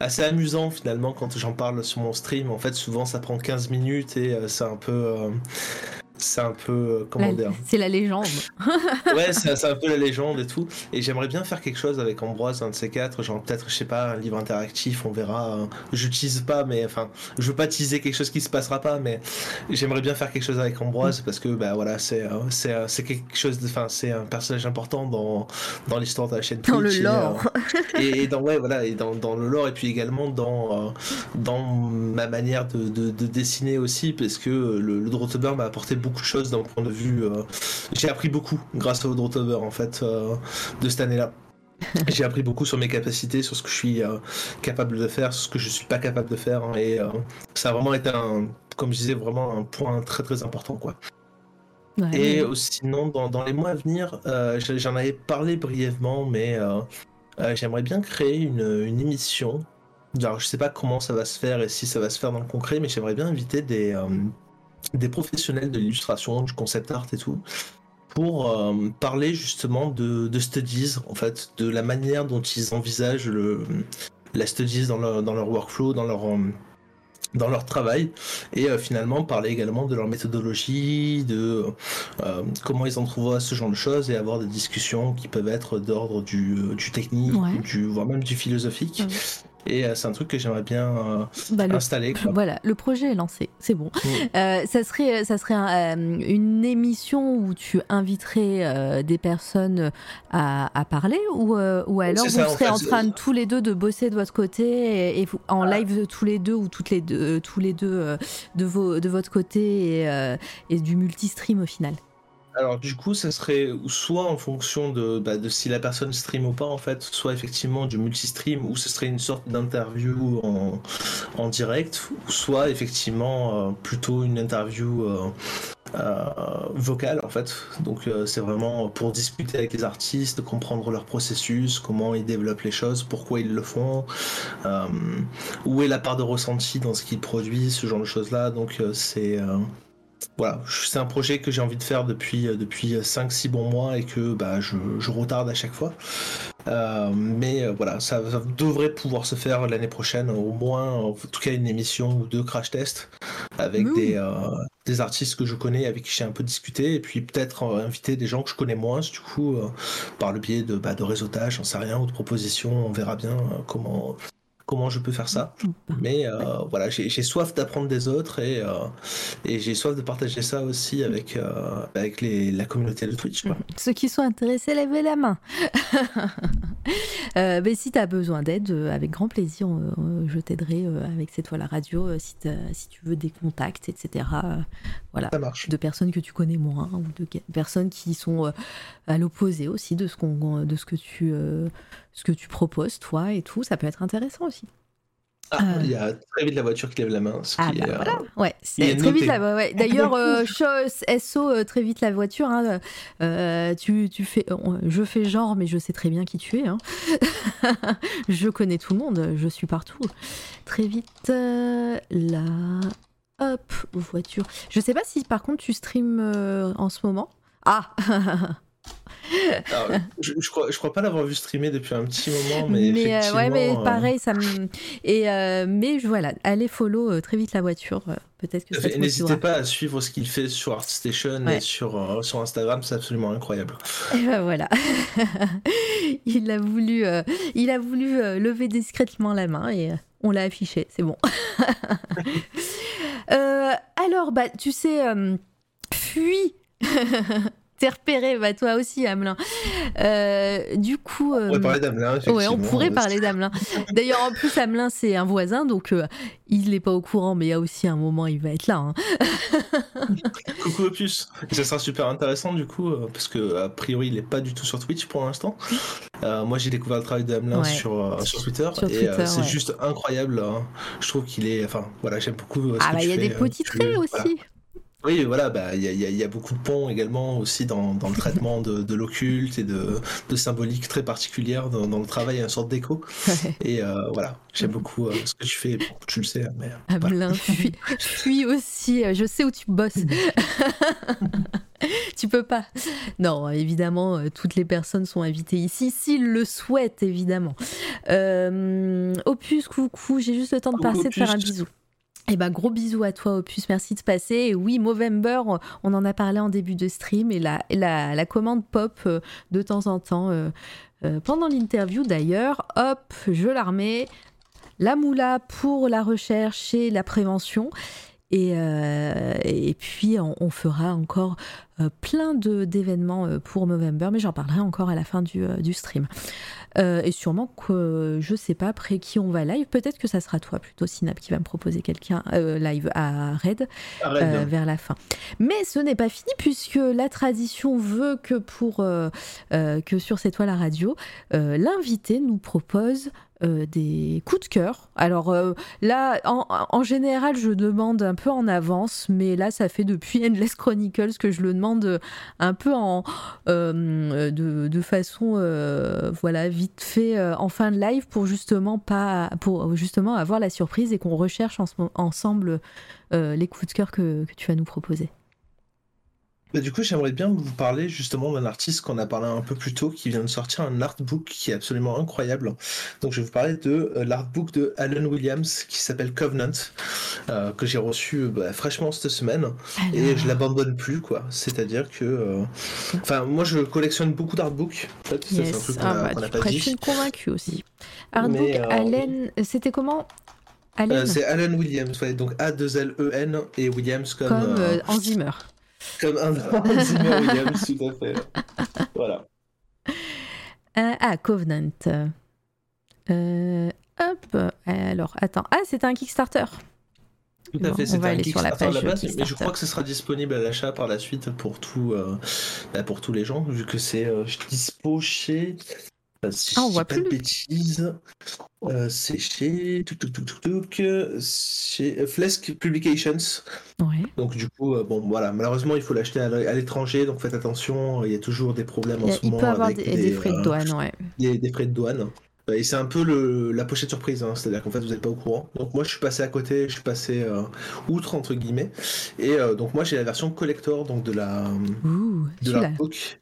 [SPEAKER 2] assez amusant finalement quand j'en parle sur mon stream. En fait, souvent ça prend 15 minutes et euh, c'est un peu. Euh, c'est un peu euh, comment dire
[SPEAKER 1] c'est la légende.
[SPEAKER 2] Ouais c'est un peu la légende et tout. Et j'aimerais bien faire quelque chose avec Ambroise un de ces quatre genre peut-être je sais pas un livre interactif on verra. J'utilise pas mais enfin je veux pas teaser quelque chose qui se passera pas mais j'aimerais bien faire quelque chose avec Ambroise parce que bah voilà c'est euh, c'est euh, c'est quelque chose de enfin c'est un personnage important dans dans l'histoire de la chaîne
[SPEAKER 1] dans le lore.
[SPEAKER 2] et, dans ouais voilà et dans, dans le lore et puis également dans dans ma manière de, de, dessiner aussi parce que le, le m'a apporté beaucoup de choses d'un point de vue. Euh, j'ai appris beaucoup grâce au Drotober en fait euh, de cette année-là. J'ai appris beaucoup sur mes capacités, sur ce que je suis euh, capable de faire, sur ce que je suis pas capable de faire, hein, et ça a vraiment été un, comme je disais, vraiment un point très très important quoi. et sinon, dans, dans, les mois à venir, j'en avais parlé brièvement, mais j'aimerais bien créer une, une émission. Alors, je sais pas comment ça va se faire et si ça va se faire dans le concret, mais j'aimerais bien inviter des, des professionnels de l'illustration, du concept art et tout, pour euh, parler justement de, studies, en fait, de la manière dont ils envisagent le, la studies dans leur, dans leur workflow, dans leur, euh, dans leur travail, et euh, finalement parler également de leur méthodologie, de comment ils en trouvent ce genre de choses, et avoir des discussions qui peuvent être d'ordre du, du technique, du, voire même du philosophique. Et euh, c'est un truc que j'aimerais bien euh, bah, installer.
[SPEAKER 1] Voilà, le projet est lancé, c'est bon. Mm. Euh, ça serait, ça serait une émission où tu inviterais des personnes à, parler ou, ou alors vous serez en, train de, tous les deux de bosser de votre côté et, en live tous les deux ou toutes les deux, tous les deux de, vos, de votre côté et, et du multi-stream au final
[SPEAKER 2] alors du coup, ça serait soit en fonction de, bah, de si la personne stream ou pas en fait, soit effectivement du multi-stream ou ce serait une sorte d'interview en, en, direct, ou soit effectivement euh, plutôt une interview euh, euh, vocale en fait. Donc c'est vraiment pour discuter avec les artistes, comprendre leur processus, comment ils développent les choses, pourquoi ils le font, où est la part de ressenti dans ce qu'ils produisent, ce genre de choses là. Donc c'est voilà, c'est un projet que j'ai envie de faire depuis, euh, depuis 5-6 bons mois et que bah, je, retarde à chaque fois. Euh, mais euh, voilà, ça, devrait pouvoir se faire l'année prochaine, au moins, en tout cas, une émission ou deux crash tests avec des, des, artistes que je connais, avec qui j'ai un peu discuté, et puis peut-être inviter des gens que je connais moins, du coup, par le biais de, bah, de réseautage, j'en sais rien, ou de propositions, on verra bien comment, comment je peux faire ça. Mais euh, voilà, j'ai soif d'apprendre des autres et, euh, et j'ai soif de partager ça aussi avec, euh, avec les, la communauté de Twitch.
[SPEAKER 1] Ceux qui sont intéressés, levez la main. mais si tu as besoin d'aide, avec grand plaisir, je t'aiderai avec cette fois la radio si, si tu veux des contacts, etc. voilà,
[SPEAKER 2] ça marche.
[SPEAKER 1] de personnes que tu connais moins ou de personnes qui sont à l'opposé aussi de ce, qu'on de ce que tu ce que tu proposes, toi et tout, ça peut être intéressant aussi.
[SPEAKER 2] Ah, euh. il y a très vite la voiture qui lève la main.
[SPEAKER 1] ah, bah voilà. Euh, ouais, c'est très vite la ouais. D'ailleurs, euh, SO, très vite la voiture. Hein, tu, tu, fais, je fais genre, mais je sais très bien qui tu es. Hein. je connais tout le monde, je suis partout. Très vite, la. Hop, voiture. Je sais pas si par contre tu stream en ce moment. Ah
[SPEAKER 2] je, je, crois, je crois pas l'avoir vu streamer depuis un petit moment, mais, mais euh,
[SPEAKER 1] ouais, mais euh, pareil, ça me et euh, mais voilà, allez follow très vite la voiture. Peut-être que ça
[SPEAKER 2] N'hésitez pas à suivre ce qu'il fait sur ArtStation et sur, sur Instagram, c'est absolument incroyable.
[SPEAKER 1] Et ben voilà, il a voulu, il a voulu lever discrètement la main et on l'a affiché, c'est bon. alors, bah, tu sais, fuis T'es repéré, bah toi aussi, Amelin. Euh, du coup.
[SPEAKER 2] On pourrait parler d'Amelin,
[SPEAKER 1] Ouais, on pourrait parler d'Amelin. D'ailleurs, en plus, Amelin, c'est un voisin, donc euh, il n'est pas au courant, mais il y a aussi un moment, il va être là. Hein.
[SPEAKER 2] Coucou Opus. Ça sera super intéressant, du coup, euh, parce que a priori, il n'est pas du tout sur Twitch pour l'instant. moi, j'ai découvert le travail d'Amelin sur, sur Twitter, et c'est juste incroyable. Hein. Je trouve qu'il est. Enfin, voilà, j'aime beaucoup.
[SPEAKER 1] ah, bah, il y a des petits traits aussi.
[SPEAKER 2] Oui, voilà, bah, il y, a, beaucoup de ponts également aussi dans, le traitement de, l'occulte et de, symboliques très particulières dans, le travail, une sorte d'écho. Et euh, voilà, j'aime beaucoup euh, ce que tu fais, tu le sais. Hein, mais,
[SPEAKER 1] ah, voilà. fuis, fuis aussi, je sais où tu bosses. tu peux pas. Non, évidemment, toutes les personnes sont invitées ici, s'ils le souhaitent, évidemment. Opus, coucou, j'ai juste le temps de passer, de faire un bisou. Eh ben, gros bisous à toi, Opus. Merci de passer. Oui, Movember, on en a parlé en début de stream et la, commande pop euh, de temps en temps. Euh, euh, pendant l'interview d'ailleurs, hop, je la remets. La moula pour la recherche et la prévention. Et, puis, on, fera encore plein d'événements pour Movember, mais j'en parlerai encore à la fin du stream. Euh, et sûrement que je sais pas après qui on va live. Peut-être que ça sera toi plutôt, Synap, qui va me proposer quelqu'un euh, live à Red, euh, vers la fin. Mais ce n'est pas fini puisque la tradition veut que pour que sur cette toile à radio, l'invité nous propose euh, des coups de cœur. Alors euh, là, en, général, je demande un peu en avance, mais là, ça fait depuis Endless Chronicles que je le demande un peu en euh, de, façon voilà vite fait en fin de live pour justement pas pour justement avoir la surprise et qu'on recherche ensemble les coups de cœur que tu vas nous proposer.
[SPEAKER 2] Bah, du coup, j'aimerais bien vous parler justement d'un artiste qu'on a parlé un peu plus tôt, qui vient de sortir un artbook qui est absolument incroyable. Donc, je vais vous parler de euh, l'artbook de Alan Williams qui s'appelle Covenant, euh, que j'ai reçu bah, fraîchement cette semaine et je l'abandonne plus, quoi. C'est-à-dire que, euh, enfin, moi, je collectionne beaucoup d'artbooks.
[SPEAKER 1] En fait, c'est un truc qu'on ah, bah, pas dit. Je suis convaincu aussi. Artbook, Alan, c'était comment?
[SPEAKER 2] c'est Alan Williams, donc A-2-L-E-N et Williams comme.
[SPEAKER 1] Comme Enzymer.
[SPEAKER 2] Comme un Zimmer Williams, tout à fait. Voilà.
[SPEAKER 1] Euh, ah, Covenant. Euh, hop. Alors, attends. Ah, c'est un Kickstarter.
[SPEAKER 2] Tout à fait, c'est un Kickstarter à la base, mais je crois que ce sera disponible à l'achat par la suite pour, tout, euh, bah, pour tous les gens, vu que c'est dispo chez si ah, on voit plus. Bêtises, euh, c'est chez chez Flesk Publications.
[SPEAKER 1] Ouais.
[SPEAKER 2] Donc du coup, euh, bon voilà, malheureusement il faut l'acheter à l'étranger, donc faites attention, il y a toujours des problèmes en ce moment.
[SPEAKER 1] Il peut avoir des, frais de euh, douane, ouais.
[SPEAKER 2] Des, des frais de douane. Et c'est un peu le, la pochette surprise, hein, c'est-à-dire qu'en fait vous n'êtes pas au courant. Donc moi je suis passé à côté, je suis passé outre entre guillemets. Et donc moi j'ai la version collector donc de la
[SPEAKER 1] Ouh,
[SPEAKER 2] de l'artbook.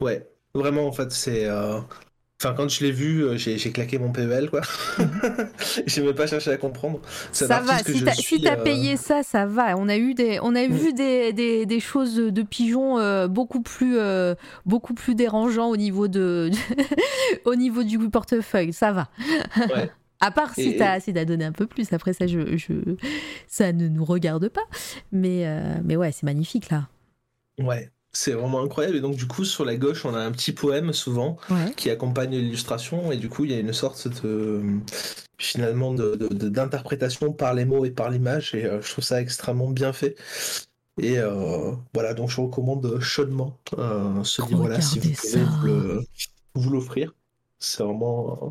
[SPEAKER 2] Ouais, vraiment en fait c'est Enfin, quand je l'ai vu, euh, j'ai claqué mon PEL, quoi. j'ai même pas cherché à comprendre.
[SPEAKER 1] Ça va, si t'as as euh, payé ça, ça va. On a, eu des, on a mm. vu des, des, des, choses de pigeons euh, beaucoup, plus, beaucoup plus dérangeants au niveau, de, au niveau du portefeuille. Ça va.
[SPEAKER 2] Ouais.
[SPEAKER 1] À part si t'as si as donné un peu plus. Après, ça, je, je, ça ne nous regarde pas. Mais, mais ouais, c'est magnifique, là.
[SPEAKER 2] Ouais. C'est vraiment incroyable. Et donc, du coup, sur la gauche, on a un petit poème souvent qui accompagne l'illustration. Et du coup, il y a une sorte de finalement d'interprétation par les mots et par l'image. Et euh, je trouve ça extrêmement bien fait. Et euh, voilà, donc je recommande chaudement euh, ce livre-là si vous pouvez vous l'offrir. C'est vraiment,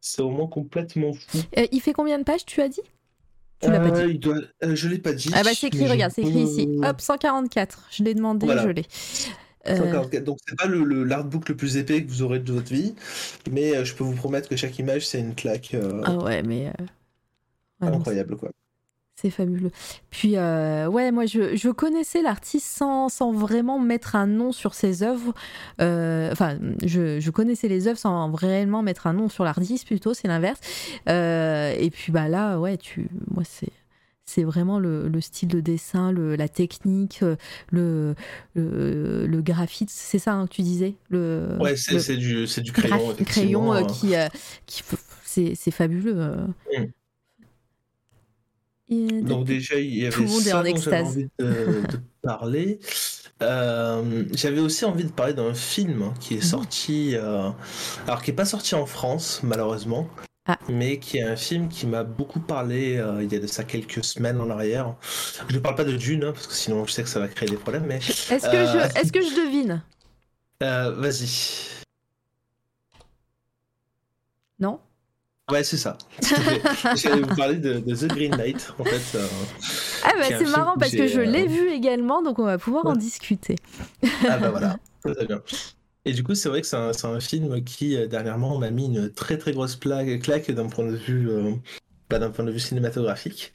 [SPEAKER 2] c'est vraiment complètement fou.
[SPEAKER 1] il fait combien de pages, tu as dit? Tu l'as pas
[SPEAKER 2] dit. Euh, euh, je l'ai pas dit.
[SPEAKER 1] Ah bah c'est écrit, regarde, c'est écrit ici. Hop, 144. Je l'ai demandé, je l'ai.
[SPEAKER 2] 144. Euh, Donc c'est pas le, l'artbook le plus épais que vous aurez de votre vie, mais je peux vous promettre que chaque image c'est une claque.
[SPEAKER 1] Ah ouais, mais.
[SPEAKER 2] incroyable quoi.
[SPEAKER 1] C'est fabuleux. Puis, euh, ouais, moi, je, connaissais l'artiste sans, vraiment mettre un nom sur ses œuvres. Euh, enfin, je, connaissais les œuvres sans réellement mettre un nom sur l'artiste, plutôt, c'est l'inverse. Euh, et puis, bah là, ouais, tu, moi, c'est. C'est vraiment le, style de dessin, le, la technique, le, le, graphite, c'est ça hein, que tu disais
[SPEAKER 2] le, Ouais, c'est du, du crayon.
[SPEAKER 1] Crayon qui, qui c'est fabuleux.
[SPEAKER 2] Donc déjà, il y avait Tout le monde ça en extase. envie de, parler. Euh, j'avais aussi envie de parler d'un film qui est mhm. sorti, euh, alors qui n'est pas sorti en France malheureusement, ah. mais qui est un film qui m'a beaucoup parlé euh, il y a de ça quelques semaines en arrière. Je ne parle pas de Dune hein, parce que sinon je sais que ça va créer des problèmes. Mais
[SPEAKER 1] est-ce que, je, est-ce que je devine?
[SPEAKER 2] Vas-y.
[SPEAKER 1] Non?
[SPEAKER 2] Ouais, c'est ça. J'allais vous parler de, The Green Knight, en fait. Euh,
[SPEAKER 1] ah bah c'est marrant parce que je l'ai vu également, donc on va pouvoir en discuter.
[SPEAKER 2] ah bah voilà, très bien. Et du coup, c'est vrai que c'est un, un, film qui, dernièrement, m'a mis une très très grosse plaque, claque d'un point de vue, bah, d'un point de vue cinématographique.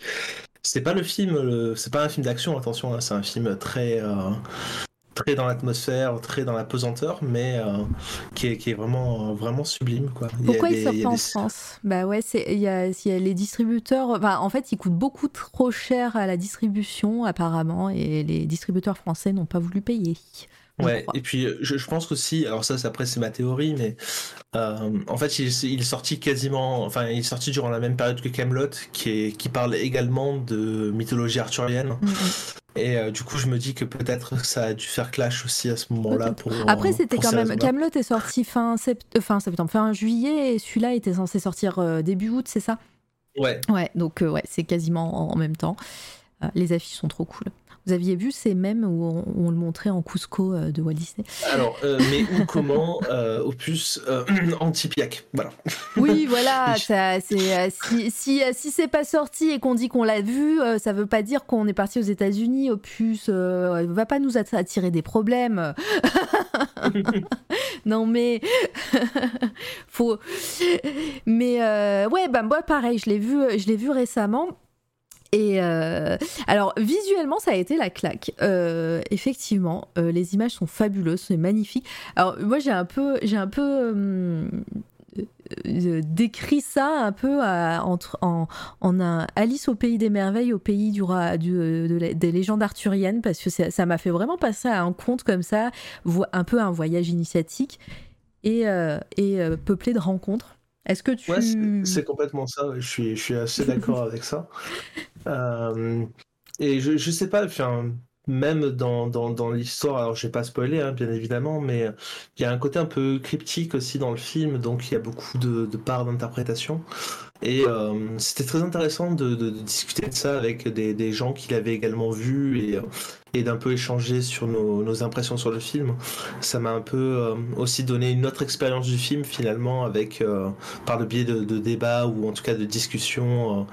[SPEAKER 2] C'est pas le film, c'est pas un film d'action, attention, hein, c'est un film très, très dans l'atmosphère, très dans la pesanteur, mais euh, qui, est, qui, est, vraiment, vraiment sublime. Quoi.
[SPEAKER 1] Pourquoi il, sort pas en France? Bah ouais, il y a, y a, les distributeurs. Enfin, en fait, il coûte beaucoup trop cher à la distribution, apparemment, et les distributeurs français n'ont pas voulu payer.
[SPEAKER 2] Ouais, et puis je, je pense qu'aussi, alors ça, après c'est ma théorie, mais euh, en fait il, il, est sorti quasiment, enfin il est sorti durant la même période que Camelot, qui, est, qui parle également de mythologie arthurienne. Mm, mm. Et euh, du coup, je me dis que peut-être ça a dû faire clash aussi à ce moment-là. Pour,
[SPEAKER 1] Après, c'était quand même. Camelot est sorti fin, sept... Euh, fin septembre, fin juillet, et celui-là était censé sortir début août, c'est ça?
[SPEAKER 2] Ouais.
[SPEAKER 1] Ouais, donc ouais, c'est quasiment en même temps. les affiches sont trop cool. Vous aviez vu ces mêmes où on, le montrait en Cusco euh, de Walt Disney?
[SPEAKER 2] Alors, euh, mais où, comment, euh, opus anti-piac, voilà.
[SPEAKER 1] Oui, voilà, ça, si, si, si c'est pas sorti et qu'on dit qu'on l'a vu, ça veut pas dire qu'on est parti aux États-Unis, opus, va pas nous attirer des problèmes. non mais faut mais ouais bah moi pareil je l'ai vu je l'ai vu récemment et euh, alors visuellement, ça a été la claque. Euh, effectivement, euh, les images sont fabuleuses, c'est magnifique. Alors moi, j'ai un peu, j'ai un peu décrit ça un peu entre en, en, Alice au pays des merveilles, au pays du des légendes arthuriennes, parce que ça m'a fait vraiment passer à un conte comme ça, un peu un voyage initiatique et, et peuplé de rencontres. Est-ce que tu...
[SPEAKER 2] Ouais, c'est complètement ça, je suis, je suis assez d'accord avec ça. Euh, et je, je sais pas, enfin, même dans, dans, dans l'histoire, alors je vais pas spoiler hein, bien évidemment, mais il y a un côté un peu cryptique aussi dans le film, donc il y a beaucoup de, de parts d'interprétation. Et euh, c'était très intéressant de, de, discuter de ça avec des, des gens qui l'avaient également vu et, et d'un peu échanger sur nos, nos, impressions sur le film. Ça m'a un peu euh, aussi donné une autre expérience du film finalement avec euh, par le biais de, de, débats ou en tout cas de discussions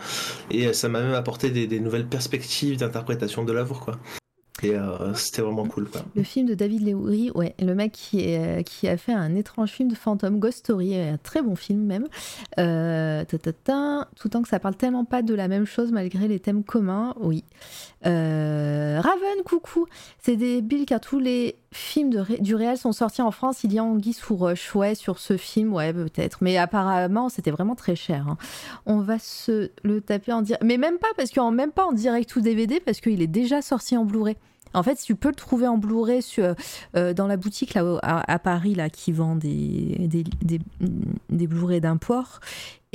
[SPEAKER 2] et ça m'a même apporté des, des nouvelles perspectives d'interprétation de l'œuvre quoi. Et euh, c'était vraiment cool.
[SPEAKER 1] Le film de David Lowery, ouais, le mec qui, est, qui a fait un étrange film de fantôme, Ghost Story, un très bon film même. Euh, tout temps que ça parle tellement pas de la même chose malgré les thèmes communs, oui. Euh, Raven, coucou. C'est débile car tous les films du réel sont sortis en France. Il y a Anguille sous roche. Ouais, sur ce film, ouais, peut-être. Mais apparemment, c'était vraiment très cher. Hein. On va se le taper en direct. Mais même pas, parce qu'en même pas en direct ou DVD, parce qu'il est déjà sorti en Blu-ray. En fait, tu peux le trouver en Blu-ray euh, dans la boutique à, Paris là, qui vend des, des, des, des Blu-ray.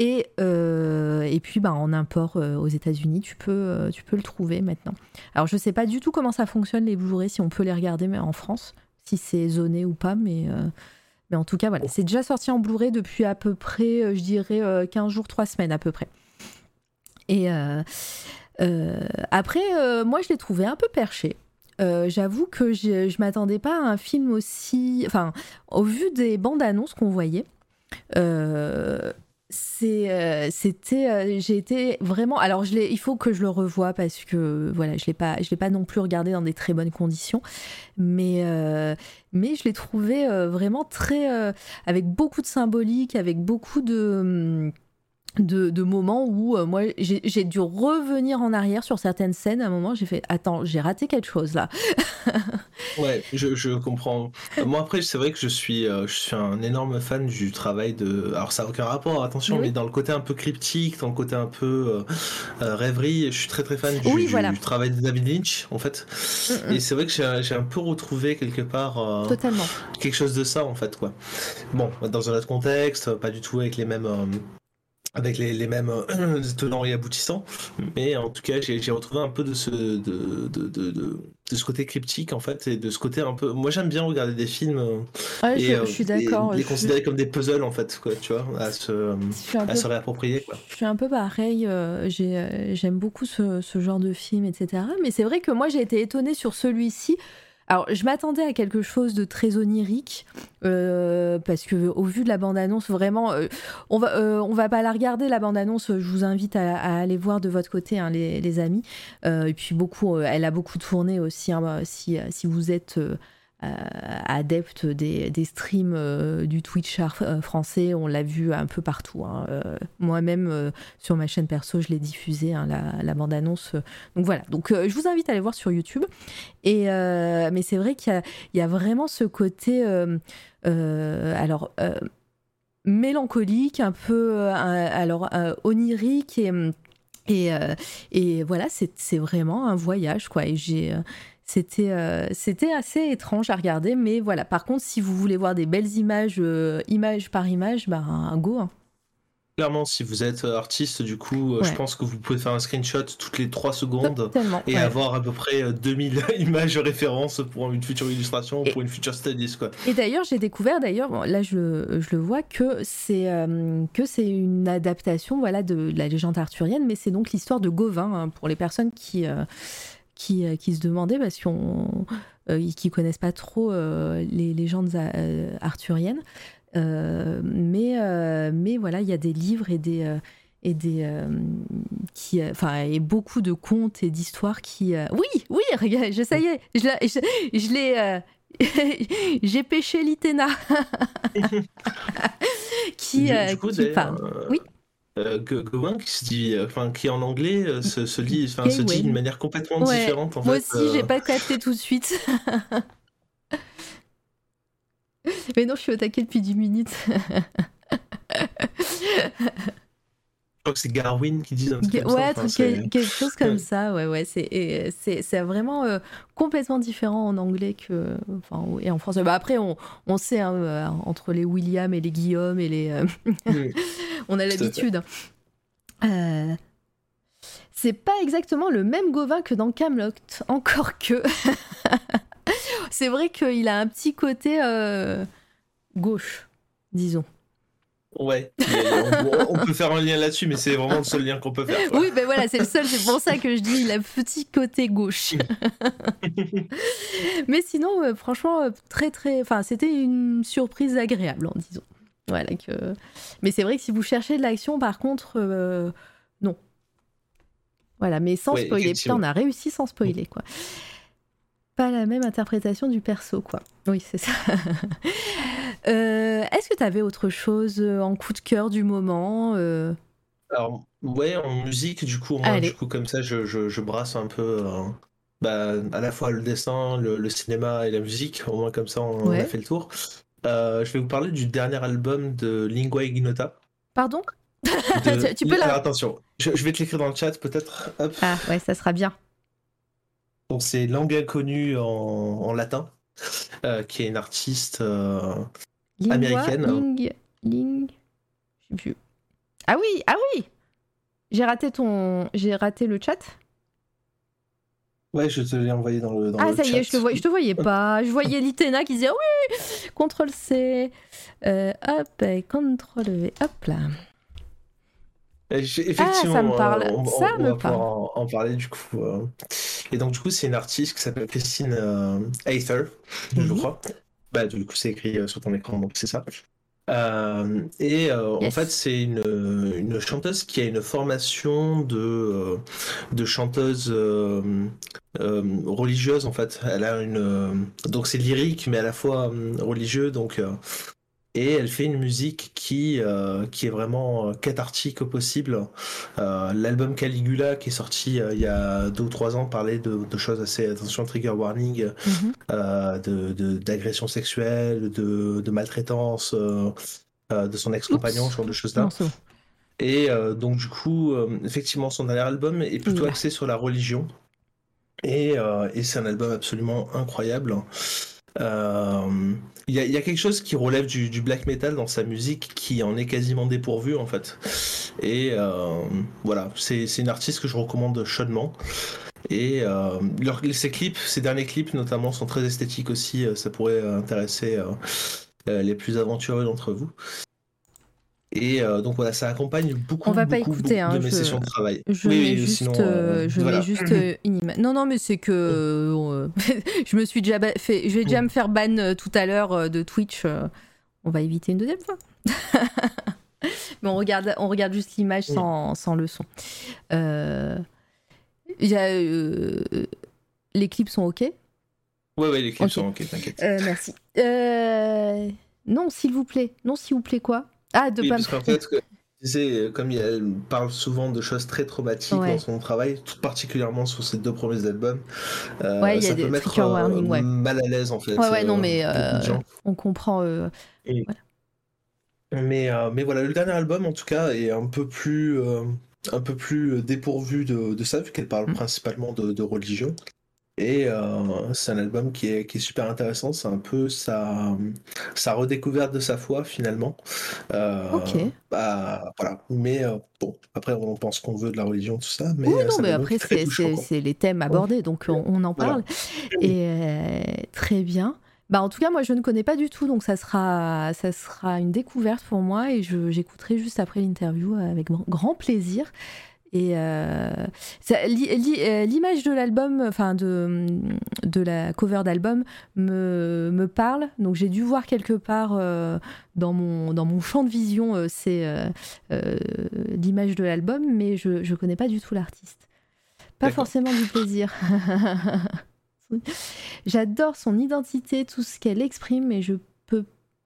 [SPEAKER 1] Et, euh, et puis bah, en import euh, aux États-Unis, tu peux, tu peux le trouver maintenant. Alors je ne sais pas du tout comment ça fonctionne les Blu-ray, si on peut les regarder mais en France, si c'est zoné ou pas, mais, mais en tout cas, voilà, c'est déjà sorti en Blu-ray depuis à peu près, je dirais, 15 jours, 3 semaines à peu près. Et après, moi je l'ai trouvé un peu perché. Euh, j'avoue que je, je m'attendais pas à un film aussi. Enfin, au vu des bandes annonces qu'on voyait, euh, euh, c'était j'ai été vraiment alors je il faut que je le revoie parce que voilà je l'ai pas je l'ai pas non plus regardé dans des très bonnes conditions. Mais mais je l'ai trouvé vraiment très avec beaucoup de symbolique avec beaucoup de de, moments où euh, moi j'ai dû revenir en arrière sur certaines scènes. À un moment, j'ai fait Attends, j'ai raté quelque chose là.
[SPEAKER 2] ouais, je, comprends. Moi, après, c'est vrai que je suis, euh, je suis un énorme fan du travail de. Alors, ça n'a aucun rapport, attention, mais dans le côté un peu cryptique, dans le côté un peu euh, rêverie, je suis très très fan du, travail de David Lynch en fait. Mm, mm. Et c'est vrai que j'ai un peu retrouvé quelque part.
[SPEAKER 1] Totalement.
[SPEAKER 2] Quelque chose de ça en fait, quoi. Bon, dans un autre contexte, pas du tout avec les mêmes avec les, mêmes euh, tenants et aboutissants. Mais en tout cas, j'ai retrouvé un peu de ce, de, de, de, de, ce côté cryptique, en fait, et de ce côté un peu. Moi, j'aime bien regarder des films.
[SPEAKER 1] Euh, et, je, suis d'accord.
[SPEAKER 2] Les, considérer comme des puzzles, en fait, quoi, tu vois, à se, à se réapproprier. Quoi.
[SPEAKER 1] Je suis un peu pareil. Euh, j'aime beaucoup ce, ce, genre de film, etc. Mais c'est vrai que moi, j'ai été étonnée sur celui-ci Alors, je m'attendais à quelque chose de très onirique, parce que au vu de la bande-annonce, vraiment, on va, on va pas la regarder la bande-annonce. Je vous invite à, aller voir de votre côté, hein, les, amis. et puis beaucoup, elle a beaucoup tourné aussi. Hein, si, si vous êtes euh, adepte des, streams euh, du Twitch euh, français, on l'a vu un peu partout. Hein. Moi-même, sur ma chaîne perso, je l'ai diffusé, hein, la, bande-annonce. donc voilà, donc je vous invite à aller voir sur YouTube. Et, mais c'est vrai qu'il y, a vraiment ce côté... alors mélancolique, un peu alors onirique et et, et voilà, c'est vraiment un voyage quoi. Et j'ai c'était euh, c'était assez étrange à regarder, mais voilà. Par contre, si vous voulez voir des belles images, euh, image par image, bah, un go. Hein.
[SPEAKER 2] Clairement, si vous êtes euh, artiste, du coup, je pense que vous pouvez faire un screenshot toutes les 3 secondes et avoir à peu près 2000 images références pour une future illustration, pour une future studies. Quoi.
[SPEAKER 1] Et d'ailleurs, j'ai découvert, d'ailleurs, là je, je, le vois, que c'est que c'est une adaptation voilà, de, la légende arthurienne, mais c'est donc l'histoire de Gauvin, hein, pour les personnes qui qui, euh, qui se demandaient, parce qu'on euh, qui connaissent pas trop euh, les légendes arthuriennes. mais, mais voilà, il y a des livres et des et des qui enfin et beaucoup de contes et d'histoires qui oui oui regarde je ça y est je, je, l'ai j'ai pêché l'Itena qui, qui parle oui
[SPEAKER 2] euh, qui se dit, euh, enfin, qui en anglais euh, se, se, lit, se dit d'une manière complètement différente.
[SPEAKER 1] Moi aussi, j'ai pas capté tout de suite. Mais non, je suis au taquet depuis 10 minutes.
[SPEAKER 2] Crois que c'est Garwin qui dit un
[SPEAKER 1] truc comme ouais, ça. quelque chose comme ça, ouais, ouais. C'est, c'est, vraiment complètement différent en anglais que, enfin, et en français. Bah, après, on, on sait, hein, entre les William et les Guillaume et les. on a l'habitude. Euh, c'est pas exactement le même Gauvin que dans Camelot, encore que. c'est vrai qu'il a un petit côté euh, gauche, disons.
[SPEAKER 2] Ouais, on, peut faire un lien là-dessus, mais c'est vraiment le seul lien qu'on peut faire.
[SPEAKER 1] Oui, ben voilà, c'est le seul, c'est pour ça que je dis il a petit côté gauche. mais sinon, euh, franchement, très très. Enfin, c'était une surprise agréable, en disons. Voilà, que... Mais c'est vrai que si vous cherchez de l'action, par contre, euh, non. Voilà, mais sans spoiler. Putain, on a réussi sans spoiler, quoi. Pas la même interprétation du perso, quoi. Oui, c'est ça. Euh, est-ce que tu avais autre chose euh, en coup de cœur du moment
[SPEAKER 2] Alors, ouais, en musique, du coup, moi, du coup comme ça, je, je, brasse un peu bah, à la fois le dessin, le, cinéma et la musique. Au moins, comme ça, on a fait le tour. Euh, je vais vous parler du dernier album de Lingua Ignota.
[SPEAKER 1] Pardon?
[SPEAKER 2] Tu, peux la... attention, je, vais te l'écrire dans le chat peut-être.
[SPEAKER 1] Ah ouais, ça sera bien.
[SPEAKER 2] Donc c'est Langue inconnue en, latin, euh, qui est une artiste euh, américaine.
[SPEAKER 1] Ling... Ling... Je sais plus. Ah oui, ah oui J'ai raté ton... J'ai raté le chat
[SPEAKER 2] Ouais, je te l'ai envoyé dans le. Dans
[SPEAKER 1] ah,
[SPEAKER 2] ça
[SPEAKER 1] y est, je te, voyais, je te voyais pas. Je voyais Litena qui disait oui, CTRL C. Euh, hop, CTRL V. Hop là.
[SPEAKER 2] Effectivement,
[SPEAKER 1] ah, ça me parle.
[SPEAKER 2] On,
[SPEAKER 1] ça
[SPEAKER 2] me parle. En, parler du coup. Euh. Et donc, du coup, c'est une artiste qui s'appelle Christine euh, Aether, je mhm. crois. Bah, du coup, c'est écrit sur ton écran, donc c'est ça. Euh, et euh, en fait, c'est une, une, chanteuse qui a une formation de, euh, de chanteuse religieuse en fait. Elle a une donc c'est lyrique mais à la fois religieux donc et elle fait une musique qui euh, qui est vraiment cathartique au possible. Euh, L'album Caligula qui est sorti euh, il y a deux ou trois ans parlait de, de choses assez attention trigger warning, euh, de d'agression sexuelle, de, de maltraitance euh, de son ex-compagnon, ce genre de choses là. Et donc du coup, effectivement, son dernier album est plutôt axé sur la religion. Et, et c'est un album absolument incroyable. Euh, il y, a quelque chose qui relève du, black metal dans sa musique qui en est quasiment dépourvu en fait. Et euh, voilà, c'est une artiste que je recommande chaudement. Et euh, clips, ses derniers clips notamment, sont très esthétiques aussi. Ça pourrait intéresser les plus aventureux d'entre vous. Et donc voilà, ça accompagne beaucoup,
[SPEAKER 1] On va
[SPEAKER 2] beaucoup,
[SPEAKER 1] pas écouter,
[SPEAKER 2] beaucoup
[SPEAKER 1] hein,
[SPEAKER 2] de mes
[SPEAKER 1] je-
[SPEAKER 2] sessions de travail.
[SPEAKER 1] Je
[SPEAKER 2] Oui,
[SPEAKER 1] mets
[SPEAKER 2] oui,
[SPEAKER 1] juste,
[SPEAKER 2] sinon,
[SPEAKER 1] euh, je
[SPEAKER 2] voilà.
[SPEAKER 1] mets juste euh, une image. Non, non, mais c'est que euh, je me suis déjà fait. Je vais déjà me faire ban euh, tout à l'heure euh, de Twitch. euh, on va éviter une deuxième fois. mais on regarde, on regarde juste l'image
[SPEAKER 2] Oui.
[SPEAKER 1] sans, sans le son. Euh, il y a, euh, les clips sont ok?
[SPEAKER 2] Ouais, ouais, les clips sont ok, t'inquiète.
[SPEAKER 1] Euh, merci. Euh, non, s'il vous plaît. Non, s'il vous plaît quoi? Ah, de
[SPEAKER 2] Oui,
[SPEAKER 1] pas
[SPEAKER 2] parce qu'en fait, tu sais, comme elle parle souvent de choses très traumatiques
[SPEAKER 1] Ouais.
[SPEAKER 2] dans son travail, tout particulièrement sur ses deux premiers albums, euh,
[SPEAKER 1] Ouais, il y a
[SPEAKER 2] ça
[SPEAKER 1] des
[SPEAKER 2] peut mettre
[SPEAKER 1] trigger warning, ouais.
[SPEAKER 2] mal à l'aise en fait.
[SPEAKER 1] Ouais, ouais, non,
[SPEAKER 2] euh,
[SPEAKER 1] mais, euh, on comprend. euh,
[SPEAKER 2] Mais, euh, mais voilà, le dernier album en tout cas est un peu plus, euh, un peu plus dépourvu de, de ça, vu qu'elle parle
[SPEAKER 1] Mm.
[SPEAKER 2] principalement de, de religion. Et euh, c'est un album qui est, qui est super intéressant, c'est un peu sa, sa redécouverte de sa foi finalement. Euh,
[SPEAKER 1] Ok.
[SPEAKER 2] Bah voilà, mais euh, bon, après on pense qu'on veut de la religion, tout ça, mais
[SPEAKER 1] Oui, non, mais après, c'est- les thèmes abordés, donc on, on en
[SPEAKER 2] Voilà.
[SPEAKER 1] parle. Et très bien. Bah, en tout cas, moi, je ne connais pas du tout, donc ça sera, ça sera une découverte pour moi et j'écouterai juste après l'interview avec grand- grand plaisir. Et euh, euh, l'image de l'album, enfin de, de la cover d'album, me, me parle. Donc j'ai dû voir quelque part euh, dans, mon, dans mon champ de vision, euh, c'est l'image de l'album, mais je ne connais pas du tout l'artiste. Pas forcément du plaisir. J'adore son identité, tout ce qu'elle exprime, mais je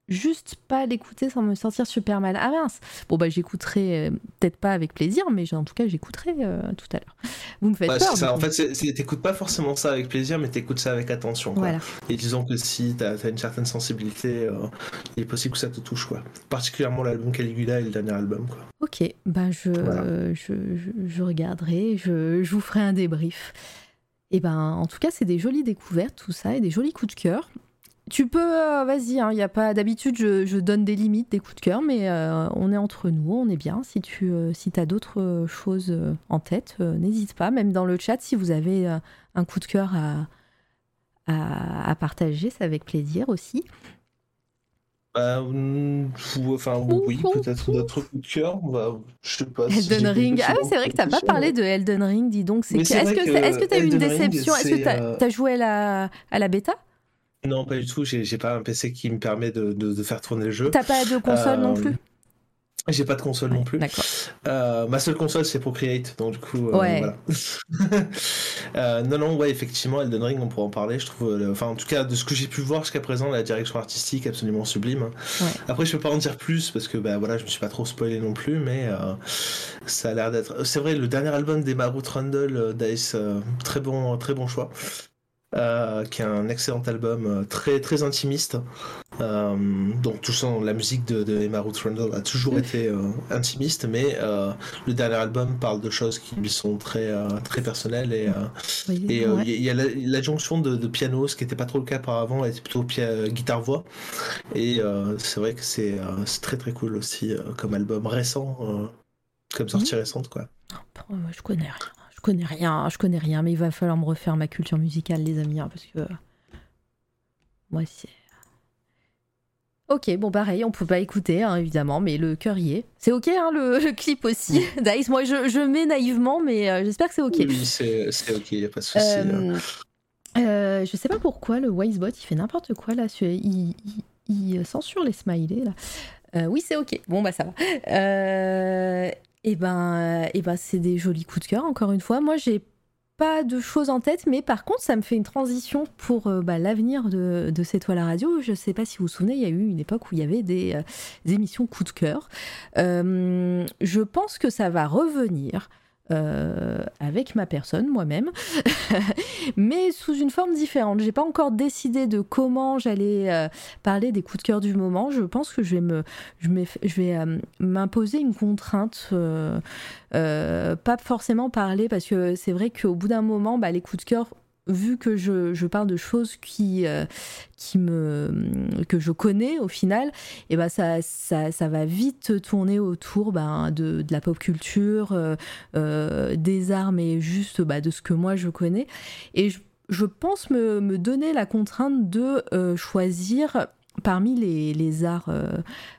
[SPEAKER 1] juste pas l'écouter sans me sentir super mal. Ah mince Bon bah j'écouterai, euh, peut-être pas avec plaisir, mais en tout cas j'écouterai euh, tout à l'heure. Vous me faites
[SPEAKER 2] Ouais,
[SPEAKER 1] peur.
[SPEAKER 2] ça. En fait, t'écoutes pas forcément ça avec plaisir, mais t'écoutes ça avec attention. quoi.
[SPEAKER 1] Voilà.
[SPEAKER 2] Et disons que si t'as as une certaine sensibilité, euh, il est possible que ça te touche, quoi. Particulièrement l'album Caligula et le dernier album, quoi.
[SPEAKER 1] Ok, ben je,
[SPEAKER 2] Voilà.
[SPEAKER 1] je, je, je regarderai, je, je vous ferai un débrief. Et ben en tout cas c'est des jolies découvertes tout ça et des jolis coups de cœur. Tu peux, euh, vas-y, il y a pas d'habitude, je, je donne des limites, des coups de cœur, mais euh, on est entre nous, on est bien. Si tu euh, si as d'autres choses en tête, n'hésite pas, même dans le chat, si vous avez un coup de cœur à, à, à partager, c'est avec plaisir aussi.
[SPEAKER 2] Bah, mm, enfin, oui, peut-être d'autres coups de cœur. Bah, je sais pas. si
[SPEAKER 1] Elden Ring. Ah c'est vrai que t'as pas parlé de Elden Ring, dis donc. Est-ce que c'est- est-ce que t'as eu une déception? Est-ce que t'as as joué à la, à la bêta?
[SPEAKER 2] Non, pas du tout. J'ai pas un PC qui me permet de, de- de faire tourner le jeu.
[SPEAKER 1] T'as pas de console non
[SPEAKER 2] Euh,
[SPEAKER 1] plus
[SPEAKER 2] J'ai pas de console non plus.
[SPEAKER 1] D'accord.
[SPEAKER 2] Euh, ma seule console c'est Procreate, donc du coup, euh,
[SPEAKER 1] Ouais.
[SPEAKER 2] voilà. Euh, non, non, ouais, effectivement, Elden Ring, on pourra en parler. Je trouve, euh, enfin, en tout cas, de ce que j'ai pu voir jusqu'à présent, la direction artistique absolument sublime.
[SPEAKER 1] Ouais.
[SPEAKER 2] Après, je peux pas en dire plus parce que, bah voilà, je me suis pas trop spoilé non plus, mais euh, ça a l'air d'être. C'est vrai, le dernier album d'Emma Ruth Rundle, euh, Dice, euh, très bon, très bon choix. Euh, qui est un excellent album euh, très très intimiste. Euh, donc tout ça, la musique de, de Emma Ruth Rundle a toujours été euh, intimiste, mais le dernier album parle de choses qui lui sont très très personnelles et
[SPEAKER 1] Oui,
[SPEAKER 2] et il
[SPEAKER 1] ouais.
[SPEAKER 2] y, a- y a la- l'adjonction de, de piano, ce qui n'était pas trop le cas auparavant, elle était plutôt pia- guitare-voix. Et c'est vrai que c'est très très cool aussi comme album récent, comme sortie récente quoi.
[SPEAKER 1] Moi, je connais rien. Je connais rien, je connais rien, mais il va falloir me refaire ma culture musicale, les amis, hein, parce que moi c'est. Ok, bon pareil, on peut pas écouter hein, évidemment, mais le cœur y est. C'est ok hein, le, le clip aussi. Dice, moi je, je mets naïvement, mais euh, j'espère que c'est ok.
[SPEAKER 2] Oui, c'est ok, il n'y a pas de souci. euh.
[SPEAKER 1] Euh, euh, je sais pas pourquoi le Wisebot il fait n'importe quoi là. Il, il- il censure les smileys là. Euh, oui, c'est ok. Bon, bah ça va. Et ben, et ben c'est des jolis coups de cœur, encore une fois. Moi, j'ai pas de choses en tête, mais par contre, ça me fait une transition pour euh, bah, l'avenir de, de cette toile radio. Je sais pas si vous vous souvenez, il y a eu une époque où il y avait des, euh, émissions coup de cœur. Euh, je pense que ça va revenir. Euh, avec ma personne, moi-même, mais sous une forme différente. J'ai pas encore décidé de comment j'allais euh, parler des coups de cœur du moment. Je pense que je vais euh, m'imposer une contrainte, pas forcément parler parce que c'est vrai qu'au bout d'un moment, bah, les coups de cœur. Vu que je, je parle de choses qui, euh, qui me, que je connais au final, et ben ça, ça, ça va vite tourner autour ben, de, de la pop culture, euh, euh, des arts, mais juste bah, de ce que moi je connais. Et je, je pense me, me donner la contrainte de choisir parmi les, arts,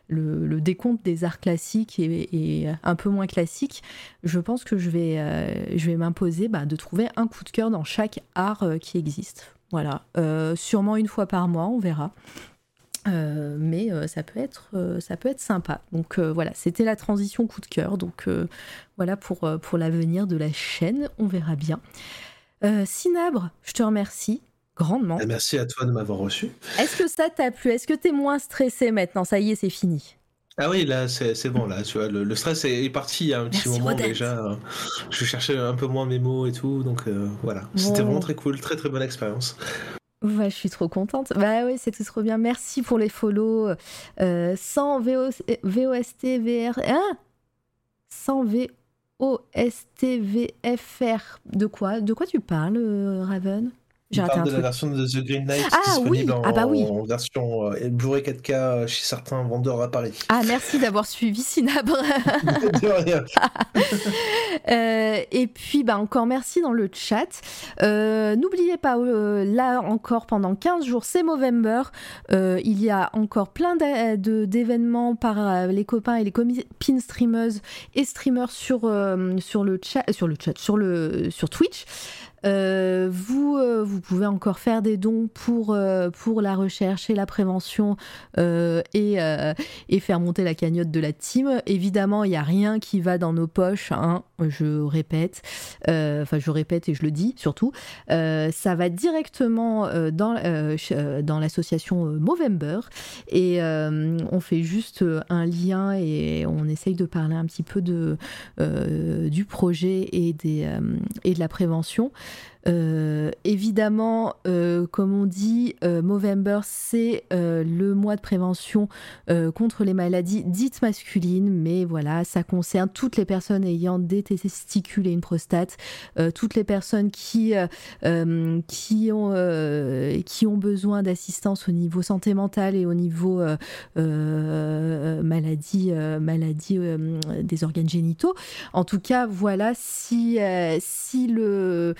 [SPEAKER 1] le, décompte des arts classiques et, un peu moins classiques, je pense que je vais, vais m'imposer bah, de trouver un coup de cœur dans chaque art qui existe. Voilà, sûrement une fois par mois, on verra. Euh, mais euh, ça peut être euh, ça peut sympa. Donc voilà, c'était la transition coup de cœur. Donc voilà pour pour l'avenir de la chaîne, on verra bien. Sinabre, je te remercie grandement.
[SPEAKER 2] merci à toi de m'avoir reçu.
[SPEAKER 1] Est-ce que ça t'a plu? Est-ce que tu es moins stressé maintenant? Ça y est, c'est fini.
[SPEAKER 2] Ah oui, là, c'est bon, là, tu vois, le, stress est, parti il y a un petit moment déjà. Je cherchais un peu moins mes mots et tout, donc voilà. C'était vraiment très cool, très très bonne expérience.
[SPEAKER 1] Ouais, je suis trop contente. Bah oui, c'est tout trop bien. Merci pour les follow. Euh, sans VOST, VR. Hein? Sans VOST, VFR. De quoi? De quoi tu parles, euh, Raven?
[SPEAKER 2] J'ai parle de la version de The Green Knight ah, disponible oui. en, ah bah oui. en, version euh, Blu-ray 4K euh, chez certains vendeurs à Paris.
[SPEAKER 1] Ah merci d'avoir suivi de rien. euh, et puis bah, encore merci dans le chat. Euh, N'oubliez pas, là encore pendant 15 jours, c'est Movember. Il y a encore plein d'événements par les copains et les copines streamers et streamers sur, sur le chat, sur le chat, sur, le, sur Twitch. Euh, vous, euh, vous pouvez encore faire des dons pour, euh, pour la recherche et la prévention et, faire monter la cagnotte de la team. Évidemment, il n'y a rien qui va dans nos poches, hein, je répète. Enfin, je répète et je le dis surtout. ça va directement dans, dans l'association Movember et on fait juste un lien et on essaye de parler un petit peu de, du projet et, des, et de la prévention. Euh, évidemment, euh, comme on dit, euh, c'est le mois de prévention contre les maladies dites masculines, mais voilà, ça concerne toutes les personnes ayant des testicules et une prostate, toutes les personnes qui, ont, qui ont besoin d'assistance au niveau santé mentale et au niveau maladie, maladie des organes génitaux. En tout cas, voilà, si, si le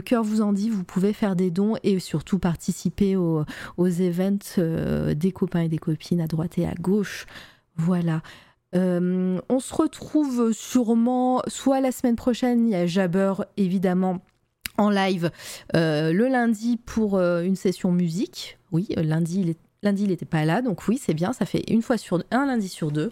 [SPEAKER 1] le cœur vous en dit, vous pouvez faire des dons et surtout participer aux, events euh, des copains et des copines à droite et à gauche. Voilà. Euh, on se retrouve sûrement soit la semaine prochaine, il y a Jabber évidemment en live euh, le lundi pour une session musique. Oui, lundi il Lundi, il n'était pas là, donc oui, c'est bien, ça fait une fois sur un lundi sur deux.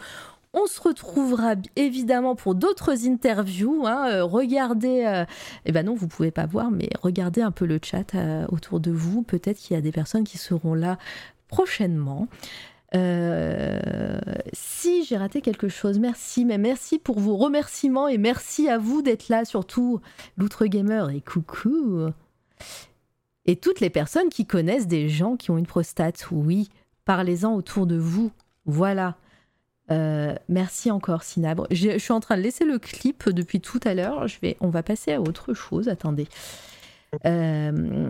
[SPEAKER 1] On se retrouvera évidemment pour d'autres interviews. Hein. Euh, regardez, euh, eh ben non, vous pouvez pas voir, mais regardez un peu le chat euh, autour de vous. Peut-être qu'il y a des personnes qui seront là prochainement. si j'ai raté quelque chose, merci, mais merci pour vos remerciements et merci à vous d'être là, surtout l'Outre Gamer et coucou. Et toutes les personnes qui connaissent des gens qui ont une prostate, oui, parlez-en autour de vous. Voilà. Euh, merci encore, Sinabre. Je, suis en train de laisser le clip depuis tout à l'heure. Je vais, on va passer à autre chose. Attendez.
[SPEAKER 2] Euh,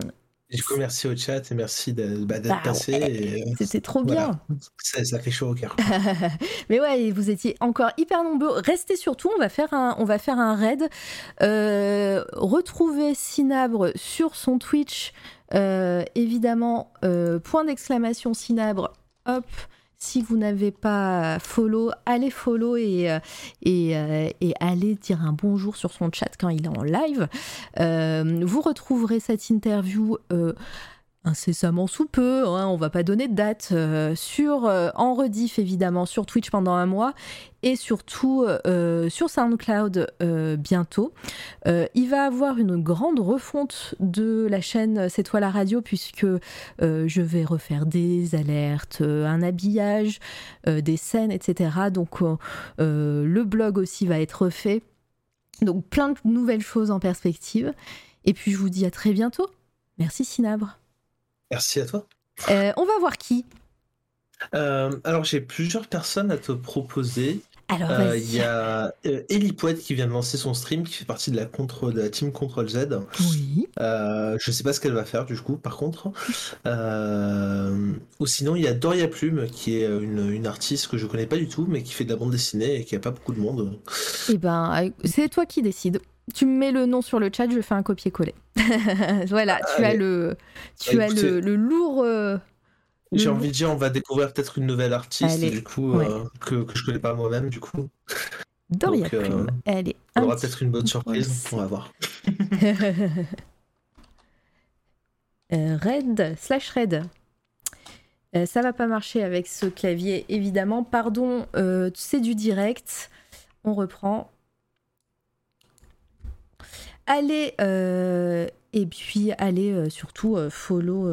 [SPEAKER 2] du coup, merci au chat et merci d'être bah, passé.
[SPEAKER 1] Euh, c'était trop bien.
[SPEAKER 2] Ça, fait chaud au cœur.
[SPEAKER 1] Mais ouais, vous étiez encore hyper nombreux. Restez surtout, on va faire un, on va faire un raid. retrouvez Sinabre sur son Twitch. évidemment, point d'exclamation Sinabre. Hop. Si vous n'avez pas follow, allez follow et, euh, euh, et, allez dire un bonjour sur son chat quand il est en live. Euh, vous retrouverez cette interview incessamment sous peu, hein, on va pas donner de date, euh, sur, euh, en rediff évidemment sur Twitch pendant un mois et surtout euh, sur SoundCloud bientôt. il va avoir une grande refonte de la chaîne C'est toi la radio puisque je vais refaire des alertes, un habillage, des scènes, etc. Donc le blog aussi va être refait. Donc plein de nouvelles choses en perspective. Et puis je vous dis à très bientôt. Merci Sinabre.
[SPEAKER 2] Merci à toi.
[SPEAKER 1] Euh, on va voir qui.
[SPEAKER 2] Euh, alors j'ai plusieurs personnes à te proposer.
[SPEAKER 1] Alors euh,
[SPEAKER 2] il y a Ellie Poète qui vient de lancer son stream, qui fait partie de la, contre, de la team Control Z.
[SPEAKER 1] Oui.
[SPEAKER 2] je sais pas ce qu'elle va faire du coup, par contre. ou sinon il y a Doria Plume qui est une, une, artiste que je connais pas du tout, mais qui fait de la bande dessinée et qui a pas beaucoup de monde.
[SPEAKER 1] Eh ben, c'est toi qui décides tu me mets le nom sur le chat, je fais un copier-coller. voilà, tu as le, tu as le, lourd, euh,
[SPEAKER 2] J'ai envie de dire, on va découvrir peut-être une nouvelle artiste, du coup, que, que je connais pas moi-même, du coup.
[SPEAKER 1] Doria elle est.
[SPEAKER 2] On aura peut-être une bonne surprise, on va voir.
[SPEAKER 1] Red, slash Red. ça va pas marcher avec ce clavier, évidemment. Pardon, c'est du direct. On reprend. Allez, euh, et puis allez euh, surtout euh, follow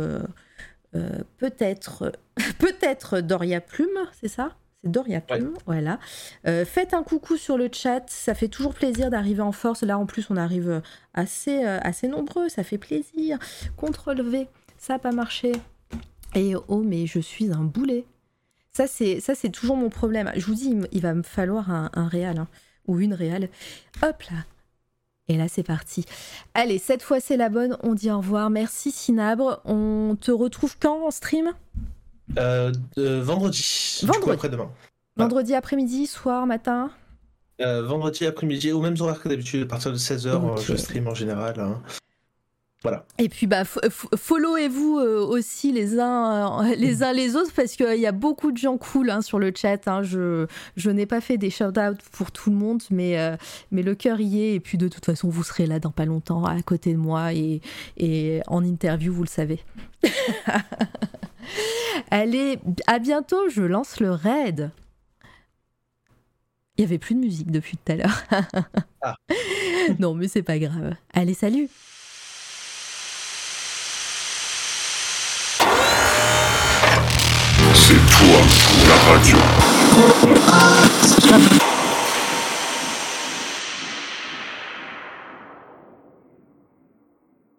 [SPEAKER 1] peut-être peut-être Doria Plume, c'est ça? C'est Doria Plume, voilà. faites un coucou sur le chat, ça fait toujours plaisir d'arriver en force. Là, en plus, on arrive assez, assez nombreux, ça fait plaisir. CTRL V, ça n'a pas marché. Et oh, mais je suis un boulet. Ça, c'est, ça, c'est toujours mon problème. Je vous dis, il, va me falloir un, un réal, hein, ou une réal. Hop là, et là, c'est parti. Allez, cette fois, c'est la bonne. On dit au revoir. Merci, Sinabre. On te retrouve quand en stream?
[SPEAKER 2] Euh, Vendredi.
[SPEAKER 1] Vendredi. après-demain. Vendredi après-midi, soir, matin?
[SPEAKER 2] Euh, Vendredi après-midi, au même horaire que d'habitude, à partir de 16h, euh, je stream en général. Hein.
[SPEAKER 1] Et puis bah followez-vous euh, aussi les uns euh, les uns les autres parce qu'il y a beaucoup de gens cool hein, sur le chat. Hein. Je je n'ai pas fait des shout-outs pour tout le monde, mais euh, mais le cœur y est. Et puis de toute façon, vous serez là dans pas longtemps à côté de moi et et en interview, vous le savez. Allez, à bientôt. Je lance le raid. Il y avait plus de musique depuis tout à l'heure. Ah. Non, mais c'est pas grave. Allez, salut.
[SPEAKER 3] C'est toi, la radio.